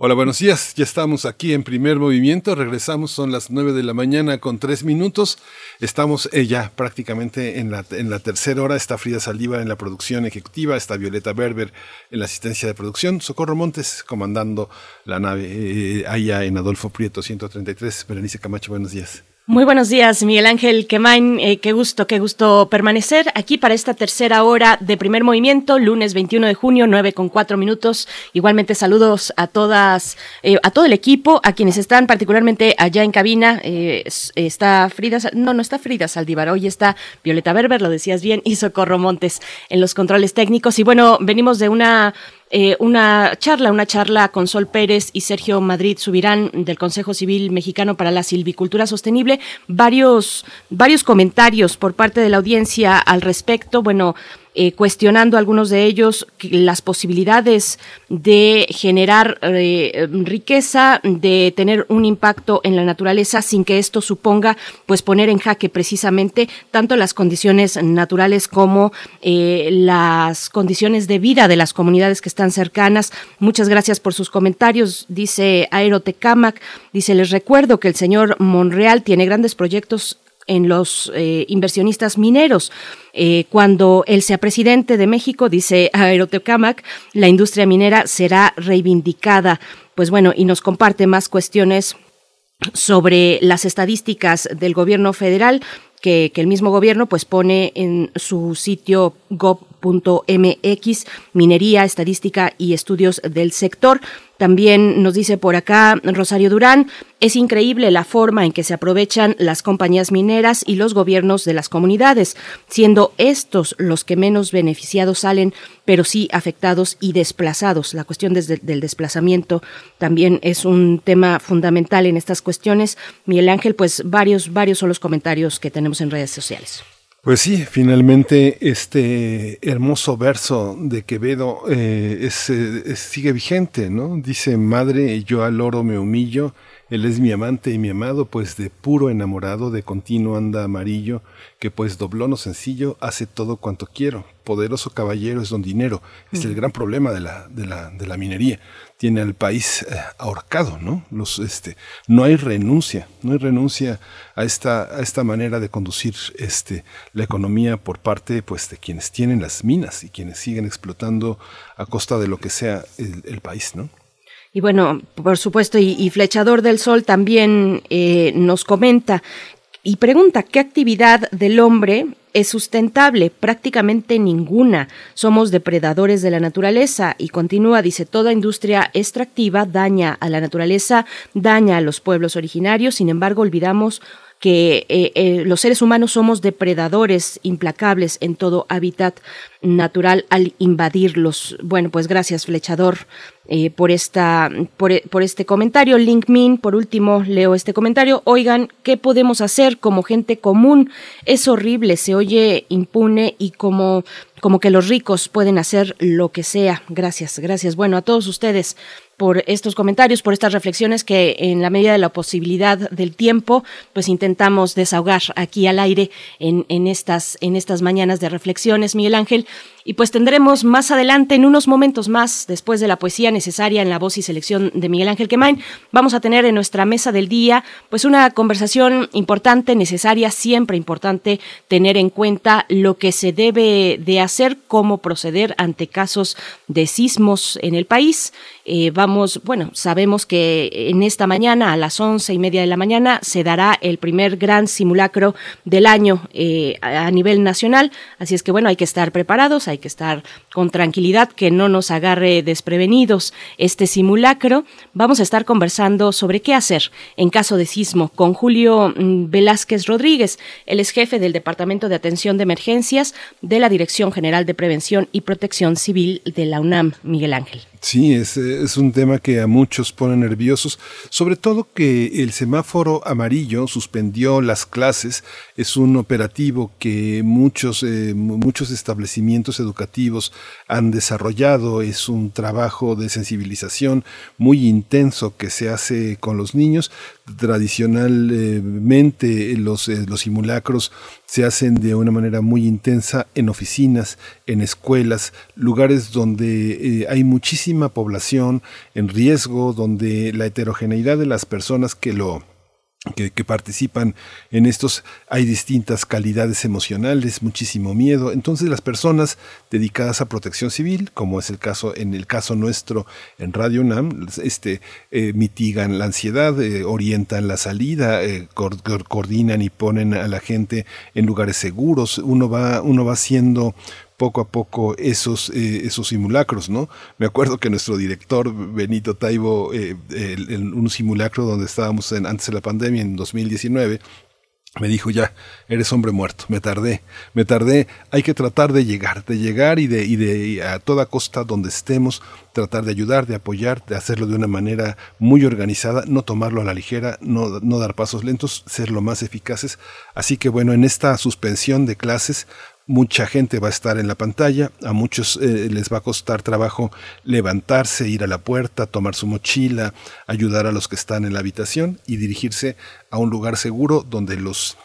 Hola, buenos días. Ya estamos aquí en primer movimiento. Regresamos, son las nueve de la mañana con tres minutos. Estamos eh, ya prácticamente en la, en la tercera hora. Está Frida Saldívar en la producción ejecutiva, está Violeta Berber en la asistencia de producción, Socorro Montes comandando la nave eh, allá en Adolfo Prieto 133. Berenice Camacho, buenos días. Muy buenos días, Miguel Ángel Quemain. Eh, qué gusto, qué gusto permanecer aquí para esta tercera hora de primer movimiento, lunes 21 de junio, 9 con 4 minutos. Igualmente saludos a todas, eh, a todo el equipo, a quienes están particularmente allá en cabina. Eh, está Frida, no, no está Frida Saldívar, hoy está Violeta Berber, lo decías bien, y Socorro Montes en los controles técnicos. Y bueno, venimos de una eh, una charla, una charla con Sol Pérez y Sergio Madrid Subirán del Consejo Civil Mexicano para la Silvicultura Sostenible. Varios, varios comentarios por parte de la audiencia al respecto. Bueno, eh, cuestionando algunos de ellos las posibilidades de generar eh, riqueza, de tener un impacto en la naturaleza sin que esto suponga pues poner en jaque precisamente tanto las condiciones naturales como eh, las condiciones de vida de las comunidades que están cercanas. Muchas gracias por sus comentarios, dice Aerotecamac, dice les recuerdo que el señor Monreal tiene grandes proyectos en los eh, inversionistas mineros. Eh, cuando él sea presidente de México, dice Aerotecamac, la industria minera será reivindicada. Pues bueno, y nos comparte más cuestiones sobre las estadísticas del gobierno federal que, que, el mismo gobierno pues pone en su sitio gov.mx minería, estadística y estudios del sector. También nos dice por acá Rosario Durán, es increíble la forma en que se aprovechan las compañías mineras y los gobiernos de las comunidades, siendo estos los que menos beneficiados salen, pero sí afectados y desplazados. La cuestión desde, del desplazamiento también es un tema fundamental en estas cuestiones. Miguel Ángel, pues varios, varios son los comentarios que tenemos en redes sociales. Pues sí, finalmente este hermoso verso de Quevedo eh, es, es, sigue vigente, ¿no? Dice, madre, yo al oro me humillo, él es mi amante y mi amado, pues de puro enamorado, de continuo anda amarillo, que pues dobló no sencillo, hace todo cuanto quiero, poderoso caballero es don dinero. Es el gran problema de la, de la, de la minería. Tiene al país eh, ahorcado, ¿no? Los, este, no hay renuncia, no hay renuncia a esta, a esta manera de conducir este, la economía por parte pues, de quienes tienen las minas y quienes siguen explotando a costa de lo que sea el, país, ¿no? Y bueno, por supuesto, y, Flechador del Sol también eh, nos comenta y pregunta, ¿qué actividad del hombre es sustentable? Prácticamente ninguna. Somos depredadores de la naturaleza. Y continúa, dice, toda industria extractiva daña a la naturaleza, daña a los pueblos originarios, sin embargo, olvidamos que eh, eh, los seres humanos somos depredadores implacables en todo hábitat natural al invadirlos. Bueno, pues gracias, Flechador. Eh, por, esta, por, por, este comentario. LinkMin, por último, leo este comentario. Oigan, ¿qué podemos hacer como gente común? Es horrible, se oye impune y como, como que los ricos pueden hacer lo que sea. Gracias, gracias. Bueno, a todos ustedes por estos comentarios, por estas reflexiones que en la medida de la posibilidad del tiempo, pues intentamos desahogar aquí al aire en, en, estas, en estas mañanas de reflexiones, Miguel Ángel. Y pues tendremos más adelante, en unos momentos más, después de la poesía necesaria en la voz y selección de Miguel Ángel Quemain, vamos a tener en nuestra mesa del día, pues una conversación importante, necesaria, siempre importante tener en cuenta lo que se debe de hacer, cómo proceder ante casos de sismos en el país. Eh, vamos, bueno, sabemos que en esta mañana, a las once y media de la mañana, se dará el primer gran simulacro del año eh, a nivel nacional. Así es que, bueno, hay que estar preparados, hay que estar con tranquilidad, que no nos agarre desprevenidos este simulacro. Vamos a estar conversando sobre qué hacer en caso de sismo con Julio mm, Velázquez Rodríguez. Él es jefe del Departamento de Atención de Emergencias de la Dirección General de Prevención y Protección Civil de la UNAM, Miguel Ángel. Sí, es, es, un tema que a muchos pone nerviosos, sobre todo que el semáforo amarillo suspendió las clases, es un operativo que muchos, eh, muchos establecimientos educativos han desarrollado, es un trabajo de sensibilización muy intenso que se hace con los niños. Tradicionalmente los, eh, los simulacros se hacen de una manera muy intensa en oficinas, en escuelas, lugares donde eh, hay población en riesgo, donde la heterogeneidad de las personas que lo que, participan en estos hay distintas calidades emocionales, muchísimo miedo. Entonces las personas dedicadas a protección civil, como es el caso en el caso nuestro en Radio UNAM, este, eh, mitigan la ansiedad, eh, orientan la salida, eh, coordinan y ponen a la gente en lugares seguros. Uno va, uno va siendo poco a poco esos, eh, esos simulacros, ¿no? Me acuerdo que nuestro director Benito Taibo, eh, en un simulacro donde estábamos antes de la pandemia, en 2019, me dijo ya, eres hombre muerto, me tardé, me tardé, hay que tratar de llegar, de llegar y de, y de a toda costa donde estemos, tratar de ayudar, de apoyar, de hacerlo de una manera muy organizada, no tomarlo a la ligera, no, no dar pasos lentos, ser lo más eficaces. Así que bueno, en esta suspensión de clases mucha gente va a estar en la pantalla, a muchos eh, les va a costar trabajo levantarse, ir a la puerta, tomar su mochila, ayudar a los que están en la habitación y dirigirse a un lugar seguro donde los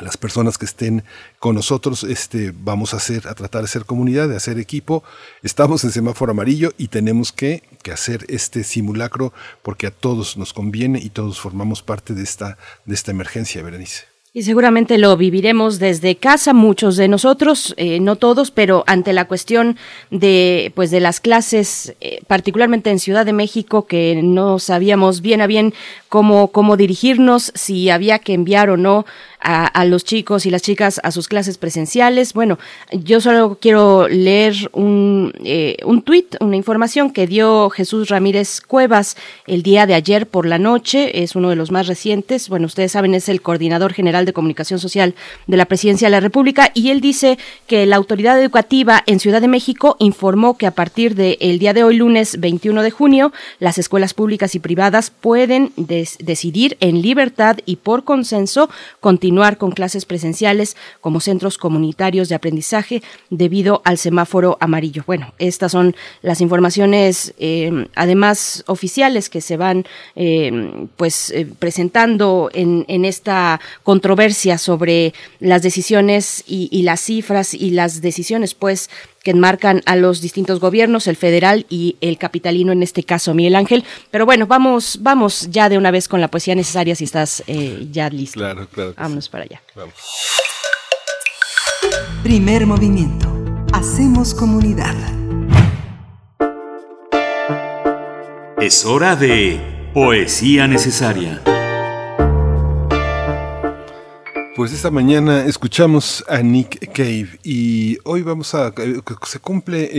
las personas que estén con nosotros, este, vamos a hacer, a tratar de ser comunidad, de hacer equipo. Estamos en semáforo amarillo y tenemos que, que hacer este simulacro porque a todos nos conviene y todos formamos parte de esta, de esta emergencia, Berenice. Y seguramente lo viviremos desde casa, muchos de nosotros, eh, no todos, pero ante la cuestión de, pues, de las clases, eh, particularmente en Ciudad de México, que no sabíamos bien a bien cómo, cómo dirigirnos, si había que enviar o no a, los chicos y las chicas a sus clases presenciales. Bueno, yo solo quiero leer un, eh, un tuit, una información que dio Jesús Ramírez Cuevas el día de ayer por la noche, es uno de los más recientes. Bueno, ustedes saben, es el coordinador general de comunicación social de la Presidencia de la República y él dice que la autoridad educativa en Ciudad de México informó que a partir del día de hoy, lunes 21 de junio, las escuelas públicas y privadas pueden decidir en libertad y por consenso continuar con clases presenciales como centros comunitarios de aprendizaje debido al semáforo amarillo. Bueno, estas son las informaciones, eh, además oficiales, que se van eh, pues eh, presentando en, esta controversia sobre las decisiones y, y las cifras y las decisiones, pues que enmarcan a los distintos gobiernos, el federal y el capitalino en este caso, Miguel Ángel. Pero bueno, vamos, vamos ya de una vez con la poesía necesaria si estás eh, ya listo. Claro, claro. Vámonos para allá. Vamos. Primer movimiento. Hacemos comunidad. Es hora de poesía necesaria. Pues esta mañana escuchamos a Nick Cave y hoy vamos a... Eh, se cumple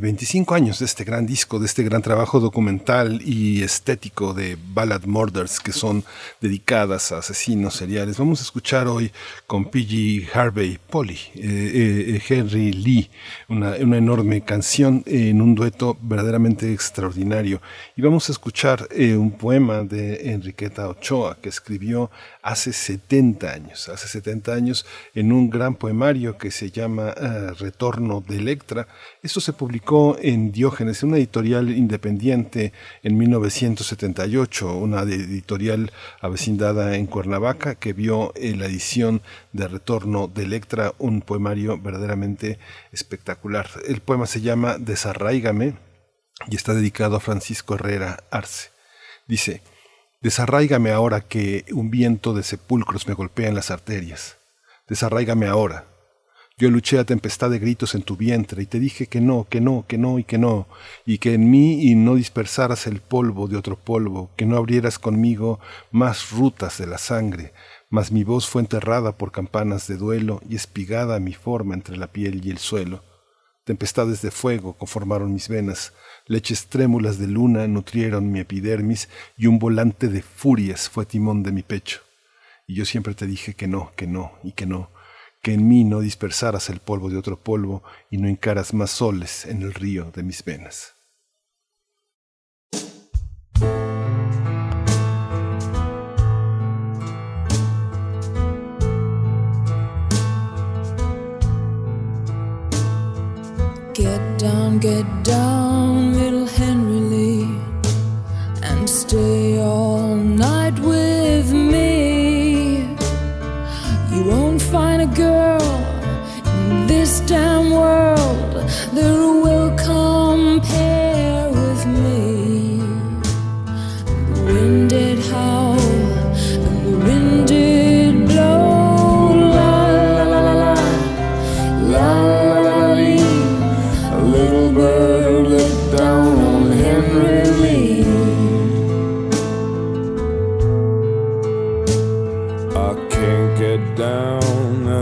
25 eh, eh, años de este gran disco, de este gran trabajo documental y estético de Ballad Murders que son dedicadas a asesinos seriales. Vamos a escuchar hoy con P.G. Harvey Polly, Henry Lee, una, una, enorme canción en un dueto verdaderamente extraordinario. Y vamos a escuchar un poema de Enriqueta Ochoa que escribió hace 70 años, hace 70 años, en un gran poemario que se llama eh, Retorno de Electra. Esto se publicó en Diógenes, una editorial independiente en 1978, una editorial avecindada en Cuernavaca que vio en la edición de Retorno de Electra un poemario verdaderamente espectacular. El poema se llama Desarraígame y está dedicado a Francisco Herrera Arce. Dice, Desarráigame ahora que un viento de sepulcros me golpea en las arterias. Desarráigame ahora. Yo luché a tempestad de gritos en tu vientre y te dije que no, que no, que no y que no, y que en mí y no dispersaras el polvo de otro polvo, que no abrieras conmigo más rutas de la sangre, mas mi voz fue enterrada por campanas de duelo y espigada mi forma entre la piel y el suelo. Tempestades de fuego conformaron mis venas, Leches trémulas de luna nutrieron mi epidermis y un volante de furias fue timón de mi pecho. Y yo siempre te dije que no, que no y que no, que en mí no dispersaras el polvo de otro polvo y no encaras más soles en el río de mis venas. Get down, get down, Henry Lee, and stay all night with me. You won't find a girl in this damn world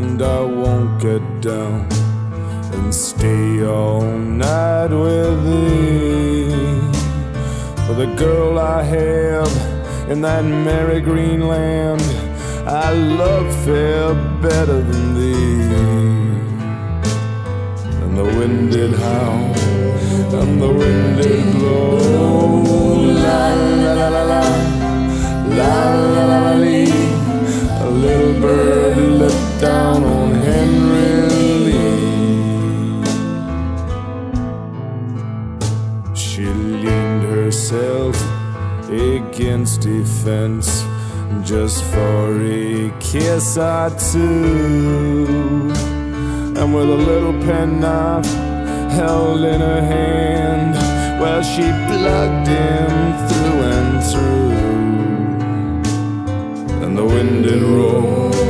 and I won't get down and stay all night with thee. For the girl I have in that merry green land, I love fair better than thee. And the wind did howl, and the wind did blow. La la la la la, la la la la. A little bird looked down on Henry Lee. She leaned herself against a fence just for a kiss or two. And with a little penknife held in her hand, well, she plugged him through and through. And the wind did roar,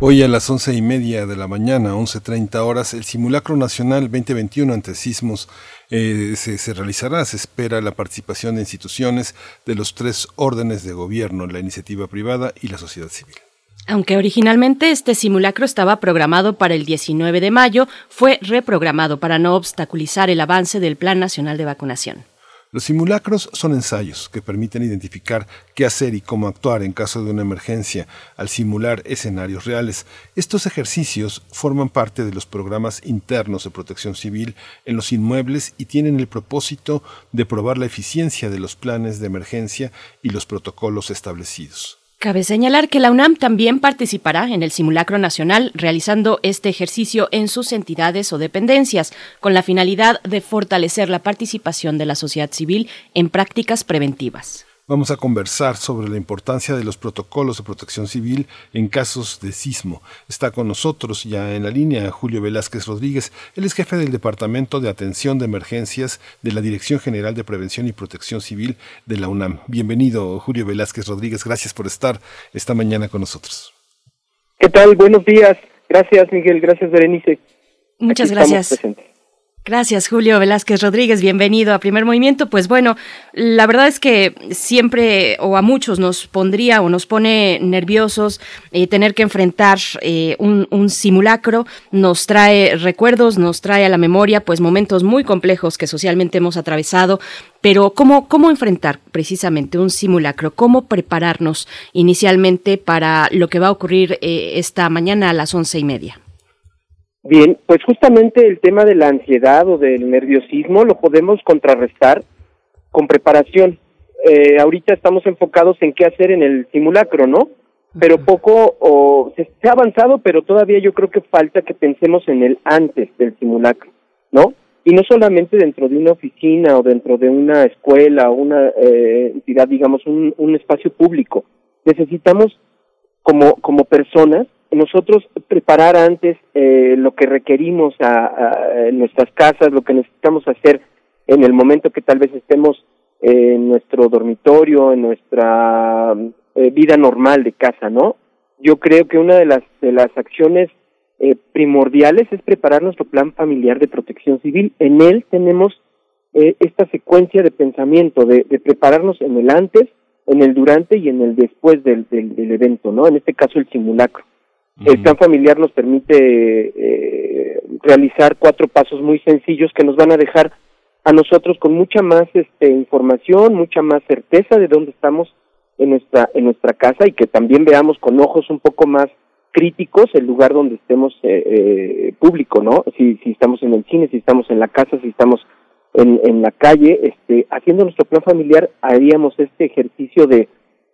Hoy a las once y media de la mañana, 11.30 horas, el simulacro nacional 2021 ante sismos eh, se, se realizará. Se espera la participación de instituciones de los tres órdenes de gobierno, la iniciativa privada y la sociedad civil. Aunque originalmente este simulacro estaba programado para el 19 de mayo, fue reprogramado para no obstaculizar el avance del Plan Nacional de Vacunación. Los simulacros son ensayos que permiten identificar qué hacer y cómo actuar en caso de una emergencia al simular escenarios reales. Estos ejercicios forman parte de los programas internos de protección civil en los inmuebles y tienen el propósito de probar la eficiencia de los planes de emergencia y los protocolos establecidos. Cabe señalar que la UNAM también participará en el simulacro nacional realizando este ejercicio en sus entidades o dependencias, con la finalidad de fortalecer la participación de la sociedad civil en prácticas preventivas. Vamos a conversar sobre la importancia de los protocolos de protección civil en casos de sismo. Está con nosotros ya en la línea Julio Velázquez Rodríguez. Él es jefe del Departamento de Atención de Emergencias de la Dirección General de Prevención y Protección Civil de la UNAM. Bienvenido, Julio Velázquez Rodríguez. Gracias por estar esta mañana con nosotros. ¿Qué tal? Buenos días. Gracias, Miguel. Gracias, Berenice. Muchas Aquí gracias. Gracias, Julio Velázquez Rodríguez. Bienvenido a Primer Movimiento. Pues bueno, la verdad es que siempre o a muchos nos pondría o nos pone nerviosos eh, tener que enfrentar eh, un, simulacro. Nos trae recuerdos, nos trae a la memoria pues momentos muy complejos que socialmente hemos atravesado. Pero ¿cómo, cómo enfrentar precisamente un simulacro? ¿Cómo prepararnos inicialmente para lo que va a ocurrir eh, esta mañana a las once y media? Bien, pues justamente el tema de la ansiedad o del nerviosismo lo podemos contrarrestar con preparación. Eh, ahorita estamos enfocados en qué hacer en el simulacro, ¿no? Pero poco o se, ha avanzado, pero todavía yo creo que falta que pensemos en el antes del simulacro, ¿no? Y no solamente dentro de una oficina o dentro de una escuela o una eh, entidad, digamos, un, un espacio público. Necesitamos como como personas nosotros preparar antes eh, lo que requerimos a, nuestras casas, lo que necesitamos hacer en el momento que tal vez estemos en nuestro dormitorio, en nuestra eh, vida normal de casa, ¿no? Yo creo que una de las de las acciones eh, primordiales es preparar nuestro plan familiar de protección civil. En él tenemos eh, esta secuencia de pensamiento, de, de prepararnos en el antes, en el durante y en el después del, del, del evento, ¿no? En este caso el simulacro. El plan familiar nos permite eh, realizar cuatro pasos muy sencillos que nos van a dejar a nosotros con mucha más este, información, mucha más certeza de dónde estamos en nuestra en nuestra casa y que también veamos con ojos un poco más críticos el lugar donde estemos eh, eh, público, ¿no? Si si estamos en el cine, si estamos en la casa, si estamos en en la calle, este haciendo nuestro plan familiar haríamos este ejercicio de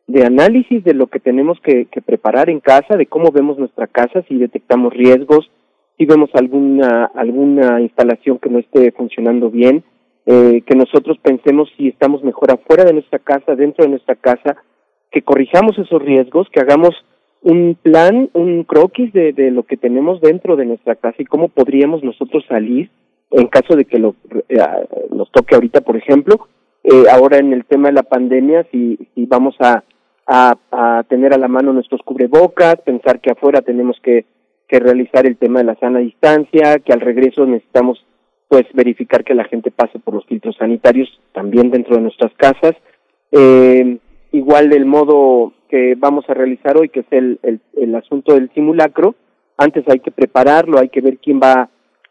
de análisis de lo que tenemos que, que, preparar en casa, de cómo vemos nuestra casa, si detectamos riesgos, si vemos alguna alguna instalación que no esté funcionando bien, eh, que nosotros pensemos si estamos mejor afuera de nuestra casa, dentro de nuestra casa, que corrijamos esos riesgos, que hagamos un plan, un croquis de, de lo que tenemos dentro de nuestra casa y cómo podríamos nosotros salir en caso de que lo, eh, nos toque ahorita, por ejemplo, eh, ahora en el tema de la pandemia, si, si vamos a a, a tener a la mano nuestros cubrebocas, pensar que afuera tenemos que, que realizar el tema de la sana distancia, que al regreso necesitamos pues verificar que la gente pase por los filtros sanitarios también dentro de nuestras casas. Eh, igual del modo que vamos a realizar hoy, que es el, el, el asunto del simulacro, antes hay que prepararlo, hay que ver quién va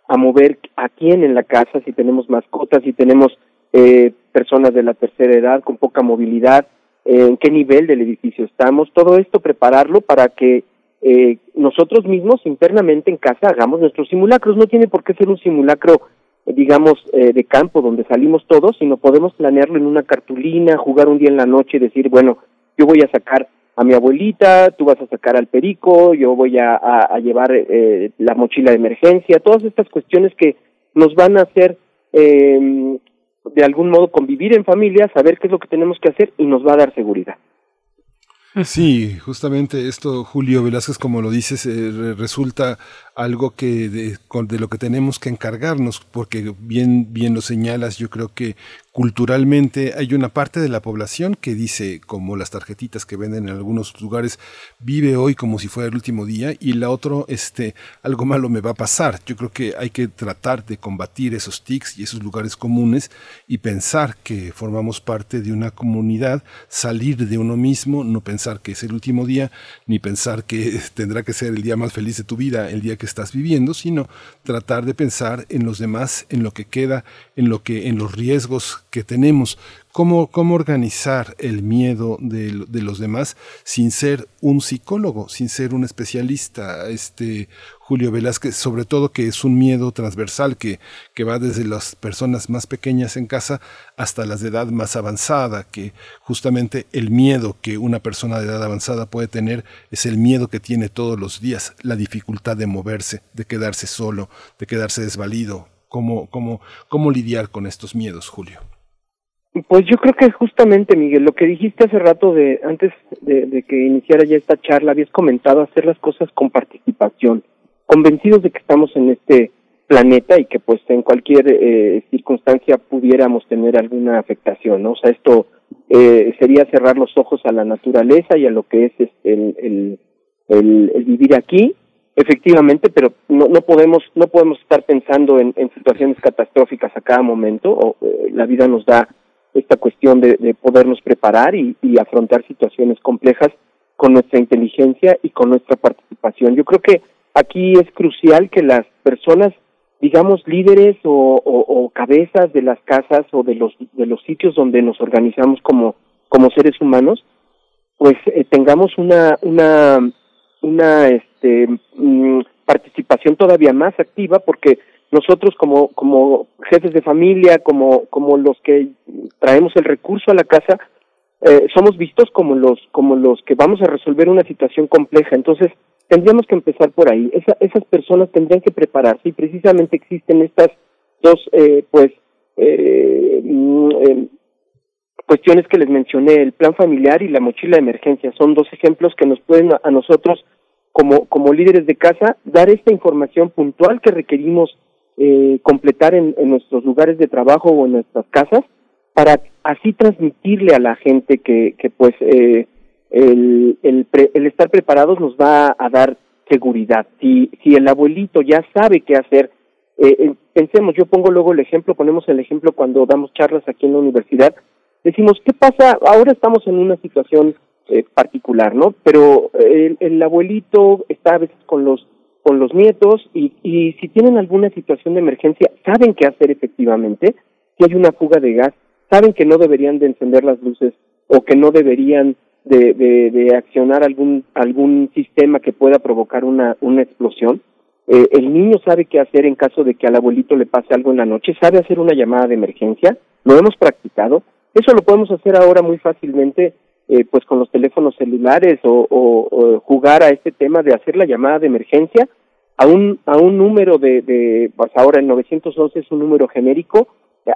a mover a quién en la casa, si tenemos mascotas, si tenemos eh, personas de la tercera edad con poca movilidad, en qué nivel del edificio estamos, todo esto prepararlo para que eh, nosotros mismos internamente en casa hagamos nuestros simulacros. No tiene por qué ser un simulacro, eh, digamos, eh, de campo donde salimos todos, sino podemos planearlo en una cartulina, jugar un día en la noche y decir, bueno, yo voy a sacar a mi abuelita, tú vas a sacar al perico, yo voy a, a, a llevar eh, la mochila de emergencia, todas estas cuestiones que nos van a hacer eh, de algún modo convivir en familia, saber qué es lo que tenemos que hacer y nos va a dar seguridad. Sí, justamente esto, Julio Velázquez, como lo dices, eh, resulta algo que de, de, lo que tenemos que encargarnos, porque bien, bien lo señalas, yo creo que culturalmente hay una parte de la población que dice, como las tarjetitas que venden en algunos lugares, vive hoy como si fuera el último día y la otro, este, algo malo me va a pasar. Yo creo que hay que tratar de combatir esos tics y esos lugares comunes y pensar que formamos parte de una comunidad, salir de uno mismo, no pensar que es el último día, ni pensar que tendrá que ser el día más feliz de tu vida, el día que estás viviendo, sino tratar de pensar en los demás, en lo que queda, en lo que, en los riesgos que tenemos. ¿Cómo, cómo organizar el miedo de, los demás sin ser un psicólogo, sin ser un especialista? Este Julio Velázquez, sobre todo que es un miedo transversal que, que va desde las personas más pequeñas en casa hasta las de edad más avanzada, que justamente el miedo que una persona de edad avanzada puede tener es el miedo que tiene todos los días, la dificultad de moverse, de quedarse solo, de quedarse desvalido. ¿Cómo, cómo, cómo lidiar con estos miedos, Julio? Pues yo creo que justamente, Miguel, lo que dijiste hace rato de antes de, que iniciara ya esta charla, habías comentado hacer las cosas con participación, convencidos de que estamos en este planeta y que pues en cualquier eh, circunstancia pudiéramos tener alguna afectación, ¿no? O sea, esto eh, sería cerrar los ojos a la naturaleza y a lo que es este, el, el, el, vivir aquí, efectivamente, pero no, no podemos no podemos estar pensando en, en situaciones catastróficas a cada momento. O, eh, la vida nos da esta cuestión de, de podernos preparar y, afrontar situaciones complejas con nuestra inteligencia y con nuestra participación. Yo creo que aquí es crucial que las personas, digamos, líderes o cabezas de las casas o de los, de los sitios donde nos organizamos como, como seres humanos, pues eh, tengamos una, una, una este, mm, participación todavía más activa porque nosotros como, como jefes de familia, como, como los que traemos el recurso a la casa, eh, somos vistos como los, como los que vamos a resolver una situación compleja. Entonces, tendríamos que empezar por ahí. Esa, esas personas tendrían que prepararse y precisamente existen estas dos, eh, pues, eh, mm, eh, cuestiones que les mencioné, el plan familiar y la mochila de emergencia. Son dos ejemplos que nos pueden a nosotros, como, como líderes de casa, dar esta información puntual que requerimos eh, completar en, nuestros lugares de trabajo o en nuestras casas para así transmitirle a la gente que, que pues eh, el, el, pre, el, estar preparados nos va a dar seguridad. Si, si el abuelito ya sabe qué hacer, eh, eh, pensemos, yo pongo luego el ejemplo, ponemos el ejemplo cuando damos charlas aquí en la universidad, decimos, ¿qué pasa? Ahora estamos en una situación eh, particular, ¿no? Pero el, el abuelito está a veces con los con los nietos y, y si tienen alguna situación de emergencia, saben qué hacer efectivamente. Si hay una fuga de gas, saben que no deberían de encender las luces o que no deberían de, accionar algún, algún sistema que pueda provocar una, una explosión. Eh, el niño sabe qué hacer en caso de que al abuelito le pase algo en la noche, sabe hacer una llamada de emergencia, lo hemos practicado. Eso lo podemos hacer ahora muy fácilmente eh, pues con los teléfonos celulares o, o, jugar a este tema de hacer la llamada de emergencia a un a un número de, de pues ahora el 911 es un número genérico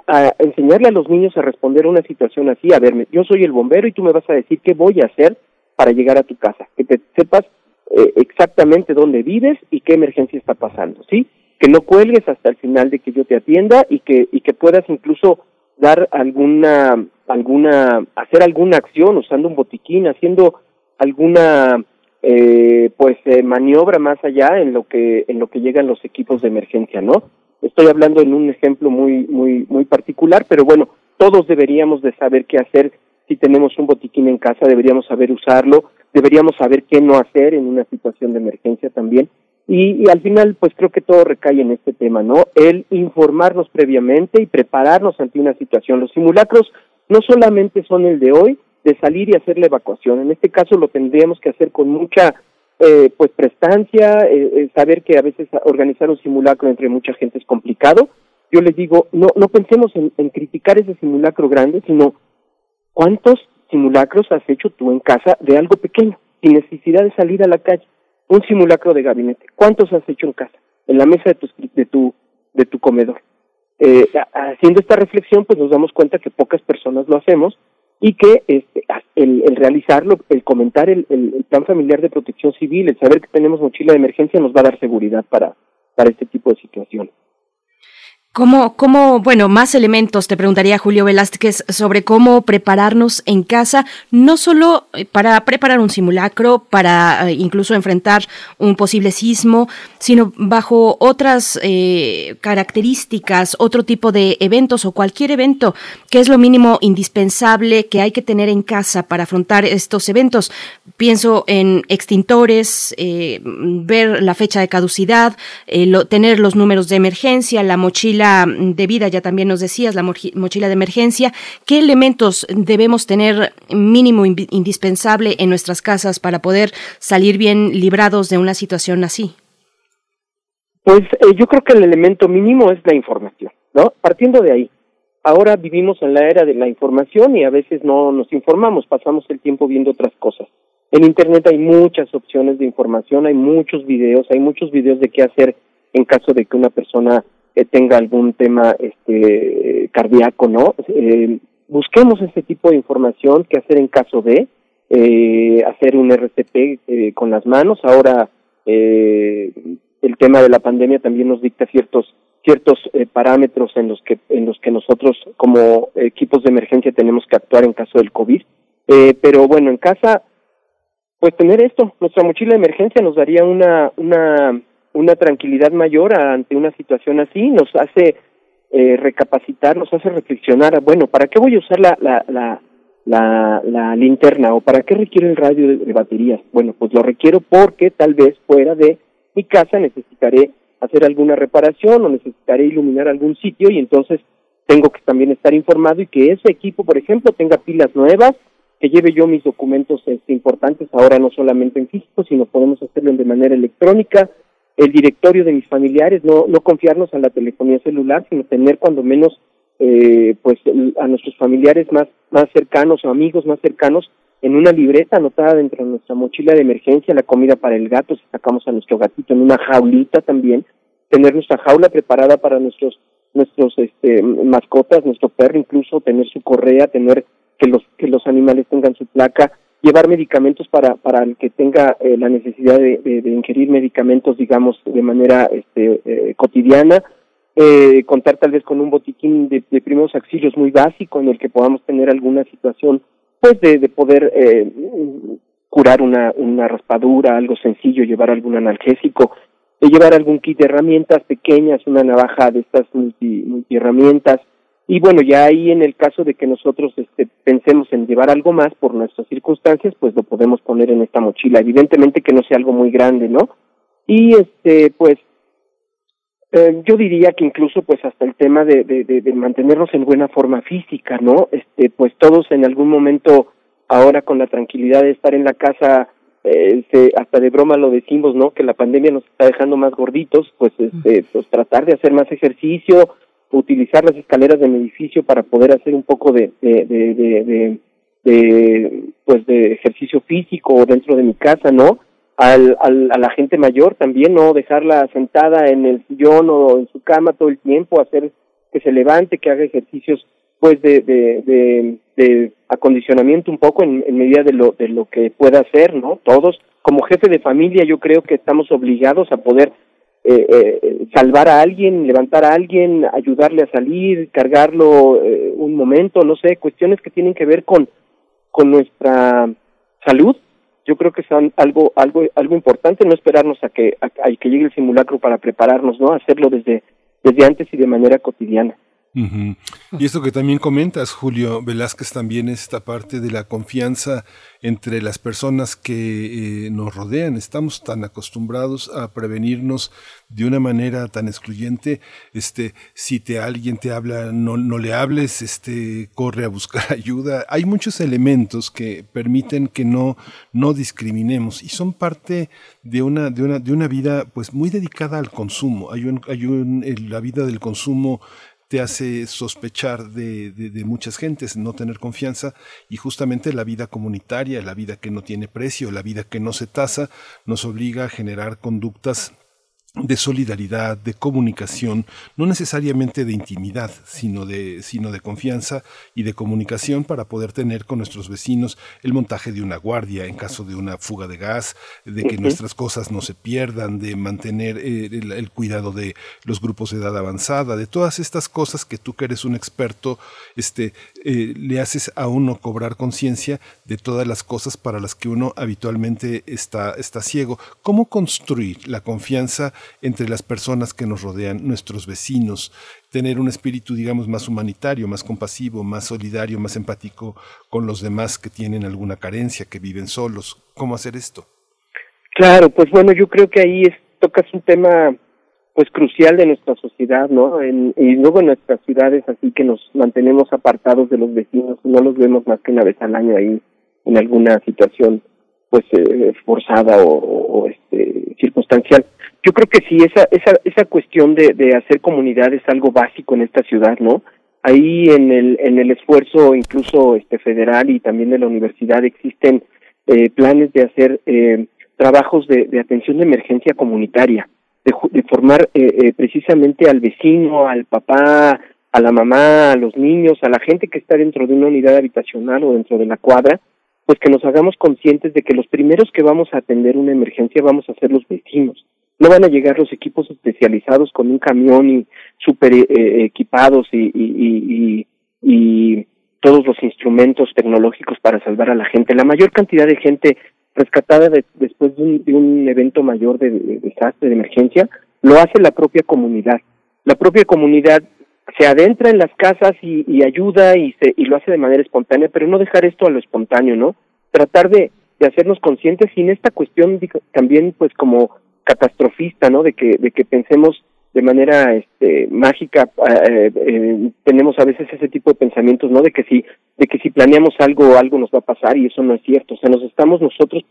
a enseñarle a los niños a responder a una situación así a verme yo soy el bombero y tú me vas a decir qué voy a hacer para llegar a tu casa que te sepas eh, exactamente dónde vives y qué emergencia está pasando sí que no cuelgues hasta el final de que yo te atienda y que y que puedas incluso dar alguna alguna, hacer alguna acción usando un botiquín, haciendo alguna eh, pues eh, maniobra más allá en lo que en lo que llegan los equipos de emergencia, ¿no? Estoy hablando en un ejemplo muy muy muy particular, pero bueno, todos deberíamos de saber qué hacer si tenemos un botiquín en casa, deberíamos saber usarlo, deberíamos saber qué no hacer en una situación de emergencia también. Y, y al final, pues creo que todo recae en este tema, ¿no? El informarnos previamente y prepararnos ante una situación. Los simulacros no solamente son el de hoy, de salir y hacer la evacuación. En este caso lo tendríamos que hacer con mucha eh, pues prestancia, eh, eh, saber que a veces organizar un simulacro entre mucha gente es complicado. Yo les digo, no, no pensemos en, en criticar ese simulacro grande, sino cuántos simulacros has hecho tú en casa de algo pequeño, sin necesidad de salir a la calle. Un simulacro de gabinete. ¿Cuántos has hecho en casa? En la mesa de tu, de tu, de tu comedor eh, haciendo esta reflexión, pues nos damos cuenta que pocas personas lo hacemos y que este, el, realizarlo, el comentar el, el, el, plan familiar de protección civil, el saber que tenemos mochila de emergencia nos va a dar seguridad para, para este tipo de situaciones. ¿Cómo, cómo, bueno, más elementos te preguntaría Julio Velázquez sobre cómo prepararnos en casa, no solo eh, para preparar un simulacro, para eh, incluso enfrentar un posible sismo, sino bajo otras eh, características, otro tipo de eventos o cualquier evento, que es lo mínimo indispensable que hay que tener en casa para afrontar estos eventos. Pienso en extintores, eh, ver la fecha de caducidad, eh, lo, tener los números de emergencia, la mochila mochila de vida, ya también nos decías, la mochila de emergencia. ¿Qué elementos debemos tener mínimo indispensable en nuestras casas para poder salir bien librados de una situación así? Pues eh, yo creo que el elemento mínimo es la información, ¿no? Partiendo de ahí. Ahora vivimos en la era de la información y a veces no nos informamos, pasamos el tiempo viendo otras cosas. En Internet hay muchas opciones de información, hay muchos videos, hay muchos videos de qué hacer en caso de que una persona tenga algún tema este cardíaco, ¿no? Eh, busquemos ese tipo de información, qué hacer en caso de, eh, hacer un RCP eh, con las manos. Ahora eh, el tema de la pandemia también nos dicta ciertos ciertos parámetros en los que en los que nosotros como equipos de emergencia tenemos que actuar en caso del covid pero bueno en casa pues tener esto, nuestra mochila de emergencia nos daría una, una, una tranquilidad mayor ante una situación así, nos hace eh, recapacitar, nos hace reflexionar, bueno, ¿para qué voy a usar la, la, la, la, la linterna o para qué requiere el radio de, de, baterías? Bueno, pues lo requiero porque tal vez fuera de mi casa necesitaré hacer alguna reparación o necesitaré iluminar algún sitio y entonces tengo que también estar informado y que ese equipo, por ejemplo, tenga pilas nuevas, que lleve yo mis documentos este, importantes ahora no solamente en físico, sino podemos hacerlo de manera electrónica, el directorio de mis familiares, no, no confiarnos a la telefonía celular, sino tener cuando menos eh, pues a nuestros familiares más, más cercanos o amigos más cercanos en una libreta anotada dentro de nuestra mochila de emergencia, la comida para el gato, si sacamos a nuestro gatito en una jaulita también, tener nuestra jaula preparada para nuestros nuestros este mascotas, nuestro perro incluso, tener su correa, tener que los que los animales tengan su placa, llevar medicamentos para para el que tenga eh, la necesidad de, de, ingerir medicamentos, digamos, de manera este, eh, cotidiana, eh, contar tal vez con un botiquín de, primeros auxilios muy básico en el que podamos tener alguna situación, pues de, de poder eh, curar una, una raspadura, algo sencillo, llevar algún analgésico, de llevar algún kit de herramientas pequeñas, una navaja de estas multi, multi herramientas, y bueno, ya ahí en el caso de que nosotros este, pensemos en llevar algo más por nuestras circunstancias, pues lo podemos poner en esta mochila. Evidentemente que no sea algo muy grande, ¿no? Y este, pues, eh, yo diría que incluso pues hasta el tema de, de, de, de, mantenernos en buena forma física, ¿no? Este, pues todos en algún momento, ahora con la tranquilidad de estar en la casa, eh, se, hasta de broma lo decimos, ¿no? Que la pandemia nos está dejando más gorditos, pues, este, pues tratar de hacer más ejercicio, utilizar las escaleras de mi edificio para poder hacer un poco de, pues de ejercicio físico dentro de mi casa, ¿no? Al, al, a la gente mayor también, no dejarla sentada en el sillón o en su cama todo el tiempo, hacer que se levante, que haga ejercicios pues de, de, de, de acondicionamiento un poco en, en medida de lo, de lo que pueda hacer, ¿no? Todos, como jefe de familia, yo creo que estamos obligados a poder eh, eh, salvar a alguien, levantar a alguien, ayudarle a salir, cargarlo eh, un momento, no sé, cuestiones que tienen que ver con, con nuestra salud. Yo creo que son algo, algo, algo importante, no esperarnos a que, a que llegue el simulacro para prepararnos, ¿no? Hacerlo desde, desde antes y de manera cotidiana. Y esto que también comentas, Julio Velázquez, también esta parte de la confianza entre las personas que eh, nos rodean. Estamos tan acostumbrados a prevenirnos de una manera tan excluyente. Este, si te alguien te habla, no, no le hables, este, corre a buscar ayuda. Hay muchos elementos que permiten que no, no discriminemos y son parte de una, de una, de una vida pues muy dedicada al consumo. Hay un, hay un, la vida del consumo te hace sospechar de, de, de, muchas gentes, no tener confianza. Y justamente la vida comunitaria, la vida que no tiene precio, la vida que no se tasa, nos obliga a generar conductas de solidaridad, de comunicación, no necesariamente de intimidad, sino de, sino de confianza y de comunicación para poder tener con nuestros vecinos el montaje de una guardia en caso de una fuga de gas, de que nuestras cosas no se pierdan, de mantener eh, el, el, cuidado de los grupos de edad avanzada, de todas estas cosas que tú que eres un experto, este, eh, le haces a uno cobrar conciencia de todas las cosas para las que uno habitualmente está, está ciego. ¿Cómo construir la confianza entre las personas que nos rodean, nuestros vecinos, tener un espíritu, digamos, más humanitario, más compasivo, más solidario, más empático con los demás que tienen alguna carencia, que viven solos. ¿Cómo hacer esto? Claro, pues bueno, yo creo que ahí es, tocas un tema pues crucial de nuestra sociedad, ¿no? En, y luego en nuestras ciudades así que nos mantenemos apartados de los vecinos, no los vemos más que una vez al año ahí en alguna situación pues eh, forzada o, o, este circunstancial. Yo creo que sí esa esa esa cuestión de, de hacer comunidad es algo básico en esta ciudad, ¿no? Ahí en el en el esfuerzo incluso este federal y también de la universidad existen eh, planes de hacer eh, trabajos de, de, atención de emergencia comunitaria, de, de formar eh, eh, precisamente al vecino, al papá, a la mamá, a los niños, a la gente que está dentro de una unidad habitacional o dentro de la cuadra, pues que nos hagamos conscientes de que los primeros que vamos a atender una emergencia vamos a ser los vecinos. No van a llegar los equipos especializados con un camión y super eh, equipados y, y, y, y, todos los instrumentos tecnológicos para salvar a la gente. La mayor cantidad de gente rescatada de, después de un, de un, evento mayor de, de desastre, de emergencia, lo hace la propia comunidad. La propia comunidad se adentra en las casas y, y ayuda y, se, y lo hace de manera espontánea, pero no dejar esto a lo espontáneo, ¿no? Tratar de, de hacernos conscientes sin esta cuestión también pues como catastrofista, ¿no? De que, de que pensemos de manera este, mágica, eh, eh, tenemos a veces ese tipo de pensamientos, ¿no? De que si, de que si planeamos algo, algo nos va a pasar y eso no es cierto. O sea, nos estamos nosotros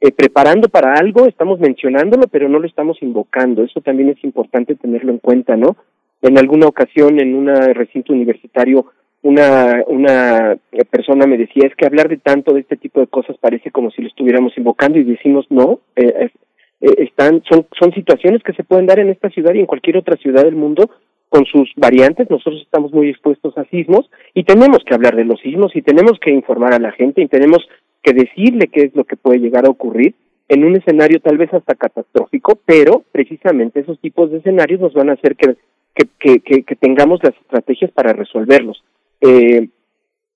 eh, preparando para algo, estamos mencionándolo, pero no lo estamos invocando. Eso también es importante tenerlo en cuenta, ¿no? En alguna ocasión en un recinto universitario una una persona me decía es que hablar de tanto de este tipo de cosas parece como si lo estuviéramos invocando y decimos no eh, eh, están son son situaciones que se pueden dar en esta ciudad y en cualquier otra ciudad del mundo con sus variantes nosotros estamos muy expuestos a sismos y tenemos que hablar de los sismos y tenemos que informar a la gente y tenemos que decirle qué es lo que puede llegar a ocurrir en un escenario tal vez hasta catastrófico pero precisamente esos tipos de escenarios nos van a hacer que que, que, que, tengamos las estrategias para resolverlos. Eh,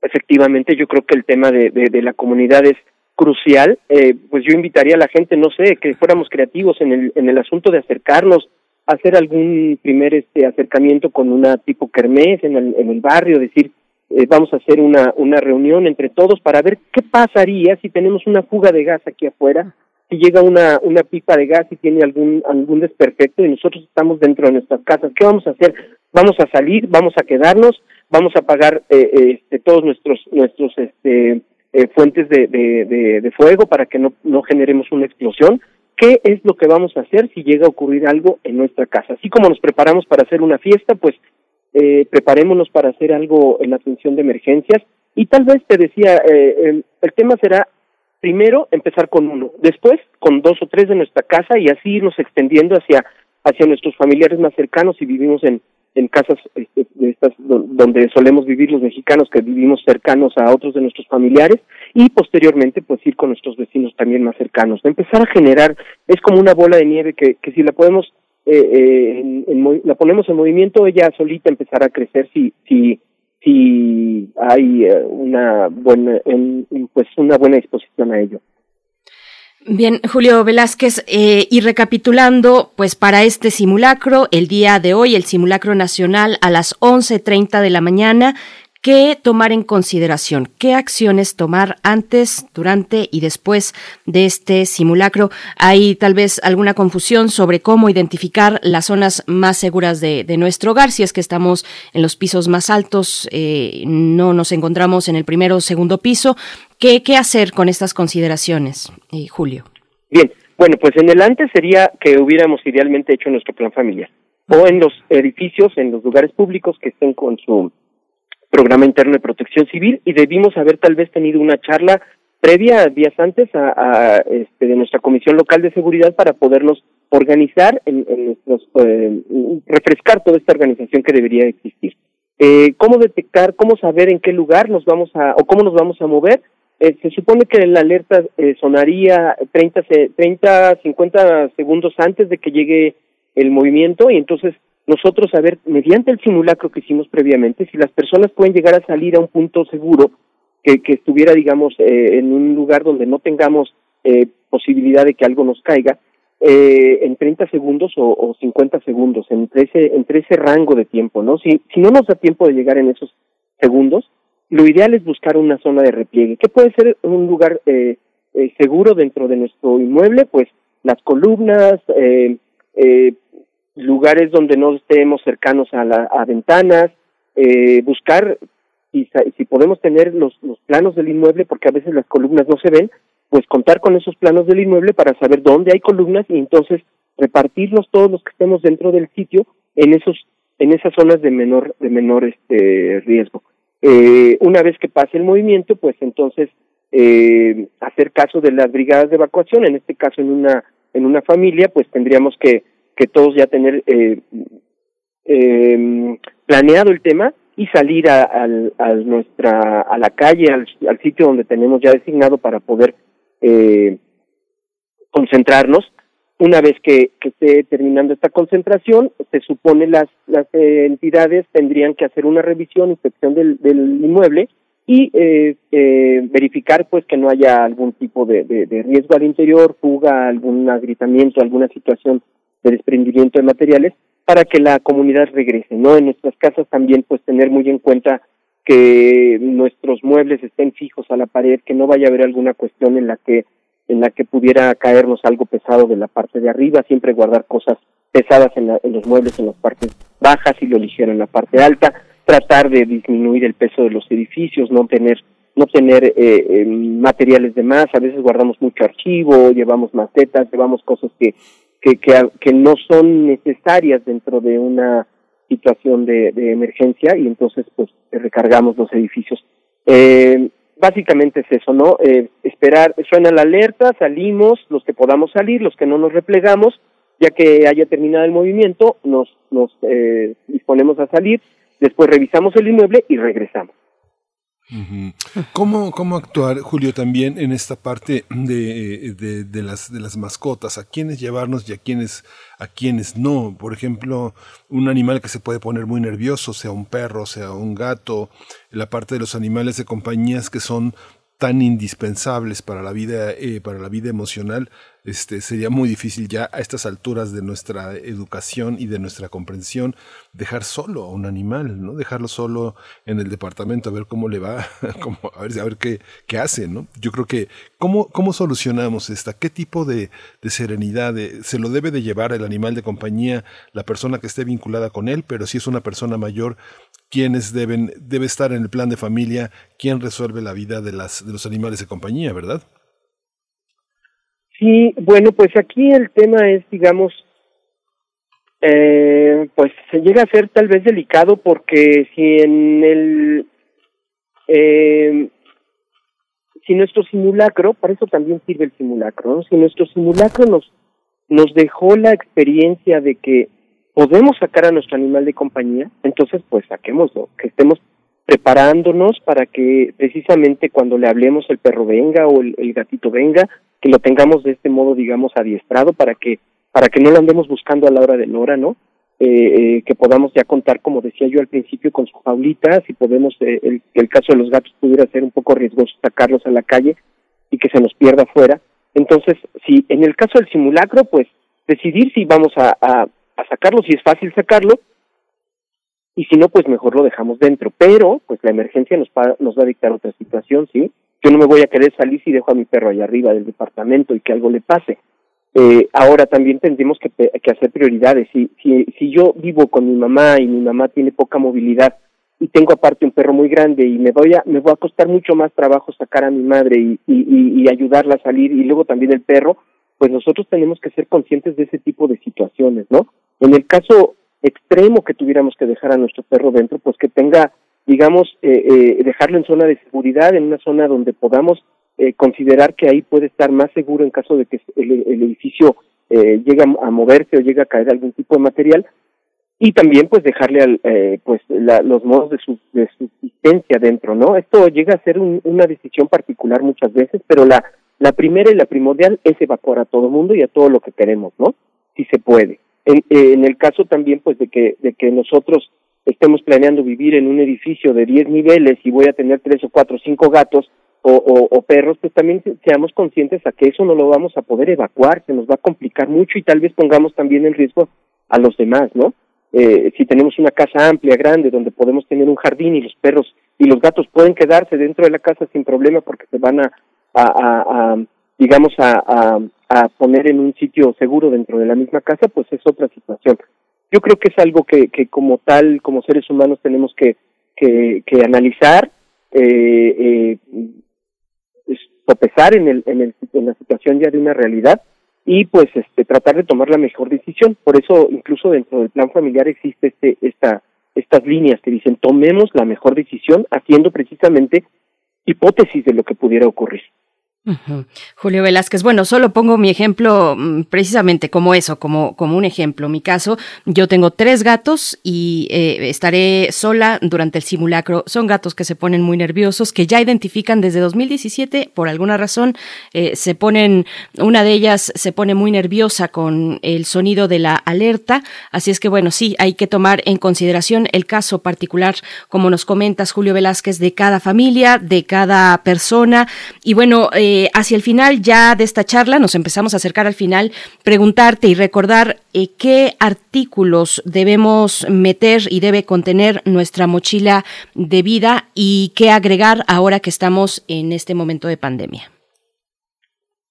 efectivamente, yo creo que el tema de, de la comunidad es crucial. Eh, pues yo invitaría a la gente, no sé, que fuéramos creativos en el, en el asunto de acercarnos, hacer algún primer este acercamiento con una tipo kermés en el, en el barrio, decir, eh, vamos a hacer una, una reunión entre todos para ver qué pasaría si tenemos una fuga de gas aquí afuera si llega una, una pipa de gas y tiene algún, algún desperfecto y nosotros estamos dentro de nuestras casas, ¿qué vamos a hacer? ¿Vamos a salir? ¿Vamos a quedarnos? ¿Vamos a apagar eh, este, todos nuestros, nuestros este, eh, fuentes de, de, de, fuego para que no, no generemos una explosión? ¿Qué es lo que vamos a hacer si llega a ocurrir algo en nuestra casa? Así como nos preparamos para hacer una fiesta, pues eh, preparémonos para hacer algo en la atención de emergencias. Y tal vez te decía, eh, el, el tema será primero empezar con uno, después con dos o tres de nuestra casa y así irnos extendiendo hacia hacia nuestros familiares más cercanos si vivimos en en casas este, estas donde solemos vivir los mexicanos que vivimos cercanos a otros de nuestros familiares y posteriormente pues ir con nuestros vecinos también más cercanos empezar a generar es como una bola de nieve que que si la podemos eh, eh, en, en, la ponemos en movimiento ella solita empezará a crecer si si si hay eh, una buena pues una buena disposición a ello. Bien, Julio Velázquez, eh, y recapitulando, pues para este simulacro, el día de hoy, el simulacro nacional a las 11.30 de la mañana, ¿Qué tomar en consideración? ¿Qué acciones tomar antes, durante y después de este simulacro? Hay tal vez alguna confusión sobre cómo identificar las zonas más seguras de, de nuestro hogar, si es que estamos en los pisos más altos, eh, no nos encontramos en el primero o segundo piso. ¿Qué, qué hacer con estas consideraciones, eh, Julio? Bien, bueno, pues en el antes sería que hubiéramos idealmente hecho nuestro plan familiar o en los edificios, en los lugares públicos que estén con su programa interno de protección civil y debimos haber tal vez tenido una charla previa días antes a, a este, de nuestra comisión local de seguridad para podernos organizar en, en nuestros eh, refrescar toda esta organización que debería existir eh, cómo detectar cómo saber en qué lugar nos vamos a o cómo nos vamos a mover eh, se supone que la alerta eh, sonaría 30 30 50 segundos antes de que llegue el movimiento y entonces nosotros saber, mediante el simulacro que hicimos previamente, si las personas pueden llegar a salir a un punto seguro, que, que estuviera, digamos, eh, en un lugar donde no tengamos eh, posibilidad de que algo nos caiga, eh, en 30 segundos o, o 50 segundos, entre ese, entre ese rango de tiempo, ¿no? Si, si no nos da tiempo de llegar en esos segundos, lo ideal es buscar una zona de repliegue. ¿Qué puede ser un lugar eh, eh, seguro dentro de nuestro inmueble? Pues las columnas, eh, eh, lugares donde no estemos cercanos a, la, ventanas, eh, buscar si, podemos tener los, planos del inmueble, porque a veces las columnas no se ven, pues contar con esos planos del inmueble para saber dónde hay columnas y entonces repartirlos todos los que estemos dentro del sitio en esos en esas zonas de menor de menor este riesgo. Eh, una vez que pase el movimiento, pues entonces eh, hacer caso de las brigadas de evacuación, en este caso en una en una familia, pues tendríamos que que todos ya tener eh, eh, planeado el tema y salir a, a, nuestra a la calle al, al, sitio donde tenemos ya designado para poder eh, concentrarnos una vez que, que, esté terminando esta concentración se supone las las eh, entidades tendrían que hacer una revisión inspección del, del inmueble y eh, eh, verificar pues que no haya algún tipo de, de, riesgo al interior fuga algún agrietamiento alguna situación de desprendimiento de materiales para que la comunidad regrese, ¿no? En nuestras casas también pues tener muy en cuenta que nuestros muebles estén fijos a la pared, que no vaya a haber alguna cuestión en la que en la que pudiera caernos algo pesado de la parte de arriba, siempre guardar cosas pesadas en, la, en los muebles en las partes bajas y lo ligero en la parte alta, tratar de disminuir el peso de los edificios, no tener no tener eh, eh, materiales de más, a veces guardamos mucho archivo, llevamos macetas, llevamos cosas que que, que, que no son necesarias dentro de una situación de, de emergencia y entonces pues recargamos los edificios. Eh, básicamente es eso, ¿no? Eh, esperar, suena la alerta, salimos, los que podamos salir, los que no nos replegamos, ya que haya terminado el movimiento, nos, nos eh, disponemos a salir, después revisamos el inmueble y regresamos. ¿Cómo, ¿Cómo actuar, Julio, también en esta parte de, de, de, las, de las mascotas? ¿A quiénes llevarnos y a quiénes, a quiénes no? Por ejemplo, un animal que se puede poner muy nervioso, sea un perro, sea un gato, la parte de los animales de compañías que son tan indispensables para la vida, eh, para la vida emocional, este, sería muy difícil ya a estas alturas de nuestra educación y de nuestra comprensión dejar solo a un animal, ¿no? Dejarlo solo en el departamento a ver cómo le va, a ver, a ver qué, qué hace, ¿no? Yo creo que, ¿cómo, cómo solucionamos esta? ¿Qué tipo de, de serenidad se lo debe de llevar el animal de compañía, la persona que esté vinculada con él, pero si es una persona mayor, quiénes deben, debe estar en el plan de familia, quién resuelve la vida de, las, de los animales de compañía, ¿verdad? Sí, bueno, pues aquí el tema es, digamos, eh, pues se llega a ser tal vez delicado porque si en el, eh, si nuestro simulacro, para eso también sirve el simulacro, ¿no? si nuestro simulacro nos, nos dejó la experiencia de que podemos sacar a nuestro animal de compañía, entonces pues saquémoslo, que estemos preparándonos para que precisamente cuando le hablemos el perro venga o el, gatito venga, que lo tengamos de este modo, digamos, adiestrado para que para que no lo andemos buscando a la hora de la hora, ¿no? Eh, eh, que podamos ya contar, como decía yo al principio, con su jaulita, si podemos, eh, el, el caso de los gatos pudiera ser un poco riesgoso sacarlos a la calle y que se nos pierda fuera. Entonces, si en el caso del simulacro, pues decidir si vamos a, a, a sacarlo si es fácil sacarlo y si no pues mejor lo dejamos dentro. Pero pues la emergencia nos va, nos va a dictar otra situación sí yo no me voy a querer salir si dejo a mi perro allá arriba del departamento y que algo le pase. Eh, ahora también tendremos que, que hacer prioridades. Si, si si yo vivo con mi mamá y mi mamá tiene poca movilidad y tengo aparte un perro muy grande y me voy a me va a costar mucho más trabajo sacar a mi madre y, y, y ayudarla a salir y luego también el perro pues nosotros tenemos que ser conscientes de ese tipo de situaciones, ¿no? En el caso extremo que tuviéramos que dejar a nuestro perro dentro, pues que tenga, digamos, eh, eh, dejarlo en zona de seguridad, en una zona donde podamos eh, considerar que ahí puede estar más seguro en caso de que el, edificio eh, llegue a, moverse o llegue a caer algún tipo de material y también pues dejarle al, eh, pues la, los modos de, su, de subsistencia dentro, ¿no? Esto llega a ser un, una decisión particular muchas veces, pero la la primera y la primordial es evacuar a todo mundo y a todo lo que queremos, ¿no? Si se puede. En, eh, en el caso también, pues, de que, de que nosotros estemos planeando vivir en un edificio de 10 niveles y voy a tener tres o cuatro o cinco gatos o, perros, pues también seamos conscientes a que eso no lo vamos a poder evacuar, se nos va a complicar mucho y tal vez pongamos también en riesgo a los demás, ¿no? Eh, si tenemos una casa amplia, grande, donde podemos tener un jardín y los perros y los gatos pueden quedarse dentro de la casa sin problema porque se van a, a, a, digamos, a, poner en un sitio seguro dentro de la misma casa, pues es otra situación. Yo creo que es algo que, como tal, como seres humanos, tenemos que analizar, eh, eh, sopesar en, el, en, el, en la situación ya de una realidad y pues este tratar de tomar la mejor decisión. Por eso incluso dentro del plan familiar existe este esta estas líneas que dicen tomemos la mejor decisión haciendo precisamente hipótesis de lo que pudiera ocurrir. Julio Velázquez, bueno, solo pongo mi ejemplo mm, precisamente como eso, como, como un ejemplo. Mi caso, yo tengo tres gatos y eh, estaré sola durante el simulacro. Son gatos que se ponen muy nerviosos, que ya identifican desde 2017, por alguna razón, eh, se ponen, una de ellas se pone muy nerviosa con el sonido de la alerta. Así es que, bueno, sí, hay que tomar en consideración el caso particular, como nos comentas, Julio Velázquez, de cada familia, de cada persona. Y bueno, eh, eh, hacia el final ya de esta charla, nos empezamos a acercar al final, preguntarte y recordar eh, qué artículos debemos meter y debe contener nuestra mochila de vida y qué agregar ahora que estamos en este momento de pandemia.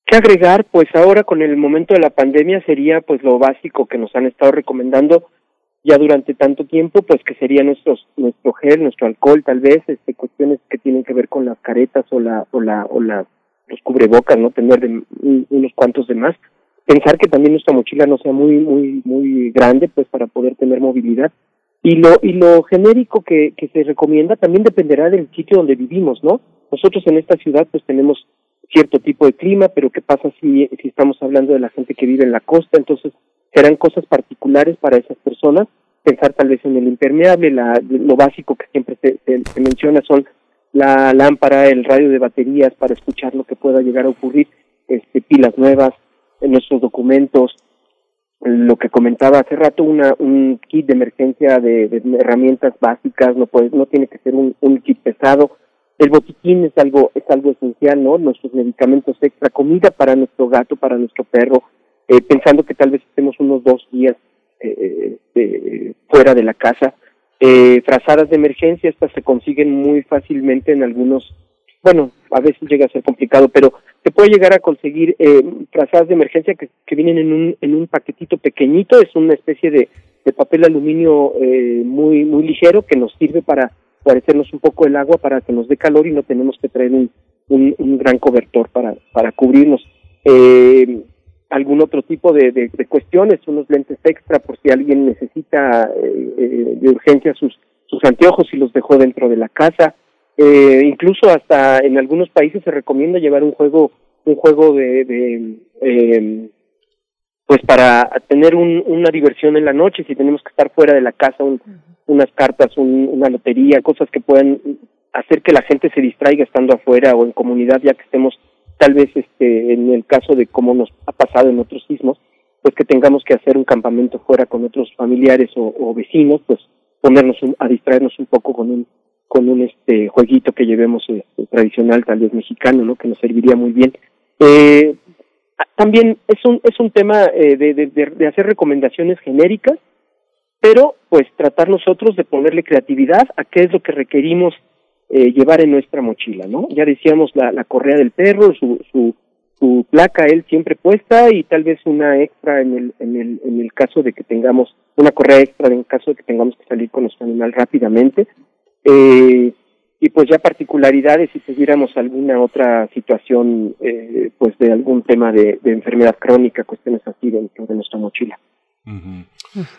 ¿Qué agregar? Pues ahora con el momento de la pandemia sería pues lo básico que nos han estado recomendando ya durante tanto tiempo, pues que sería nuestros, nuestro gel, nuestro alcohol, tal vez, este, cuestiones que tienen que ver con las caretas o la, o la, o la los cubrebocas, ¿no? Tener de, unos cuantos de más. Pensar que también nuestra mochila no sea muy, muy, muy grande, pues para poder tener movilidad. Y lo, y lo genérico que, que se recomienda también dependerá del sitio donde vivimos, ¿no? Nosotros en esta ciudad pues tenemos cierto tipo de clima, pero ¿qué pasa si, si estamos hablando de la gente que vive en la costa? Entonces serán cosas particulares para esas personas. Pensar tal vez en el impermeable, la, lo básico que siempre se, se menciona son la lámpara, el radio de baterías para escuchar lo que pueda llegar a ocurrir, este, pilas nuevas, en nuestros documentos, lo que comentaba hace rato, una, un kit de emergencia de, herramientas básicas, no puede, no tiene que ser un, kit pesado. El botiquín es algo, es algo esencial, ¿no? Nuestros medicamentos extra, comida para nuestro gato, para nuestro perro, eh, pensando que tal vez estemos unos dos días eh, eh, fuera de la casa, eh, frazadas de emergencia, estas se consiguen muy fácilmente en algunos, bueno, a veces llega a ser complicado, pero se puede llegar a conseguir eh, frazadas de emergencia que, que vienen en un, en un paquetito pequeñito, es una especie de, de papel aluminio eh, muy, muy ligero que nos sirve para parecernos un poco el agua para que nos dé calor y no tenemos que traer un, un, un gran cobertor para, para cubrirnos. Eh, algún otro tipo de, de, cuestiones, unos lentes extra por si alguien necesita eh, eh, de urgencia sus, sus anteojos y los dejó dentro de la casa. Eh, incluso hasta en algunos países se recomienda llevar un juego, un juego de, de eh, pues para tener un, una diversión en la noche, si tenemos que estar fuera de la casa, un, unas cartas, un, una lotería, cosas que puedan hacer que la gente se distraiga estando afuera o en comunidad, ya que estemos tal vez este en el caso de cómo nos ha pasado en otros sismos, pues que tengamos que hacer un campamento fuera con otros familiares o, vecinos, pues ponernos a distraernos un poco con un con un este jueguito que llevemos este, tradicional tal vez mexicano, ¿no? Que nos serviría muy bien. Eh, también es un es un tema eh, de, de, de hacer recomendaciones genéricas, pero pues tratar nosotros de ponerle creatividad a qué es lo que requerimos eh, llevar en nuestra mochila, ¿no? Ya decíamos la, la correa del perro, su, su, su placa él siempre puesta y tal vez una extra en el, en el, en el caso de que tengamos, una correa extra en caso de que tengamos que salir con nuestro animal rápidamente. Eh, y pues ya particularidades si tuviéramos alguna otra situación, eh, pues de algún tema de, de enfermedad crónica, cuestiones así dentro de nuestra mochila.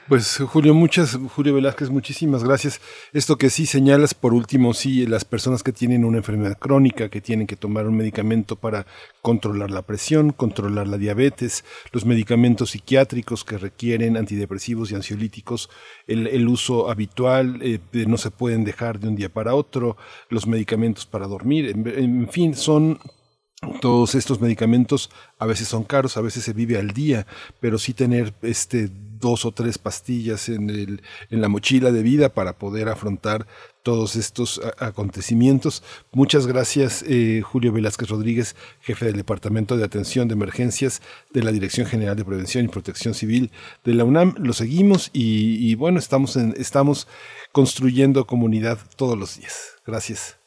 Pues Julio, muchas, Julio Velázquez, muchísimas gracias. Esto que sí señalas, por último, sí, las personas que tienen una enfermedad crónica, que tienen que tomar un medicamento para controlar la presión, controlar la diabetes, los medicamentos psiquiátricos que requieren antidepresivos y ansiolíticos, el, uso habitual, eh, no se pueden dejar de un día para otro, los medicamentos para dormir, en fin, son todos estos medicamentos a veces son caros, a veces se vive al día, pero sí tener este dos o tres pastillas en, el, en la mochila de vida para poder afrontar todos estos acontecimientos. Muchas gracias, eh, Julio Velázquez Rodríguez, jefe del Departamento de Atención de Emergencias de la Dirección General de Prevención y Protección Civil de la UNAM. Lo seguimos y, bueno, estamos, en, estamos construyendo comunidad todos los días. Gracias.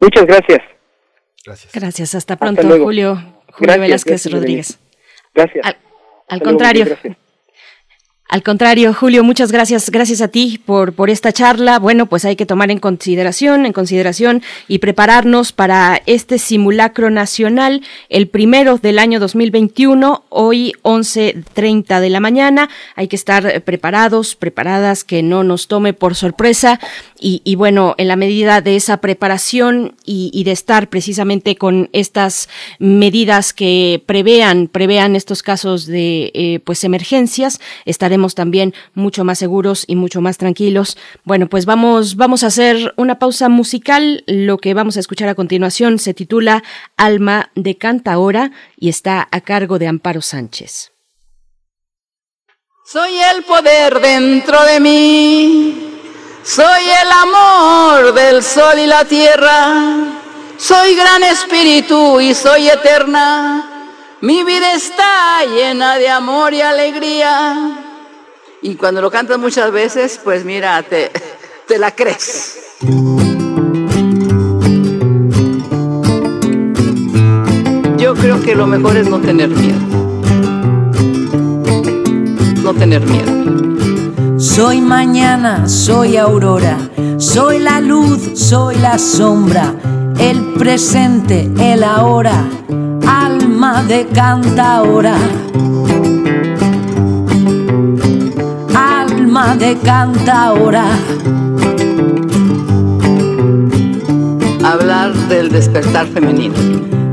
Muchas gracias. Gracias. Gracias. Hasta pronto, Julio. Julio Velázquez Rodríguez. Gracias. Al, contrario. Al contrario, Julio, muchas gracias, gracias a ti por, por esta charla. Bueno, pues hay que tomar en consideración, en consideración y prepararnos para este simulacro nacional, el primero del año 2021, hoy 11.30 de la mañana. Hay que estar preparados, preparadas, que no nos tome por sorpresa. Y, bueno, en la medida de esa preparación y, de estar precisamente con estas medidas que prevean, prevean estos casos de eh, pues emergencias, estaremos también mucho más seguros y mucho más tranquilos. Bueno, pues vamos, vamos a hacer una pausa musical. Lo que vamos a escuchar a continuación se titula Alma de Cantaora y está a cargo de Amparo Sánchez. Soy el poder dentro de mí, soy el amor del sol y la tierra, soy gran espíritu y soy eterna. Mi vida está llena de amor y alegría. Y cuando lo cantas muchas veces, pues mira, te, te la crees. Yo creo que lo mejor es no tener miedo. No tener miedo. Soy mañana, soy aurora, soy la luz, soy la sombra, el presente, el ahora, alma de canta ahora. De canta ahora. Hablar del despertar femenino.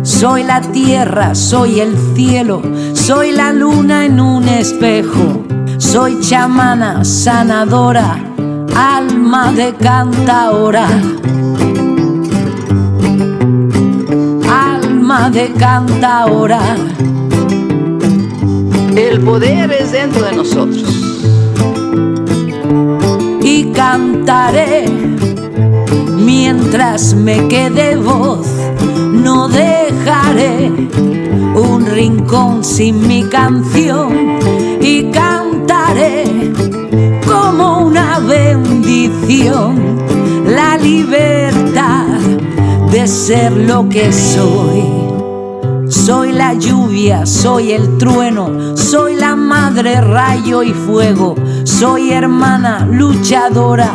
Soy la tierra, soy el cielo, soy la luna en un espejo. Soy chamana, sanadora, alma de ahora Alma de ahora El poder es dentro de nosotros y cantaré mientras me quede voz. No dejaré un rincón sin mi canción y cantaré como una bendición la libertad de ser lo que soy. Soy la lluvia, soy el trueno, soy la madre rayo y fuego, soy hermana luchadora,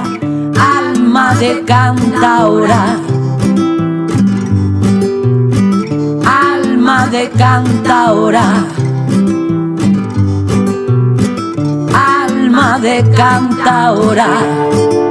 alma de cantaora. Alma de cantaora. Alma de cantaora.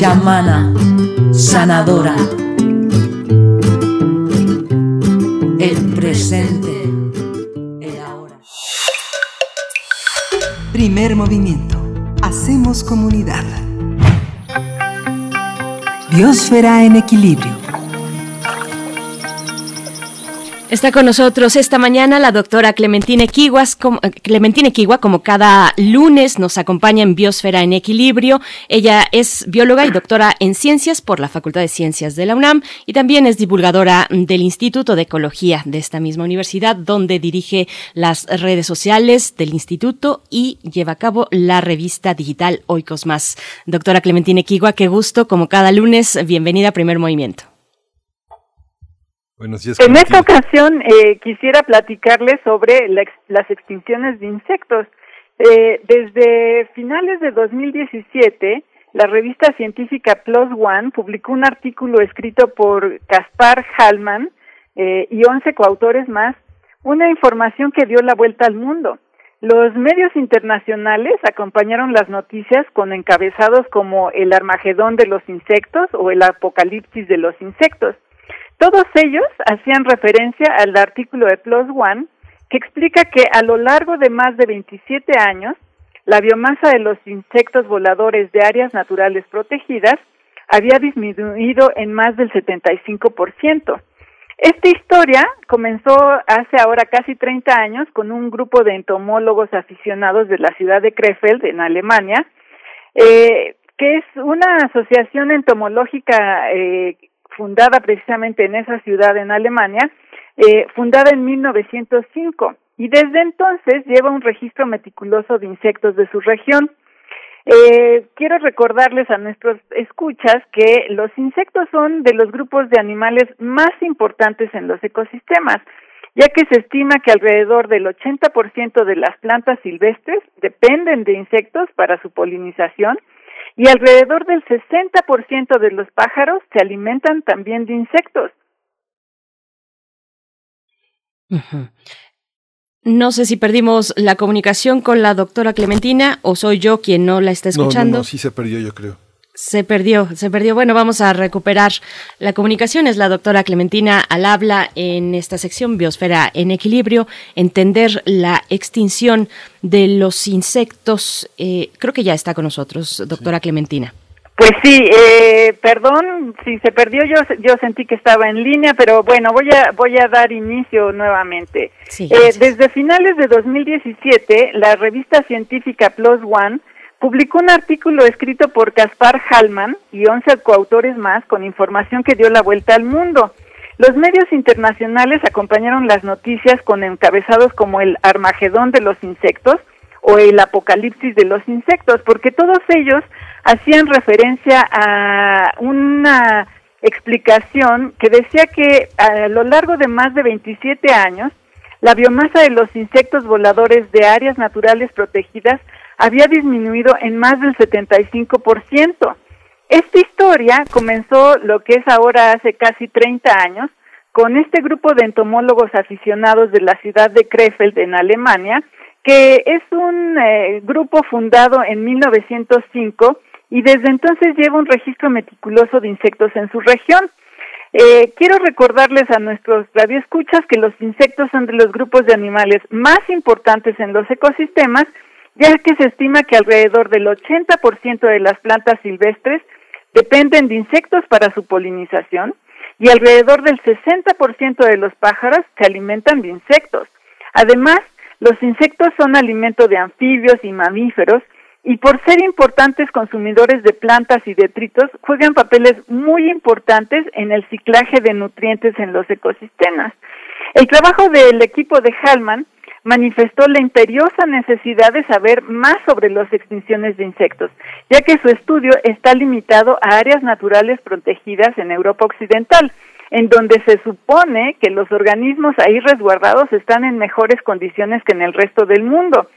Chamana, sanadora. El presente, el ahora. Primer movimiento. Hacemos comunidad. Biosfera en equilibrio. Está con nosotros esta mañana la doctora Clementine Kiguas, como, Clementine Kigua, como cada lunes nos acompaña en Biosfera en Equilibrio. Ella es bióloga y doctora en ciencias por la Facultad de Ciencias de la UNAM y también es divulgadora del Instituto de Ecología de esta misma universidad, donde dirige las redes sociales del instituto y lleva a cabo la revista digital Oikos Más. Doctora Clementine Kigua, qué gusto, como cada lunes, bienvenida a Primer Movimiento en esta ocasión eh, quisiera platicarles sobre las extinciones de insectos. Eh, desde finales de 2017, la revista científica Plus One publicó un artículo escrito por Caspar Hallman eh, y 11 coautores más, una información que dio la vuelta al mundo. Los medios internacionales acompañaron las noticias con encabezados como el Armagedón de los insectos o el Apocalipsis de los insectos. Todos ellos hacían referencia al artículo de Plus One que explica que a lo largo de más de 27 años, la biomasa de los insectos voladores de áreas naturales protegidas había disminuido en más del 75%. Esta historia comenzó hace ahora casi 30 años con un grupo de entomólogos aficionados de la ciudad de Krefeld, en Alemania, eh, que es una asociación entomológica eh, fundada precisamente en esa ciudad en Alemania, eh, fundada en 1905 y desde entonces lleva un registro meticuloso de insectos de su región. Eh, quiero recordarles a nuestros escuchas que los insectos son de los grupos de animales más importantes en los ecosistemas, ya que se estima que alrededor del 80% de las plantas silvestres dependen de insectos para su polinización y alrededor del 60% de los pájaros se alimentan también de insectos. No sé si perdimos la comunicación con la doctora Clementina o soy yo quien no la está escuchando. No, no, sí se perdió, yo creo. Se perdió, se perdió. Bueno, vamos a recuperar la comunicación. Es la doctora Clementina al habla en esta sección Biosfera en Equilibrio, entender la extinción de los insectos. Eh, creo que ya está con nosotros, doctora Clementina. Pues sí, eh, perdón si se perdió, yo yo sentí que estaba en línea, pero bueno, voy a voy a dar inicio nuevamente. eh, desde finales de 2017, la revista científica Plus One publicó un artículo escrito por Caspar Hallman y 11 coautores más con información que dio la vuelta al mundo. Los medios internacionales acompañaron las noticias con encabezados como el Armagedón de los insectos o el Apocalipsis de los insectos, porque todos ellos hacían referencia a una explicación que decía que a lo largo de más de 27 años, la biomasa de los insectos voladores de áreas naturales protegidas había disminuido en más del 75%. Esta historia comenzó lo que es ahora hace casi 30 años con este grupo de entomólogos aficionados de la ciudad de Krefeld en Alemania, que es un eh, grupo fundado en 1905 y desde entonces lleva un registro meticuloso de insectos en su región. Eh, quiero recordarles a nuestros radioescuchas que los insectos son de los grupos de animales más importantes en los ecosistemas, ya que se estima que alrededor del 80% de las plantas silvestres dependen de insectos para su polinización y alrededor del 60% de los pájaros se alimentan de insectos. Además, los insectos son alimento de anfibios y mamíferos y por ser importantes consumidores de plantas y detritos, juegan papeles muy importantes en el ciclaje de nutrientes en los ecosistemas. El trabajo del equipo de Hallman manifestó la imperiosa necesidad de saber más sobre las extinciones de insectos, ya que su estudio está limitado a áreas naturales protegidas en Europa Occidental, en donde se supone que los organismos ahí resguardados están en mejores condiciones que en el resto del mundo.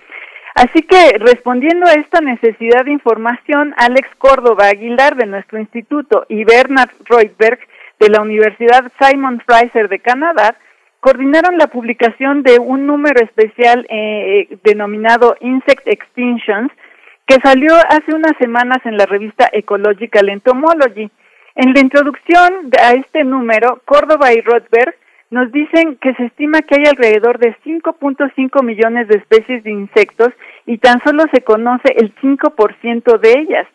Así que, respondiendo a esta necesidad de información, Alex Córdoba Aguilar de nuestro instituto y Bernard Reutberg de la Universidad Simon Fraser de Canadá coordinaron la publicación de un número especial eh, denominado Insect Extinctions que salió hace unas semanas en la revista Ecological Entomology. En la introducción a este número, Córdoba y Rothberg nos dicen que se estima que hay alrededor de 5.5 millones de especies de insectos y tan solo se conoce el 5% de ellas.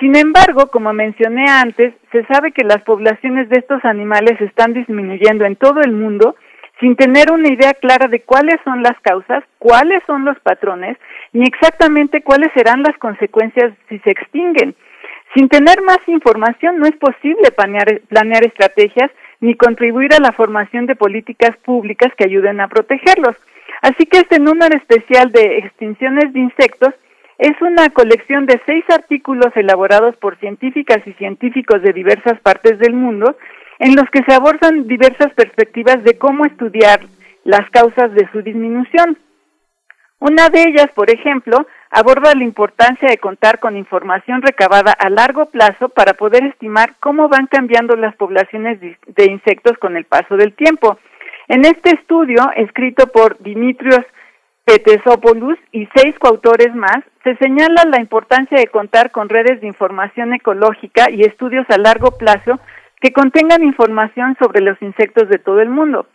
Sin embargo, como mencioné antes, se sabe que las poblaciones de estos animales están disminuyendo en todo el mundo sin tener una idea clara de cuáles son las causas, cuáles son los patrones, ni exactamente cuáles serán las consecuencias si se extinguen. Sin tener más información no es posible planear, planear estrategias ni contribuir a la formación de políticas públicas que ayuden a protegerlos. Así que este número especial de extinciones de insectos es una colección de seis artículos elaborados por científicas y científicos de diversas partes del mundo, en los que se abordan diversas perspectivas de cómo estudiar las causas de su disminución. Una de ellas, por ejemplo, aborda la importancia de contar con información recabada a largo plazo para poder estimar cómo van cambiando las poblaciones de insectos con el paso del tiempo. En este estudio, escrito por Dimitrios Petesopoulos y seis coautores más, se señala la importancia de contar con redes de información ecológica y estudios a largo plazo que contengan información sobre los insectos de todo el mundo.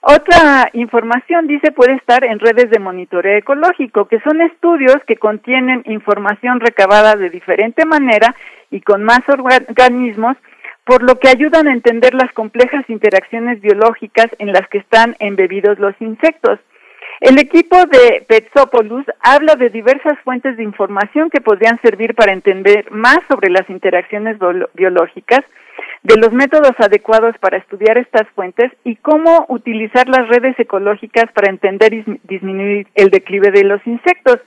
Otra información, dice, puede estar en redes de monitoreo ecológico, que son estudios que contienen información recabada de diferente manera y con más organismos, por lo que ayudan a entender las complejas interacciones biológicas en las que están embebidos los insectos. El equipo de Petsopoulos habla de diversas fuentes de información que podrían servir para entender más sobre las interacciones biológicas, de los métodos adecuados para estudiar estas fuentes y cómo utilizar las redes ecológicas para entender y disminuir el declive de los insectos.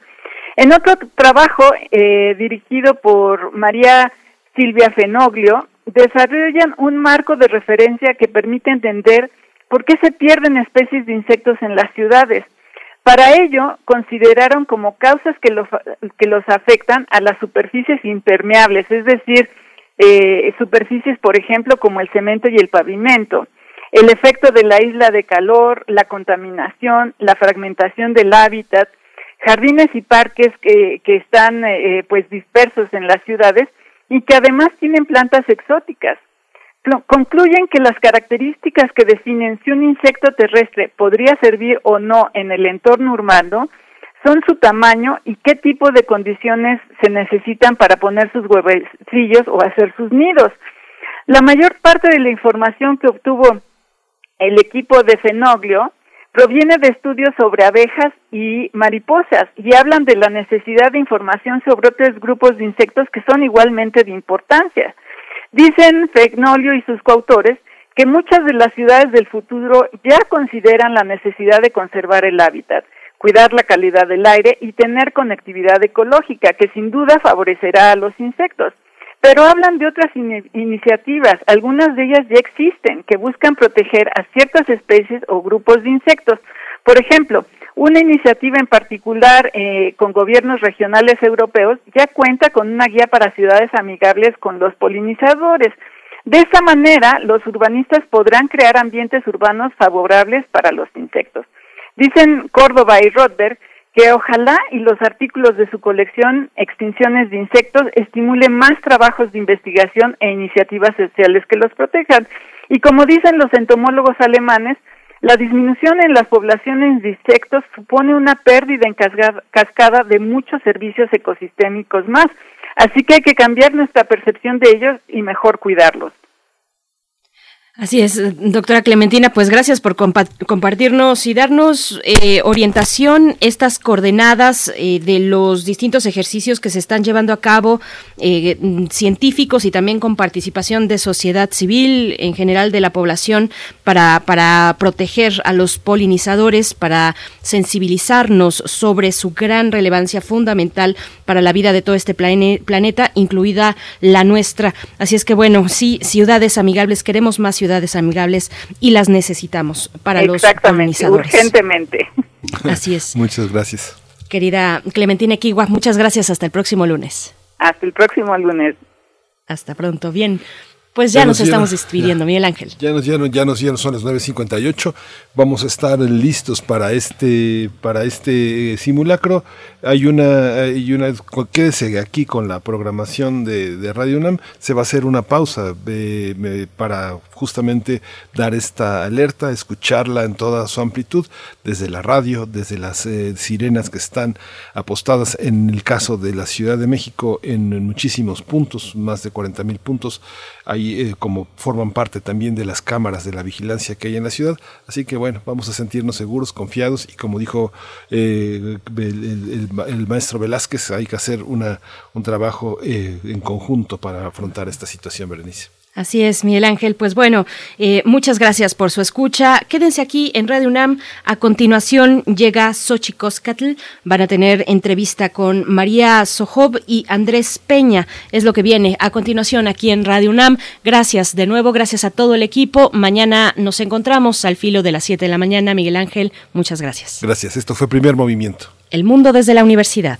En otro trabajo eh, dirigido por María Silvia Fenoglio, desarrollan un marco de referencia que permite entender por qué se pierden especies de insectos en las ciudades. Para ello, consideraron como causas que los, que los afectan a las superficies impermeables, es decir, eh, superficies, por ejemplo, como el cemento y el pavimento, el efecto de la isla de calor, la contaminación, la fragmentación del hábitat, jardines y parques que, que están eh, pues dispersos en las ciudades y que además tienen plantas exóticas. Concluyen que las características que definen si un insecto terrestre podría servir o no en el entorno urbano son su tamaño y qué tipo de condiciones se necesitan para poner sus huevecillos o hacer sus nidos. La mayor parte de la información que obtuvo el equipo de Fenoglio proviene de estudios sobre abejas y mariposas y hablan de la necesidad de información sobre otros grupos de insectos que son igualmente de importancia. Dicen Fenoglio y sus coautores que muchas de las ciudades del futuro ya consideran la necesidad de conservar el hábitat cuidar la calidad del aire y tener conectividad ecológica, que sin duda favorecerá a los insectos. Pero hablan de otras iniciativas, algunas de ellas ya existen, que buscan proteger a ciertas especies o grupos de insectos. Por ejemplo, una iniciativa en particular eh, con gobiernos regionales europeos ya cuenta con una guía para ciudades amigables con los polinizadores. De esa manera, los urbanistas podrán crear ambientes urbanos favorables para los insectos. Dicen Córdoba y Rothberg que ojalá y los artículos de su colección Extinciones de Insectos estimulen más trabajos de investigación e iniciativas sociales que los protejan. Y como dicen los entomólogos alemanes, la disminución en las poblaciones de insectos supone una pérdida en cascada de muchos servicios ecosistémicos más, así que hay que cambiar nuestra percepción de ellos y mejor cuidarlos. Así es, doctora Clementina, pues gracias por compartirnos y darnos eh, orientación, estas coordenadas eh, de los distintos ejercicios que se están llevando a cabo, eh, científicos y también con participación de sociedad civil, en general de la población, para, para proteger a los polinizadores, para sensibilizarnos sobre su gran relevancia fundamental para la vida de todo este planeta, incluida la nuestra. Así es que bueno, sí, ciudades amigables, queremos más ciudades amigables y las necesitamos para los polinizadores. urgentemente. Así es. Muchas gracias. Querida Clementina Kiwa, muchas gracias. Hasta el próximo lunes. Hasta el próximo lunes. Hasta pronto. Bien. Pues ya, nos estamos despidiendo, Miguel Ángel. Ya nos, ya, ya nos, ya son las 9.58. Vamos a estar listos para este, para este simulacro. Hay una, hay una, quédese aquí con la programación de, de Radio UNAM. Se va a hacer una pausa eh, para justamente dar esta alerta, escucharla en toda su amplitud, desde la radio, desde las eh, sirenas que están apostadas en el caso de la Ciudad de México en, muchísimos puntos, más de 40 mil puntos, ahí eh, como forman parte también de las cámaras de la vigilancia que hay en la ciudad. Así que bueno, vamos a sentirnos seguros, confiados y como dijo eh, el, maestro Velázquez, hay que hacer una, un trabajo en conjunto para afrontar esta situación, Berenice. Así es, Miguel Ángel. Pues bueno, eh, muchas gracias por su escucha. Quédense aquí en Radio UNAM. A continuación llega Xochicoscatl. Van a tener entrevista con María Sojob y Andrés Peña. Es lo que viene a continuación aquí en Radio UNAM. Gracias de nuevo, gracias a todo el equipo. Mañana nos encontramos al filo de las 7 de la mañana. Miguel Ángel, muchas gracias. Gracias. Esto fue Primer Movimiento. El mundo desde la universidad.